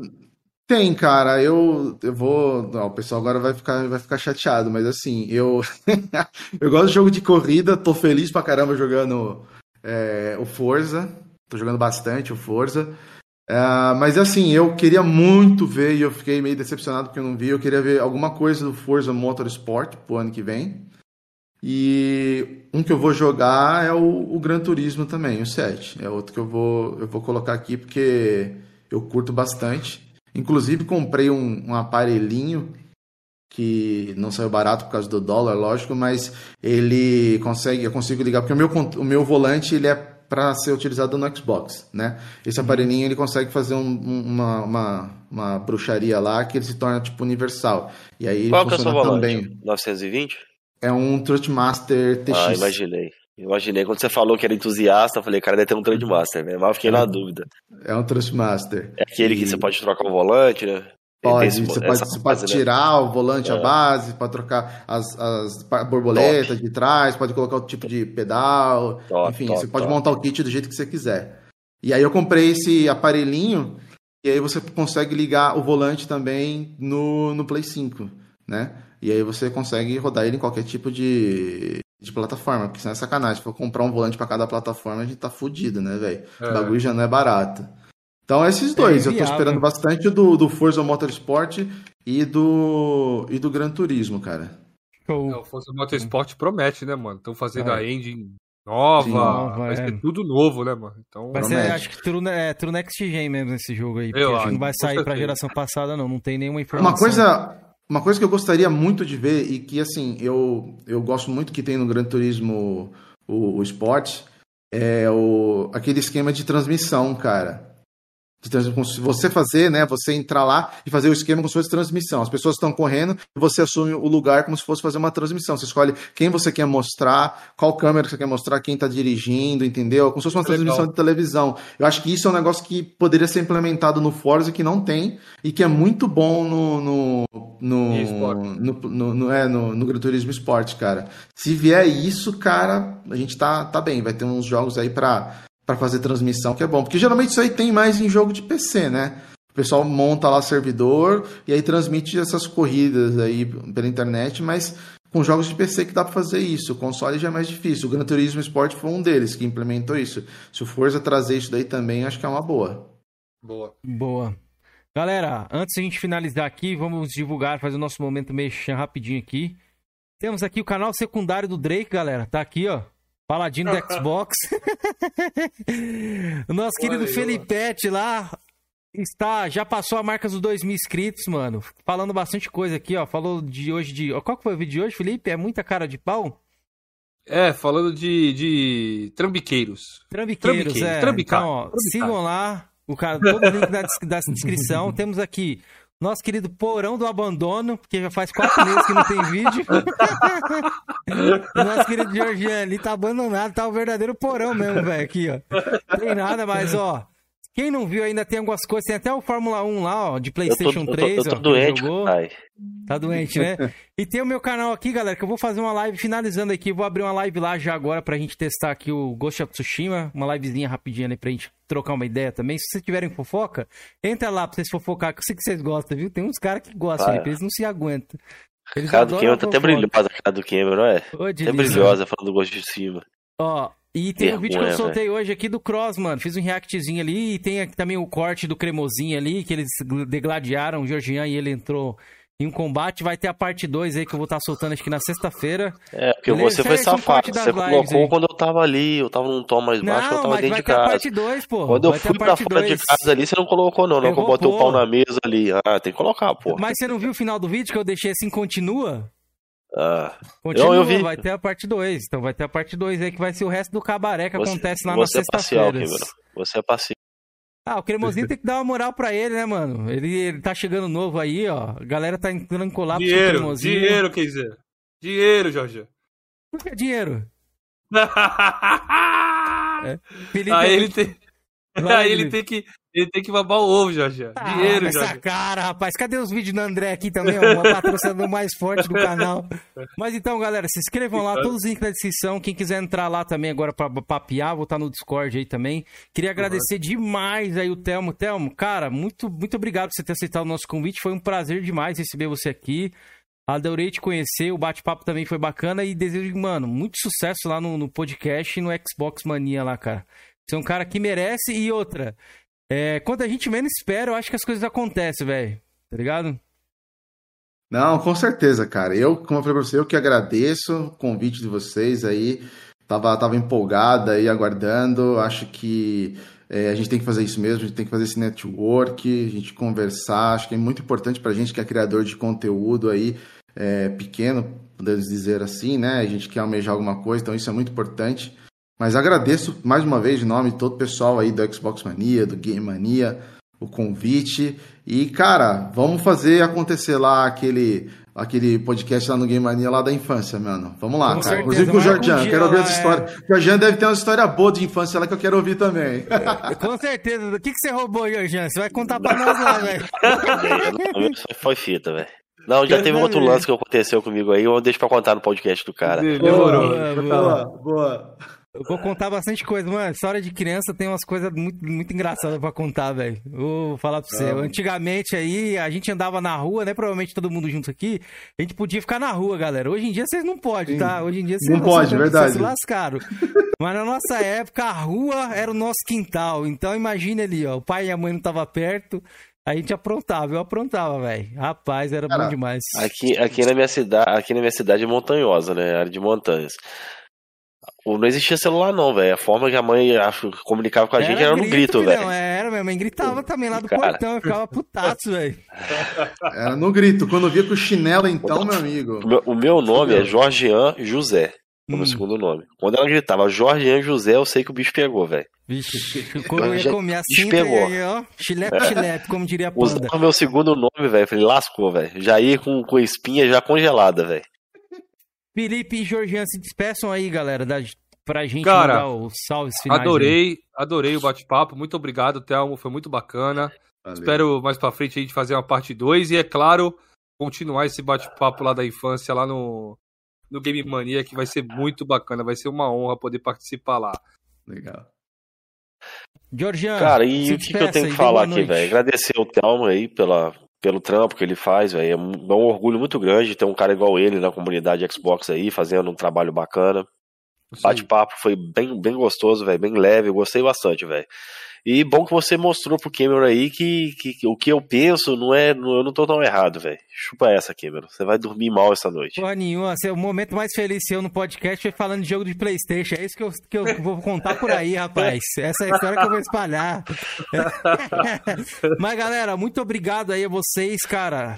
Tem, cara. Eu, eu vou. Não, o pessoal agora vai ficar, vai ficar chateado, mas assim, eu. [laughs] eu gosto de jogo de corrida, tô feliz pra caramba jogando é, o Forza. Tô jogando bastante o Forza. Ah, mas assim, eu queria muito ver, e eu fiquei meio decepcionado porque eu não vi. Eu queria ver alguma coisa do Forza Motorsport pro ano que vem. E um que eu vou jogar é o, o Gran Turismo também, o 7. É outro que eu vou, eu vou colocar aqui porque eu curto bastante. Inclusive, comprei um, um aparelhinho que não saiu barato por causa do dólar, lógico, mas ele consegue, eu consigo ligar, porque o meu, o meu volante ele é para ser utilizado no Xbox, né? Esse aparelhinho ele consegue fazer um- um- uma, uma, uma bruxaria lá que ele se torna tipo universal. E aí ele Qual que é o seu volante? também. 920? É um Trustmaster TX. Ah, imaginei. Imaginei. Quando você falou que era entusiasta, eu falei, cara, deve ter um Uhum. Trendmaster, né? Mas eu fiquei na dúvida. É um Trustmaster. É aquele que E- você pode trocar o volante, né? Pode, esse- você pode, você pode né? tirar o volante, a É. base, pode trocar as, as borboletas de trás, pode colocar o tipo de pedal, Top, enfim, top, você pode top. montar o kit do jeito que você quiser. E aí eu comprei esse aparelhinho e aí você consegue ligar o volante também no, no Play 5, né? E aí você consegue rodar ele em qualquer tipo de, de plataforma, porque senão é sacanagem. Se for comprar um volante para cada plataforma, a gente tá fudido, né, velho? É. O bagulho já não é barato. Então, esses dois, é eu tô esperando bastante do, do Forza Motorsport e do, e do Gran Turismo, cara. Show. É, o Forza Motorsport promete, né, mano? Estão fazendo é. a engine nova, Sim, nova vai é. ser tudo novo, né, mano? Então, vai ser, acho que true, é, true Next Gen mesmo esse jogo aí. Eu acho, não vai sair pra geração passada, não. Não tem nenhuma informação. Uma coisa, uma coisa que eu gostaria muito de ver e que, assim, eu, eu gosto muito que tem no Gran Turismo o, o Sport é o, aquele esquema de transmissão, cara de você fazer, né? Você entrar lá e fazer o esquema como se fosse transmissão. As pessoas estão correndo e você assume o lugar como se fosse fazer uma transmissão. Você escolhe quem você quer mostrar, qual câmera você quer mostrar, quem está dirigindo, entendeu? Como se fosse uma transmissão de televisão. Eu acho que isso é um negócio que poderia ser implementado no Forza que não tem e que é muito bom no no no, no, no, no, é, no, no Gran Turismo Sport, cara. Se vier isso, cara, a gente tá, tá bem. Vai ter uns jogos aí para para fazer transmissão, que é bom. Porque geralmente isso aí tem mais em jogo de PC, né? O pessoal monta lá servidor e aí transmite essas corridas aí pela internet, mas com jogos de PC que dá para fazer isso. O console já é mais difícil. O Gran Turismo Sport foi um deles que implementou isso. Se o Forza trazer isso daí também, acho que é uma boa. Boa. Boa. Galera, antes de a gente finalizar aqui, vamos divulgar, fazer o nosso momento mexer rapidinho aqui. Temos aqui o canal secundário do Drake, galera. Tá aqui, ó. Paladino do [laughs] Xbox. o [laughs] nosso querido Felipete lá está, já passou a marca dos 2 mil inscritos, mano. Falando bastante coisa aqui, ó. Falou de hoje de. Qual que foi o vídeo de hoje, Felipe? É muita cara de pau? É, falando de, de trambiqueiros. Trambiqueiros, Trambiqueiros, é. Trambicar. Então, ó, sigam lá. O cara, todo o link da descrição. [laughs] Temos aqui nosso querido Porão do Abandono, porque já faz quatro meses que não tem vídeo. [laughs] Nosso querido Georgiano ali tá abandonado, tá o verdadeiro porão mesmo, velho, aqui, ó. Tem nada, mas, ó, quem não viu ainda tem algumas coisas, tem até o Fórmula 1 lá, ó, de PlayStation eu tô, 3. Eu tô, eu tô ó, doente, jogou. Pai. Tá doente, né? [laughs] E tem o meu canal aqui, galera, que eu vou fazer uma live finalizando aqui. Vou abrir uma live lá já agora pra gente testar aqui o Ghost of Tsushima. Uma livezinha rapidinha ali pra gente trocar uma ideia também. Se vocês tiverem fofoca, entra lá pra vocês fofocar, que eu sei que vocês gostam, viu? Tem uns caras que gostam, Felipe, eles não se aguentam. Eles a cara do Cameron tá até brilhosa, cara do Cameron, não é? Ô, até brilhosa falando do Ghost of Tsushima. Ó, e tem Vergonha, um vídeo que eu soltei véio. hoje aqui do Cross, mano. Fiz um reactzinho ali e tem aqui também o corte do cremosinho ali, que eles degladiaram o Georgian e ele entrou em um combate. Vai ter a parte 2 aí que eu vou estar tá soltando acho que na sexta-feira. É, porque Beleza? você foi safado. Você colocou quando eu tava ali, eu tava num tom mais baixo, não, eu tava dentro de casa. Vai parte 2, pô. Quando eu fui pra fora dois. de casa ali, você não colocou, não. Não, eu, eu botei o pau na mesa ali. Ah, tem que colocar, pô. Mas você não viu o final do vídeo que eu deixei assim, continua? Ah, Continua, eu, vi. vai ter a parte 2. Então vai ter a parte 2 aí que vai ser o resto do cabaré que você, acontece lá na é sexta-feira. É você é passivo. Ah, o Cremosinho [laughs] tem que dar uma moral pra ele, né, mano? Ele, ele tá chegando novo aí, ó. A galera tá entrando em colapso dinheiro, com o Cremosinho. Dinheiro, quer dizer. Dinheiro, Jorge. Por que dinheiro? [laughs] é. Felipe, aí ele tem... [laughs] Aí ele tem que ele tem que babar o ovo, Jorge. Ah, Dinheiro, essa Jorge. cara, rapaz. Cadê os vídeos do André aqui também? O patrocinador mais forte do canal. [laughs] Mas então, galera, se inscrevam lá. Todos os links na descrição. Quem quiser entrar lá também agora pra papiar, vou estar no Discord aí também. Queria agradecer uhum. demais aí o Telmo. Telmo, cara, muito, muito obrigado por você ter aceitado o nosso convite. Foi um prazer demais receber você aqui. Adorei te conhecer, o bate-papo também foi bacana e desejo, mano, muito sucesso lá no, no podcast e no Xbox Mania lá, cara. Você é um cara que merece e outra. É, quando a gente menos espera, eu acho que as coisas acontecem, velho. Tá ligado? Não, com certeza, cara. Eu, como eu falei pra você, eu que agradeço o convite de vocês aí. Tava, tava empolgado aí, aguardando. Acho que é, a gente tem que fazer isso mesmo, a gente tem que fazer esse network, a gente conversar. Acho que é muito importante pra gente que é criador de conteúdo aí, é, pequeno, podemos dizer assim, né? A gente quer almejar alguma coisa, então isso é muito importante. Mas agradeço mais uma vez, em nome de todo o pessoal aí do Xbox Mania, do Game Mania, o convite. E, cara, vamos fazer acontecer lá aquele, aquele podcast lá no Game Mania lá da infância, mano. Vamos lá, com cara. Certeza, Inclusive com o Jordian, quero ouvir essa é... história. O Jordian deve ter uma história boa de infância lá que eu quero ouvir também. É, [laughs] com certeza. O que, que você roubou, Jordian? Você vai contar pra nós lá, velho. [laughs] Foi fita, velho. Não, já teve um outro lance que aconteceu comigo aí, eu deixo pra contar no podcast do cara. Demorou. Boa, boa. boa. Eu vou contar bastante coisa, mano. História de criança tem umas coisas muito, muito engraçadas pra contar, velho. Vou falar pra você. Ah. Antigamente aí, a gente andava na rua, né? Provavelmente todo mundo junto aqui. A gente podia ficar na rua, galera. Hoje em dia vocês não podem, tá? Hoje em dia vocês Não pode, vocês verdade. se lascaram. Mas na nossa época, a rua era o nosso quintal. Então imagine ali, ó. O pai e a mãe não tava perto. A gente aprontava, eu aprontava, velho. Rapaz, era bom Cara, demais. Aqui, aqui na minha cidade, aqui na minha cidade é montanhosa, né? Área de montanhas. O- Não existia celular, não, velho. A forma que a mãe acho, comunicava com a gente era no grito, velho. Era, minha mãe gritava também lá do Cara. portão. Eu ficava putaço, velho. [laughs] Era no grito. Quando via com o chinelo, então, meu amigo. O meu, o meu nome é Jorgean José, o Hum. meu segundo nome. Quando ela gritava Jorgean José, eu sei que o bicho pegou, velho. Vixe, [laughs] como eu ia comer assim, despegou. aí, ó. Chilepe, chilepe, como diria a panda. Usava meu segundo nome, velho. Falei, lascou, velho. Já ia com, com a espinha já congelada, velho. Felipe e Georgian se despeçam aí, galera, da, pra gente Cara, mandar os salves finais. aí. Adorei, adorei o bate-papo. Muito obrigado, Thelmo. Foi muito bacana. Valeu. Espero mais pra frente a gente fazer uma parte 2 e, é claro, continuar esse bate-papo lá da infância, lá no, no Game Mania, que vai ser muito bacana. Vai ser uma honra poder participar lá. Legal. Georgian, Cara, e se o que, que eu tenho que falar aqui, velho? Agradecer o Thelmo aí pela, pelo trampo que ele faz, velho. É um é um orgulho muito grande ter um cara igual ele na comunidade Xbox aí, fazendo um trabalho bacana. Bate-papo foi bem, bem gostoso, velho, bem leve, eu gostei bastante, velho. E bom que você mostrou pro Cameron aí que, que, que o que eu penso não é. não- Eu não tô tão errado, velho. Chupa essa, Cameron. Você vai dormir mal essa noite. Porra nenhuma, o momento mais feliz seu no podcast foi falando de jogo de Playstation. É isso que eu, que eu vou contar por aí, rapaz. Essa é a história que eu vou espalhar. [laughs] Mas, galera, muito obrigado aí a vocês, cara.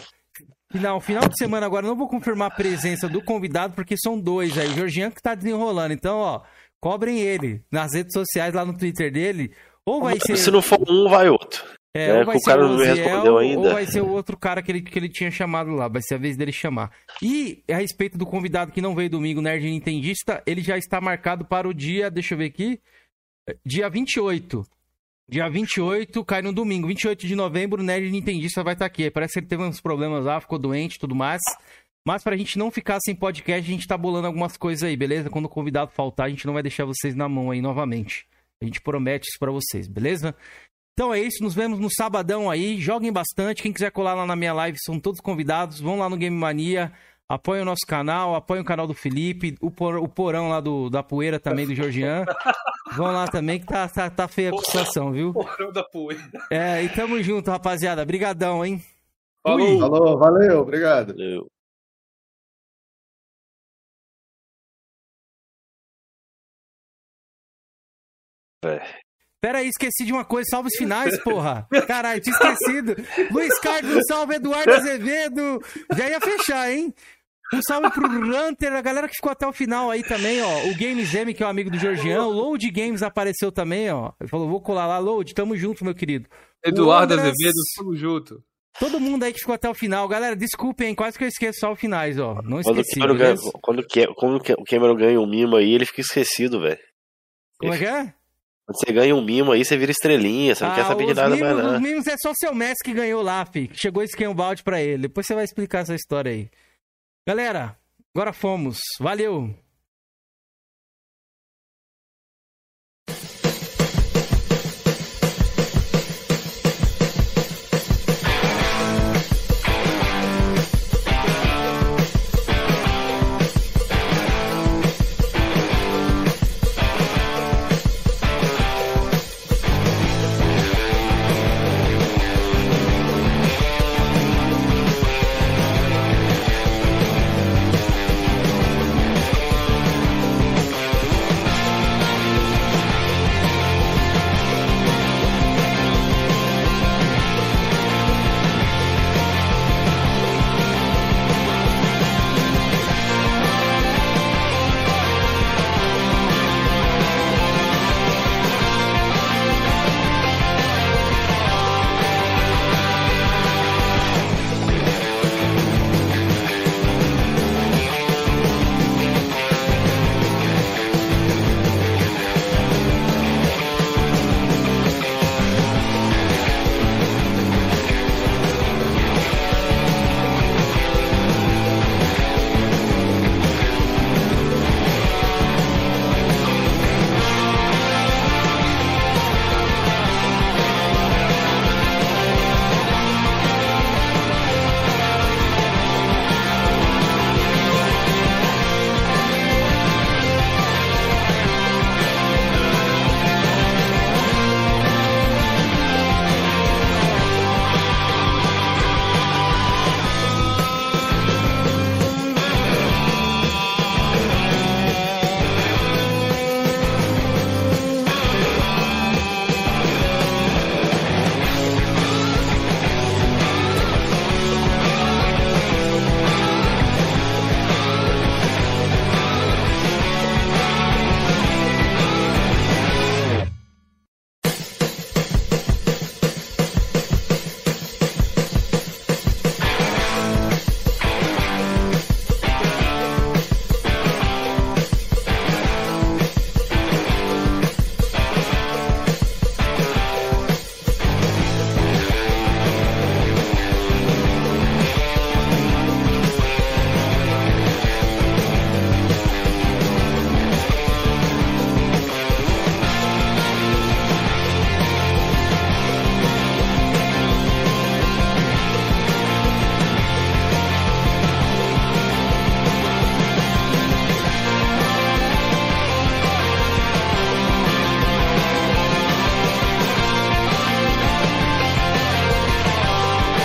Final, final de semana agora, não vou confirmar a presença do convidado, porque são dois aí. O Georgian que tá desenrolando. Então, ó, cobrem ele nas redes sociais, lá no Twitter dele. Ou vai ser. Se não for um, vai outro. É, É, ou vai o ser cara o não me respondeu ainda. Ou vai ser o outro cara que ele, que ele tinha chamado lá. Vai ser a vez dele chamar. E a respeito do convidado que não veio domingo, Nerd Nintendista, ele já está marcado para o dia, deixa eu ver aqui, dia 28. Dia 28, cai no domingo. 28 de novembro, o Nerd Nintendista vai estar aqui. Parece que ele teve uns problemas lá, ficou doente e tudo mais. Mas pra gente não ficar sem podcast, a gente tá bolando algumas coisas aí, beleza? Quando o convidado faltar, a gente não vai deixar vocês na mão aí novamente. A gente promete isso pra vocês, beleza? Então é isso, nos vemos no sabadão aí. Joguem bastante. Quem quiser colar lá na minha live, são todos convidados. Vão lá no Game Mania, apoiem o nosso canal, apoiem o canal do Felipe, o, por- o porão lá do, da poeira também do Georgian. Vão lá também que tá, tá, tá feia a situação, viu? Porão da poeira. É, e tamo junto, rapaziada. Brigadão, hein? Falou. Falou, valeu, obrigado. Eu- Pera aí, esqueci de uma coisa. Salve os finais, porra. Caralho, tinha esquecido. Luiz Carlos, um salve Eduardo Azevedo. Já ia fechar, hein? Um salve pro Runter, a galera que ficou até o final aí também, ó. O Games M, que é o amigo do Georgian. O Load Games apareceu também, ó. Ele falou, vou colar lá, Load, tamo junto, meu querido. Eduardo O Andras- Azevedo, tamo junto. Todo mundo aí que ficou até o final. Galera, desculpem, hein, quase que eu esqueço só os finais, ó. Não Quando, o esqueci, Cameron ganha, quando, o quando o Cameron ganha um mimo aí, ele fica esquecido, velho. Como é que é? Quando você ganha um mimo aí, você vira estrelinha, você não quer saber de os nada mimos, mais, Os não. mimos é só o seu Messi que ganhou lá, fi. Chegou esse o balde pra ele. Depois você vai explicar essa história aí. Galera, agora fomos. Valeu!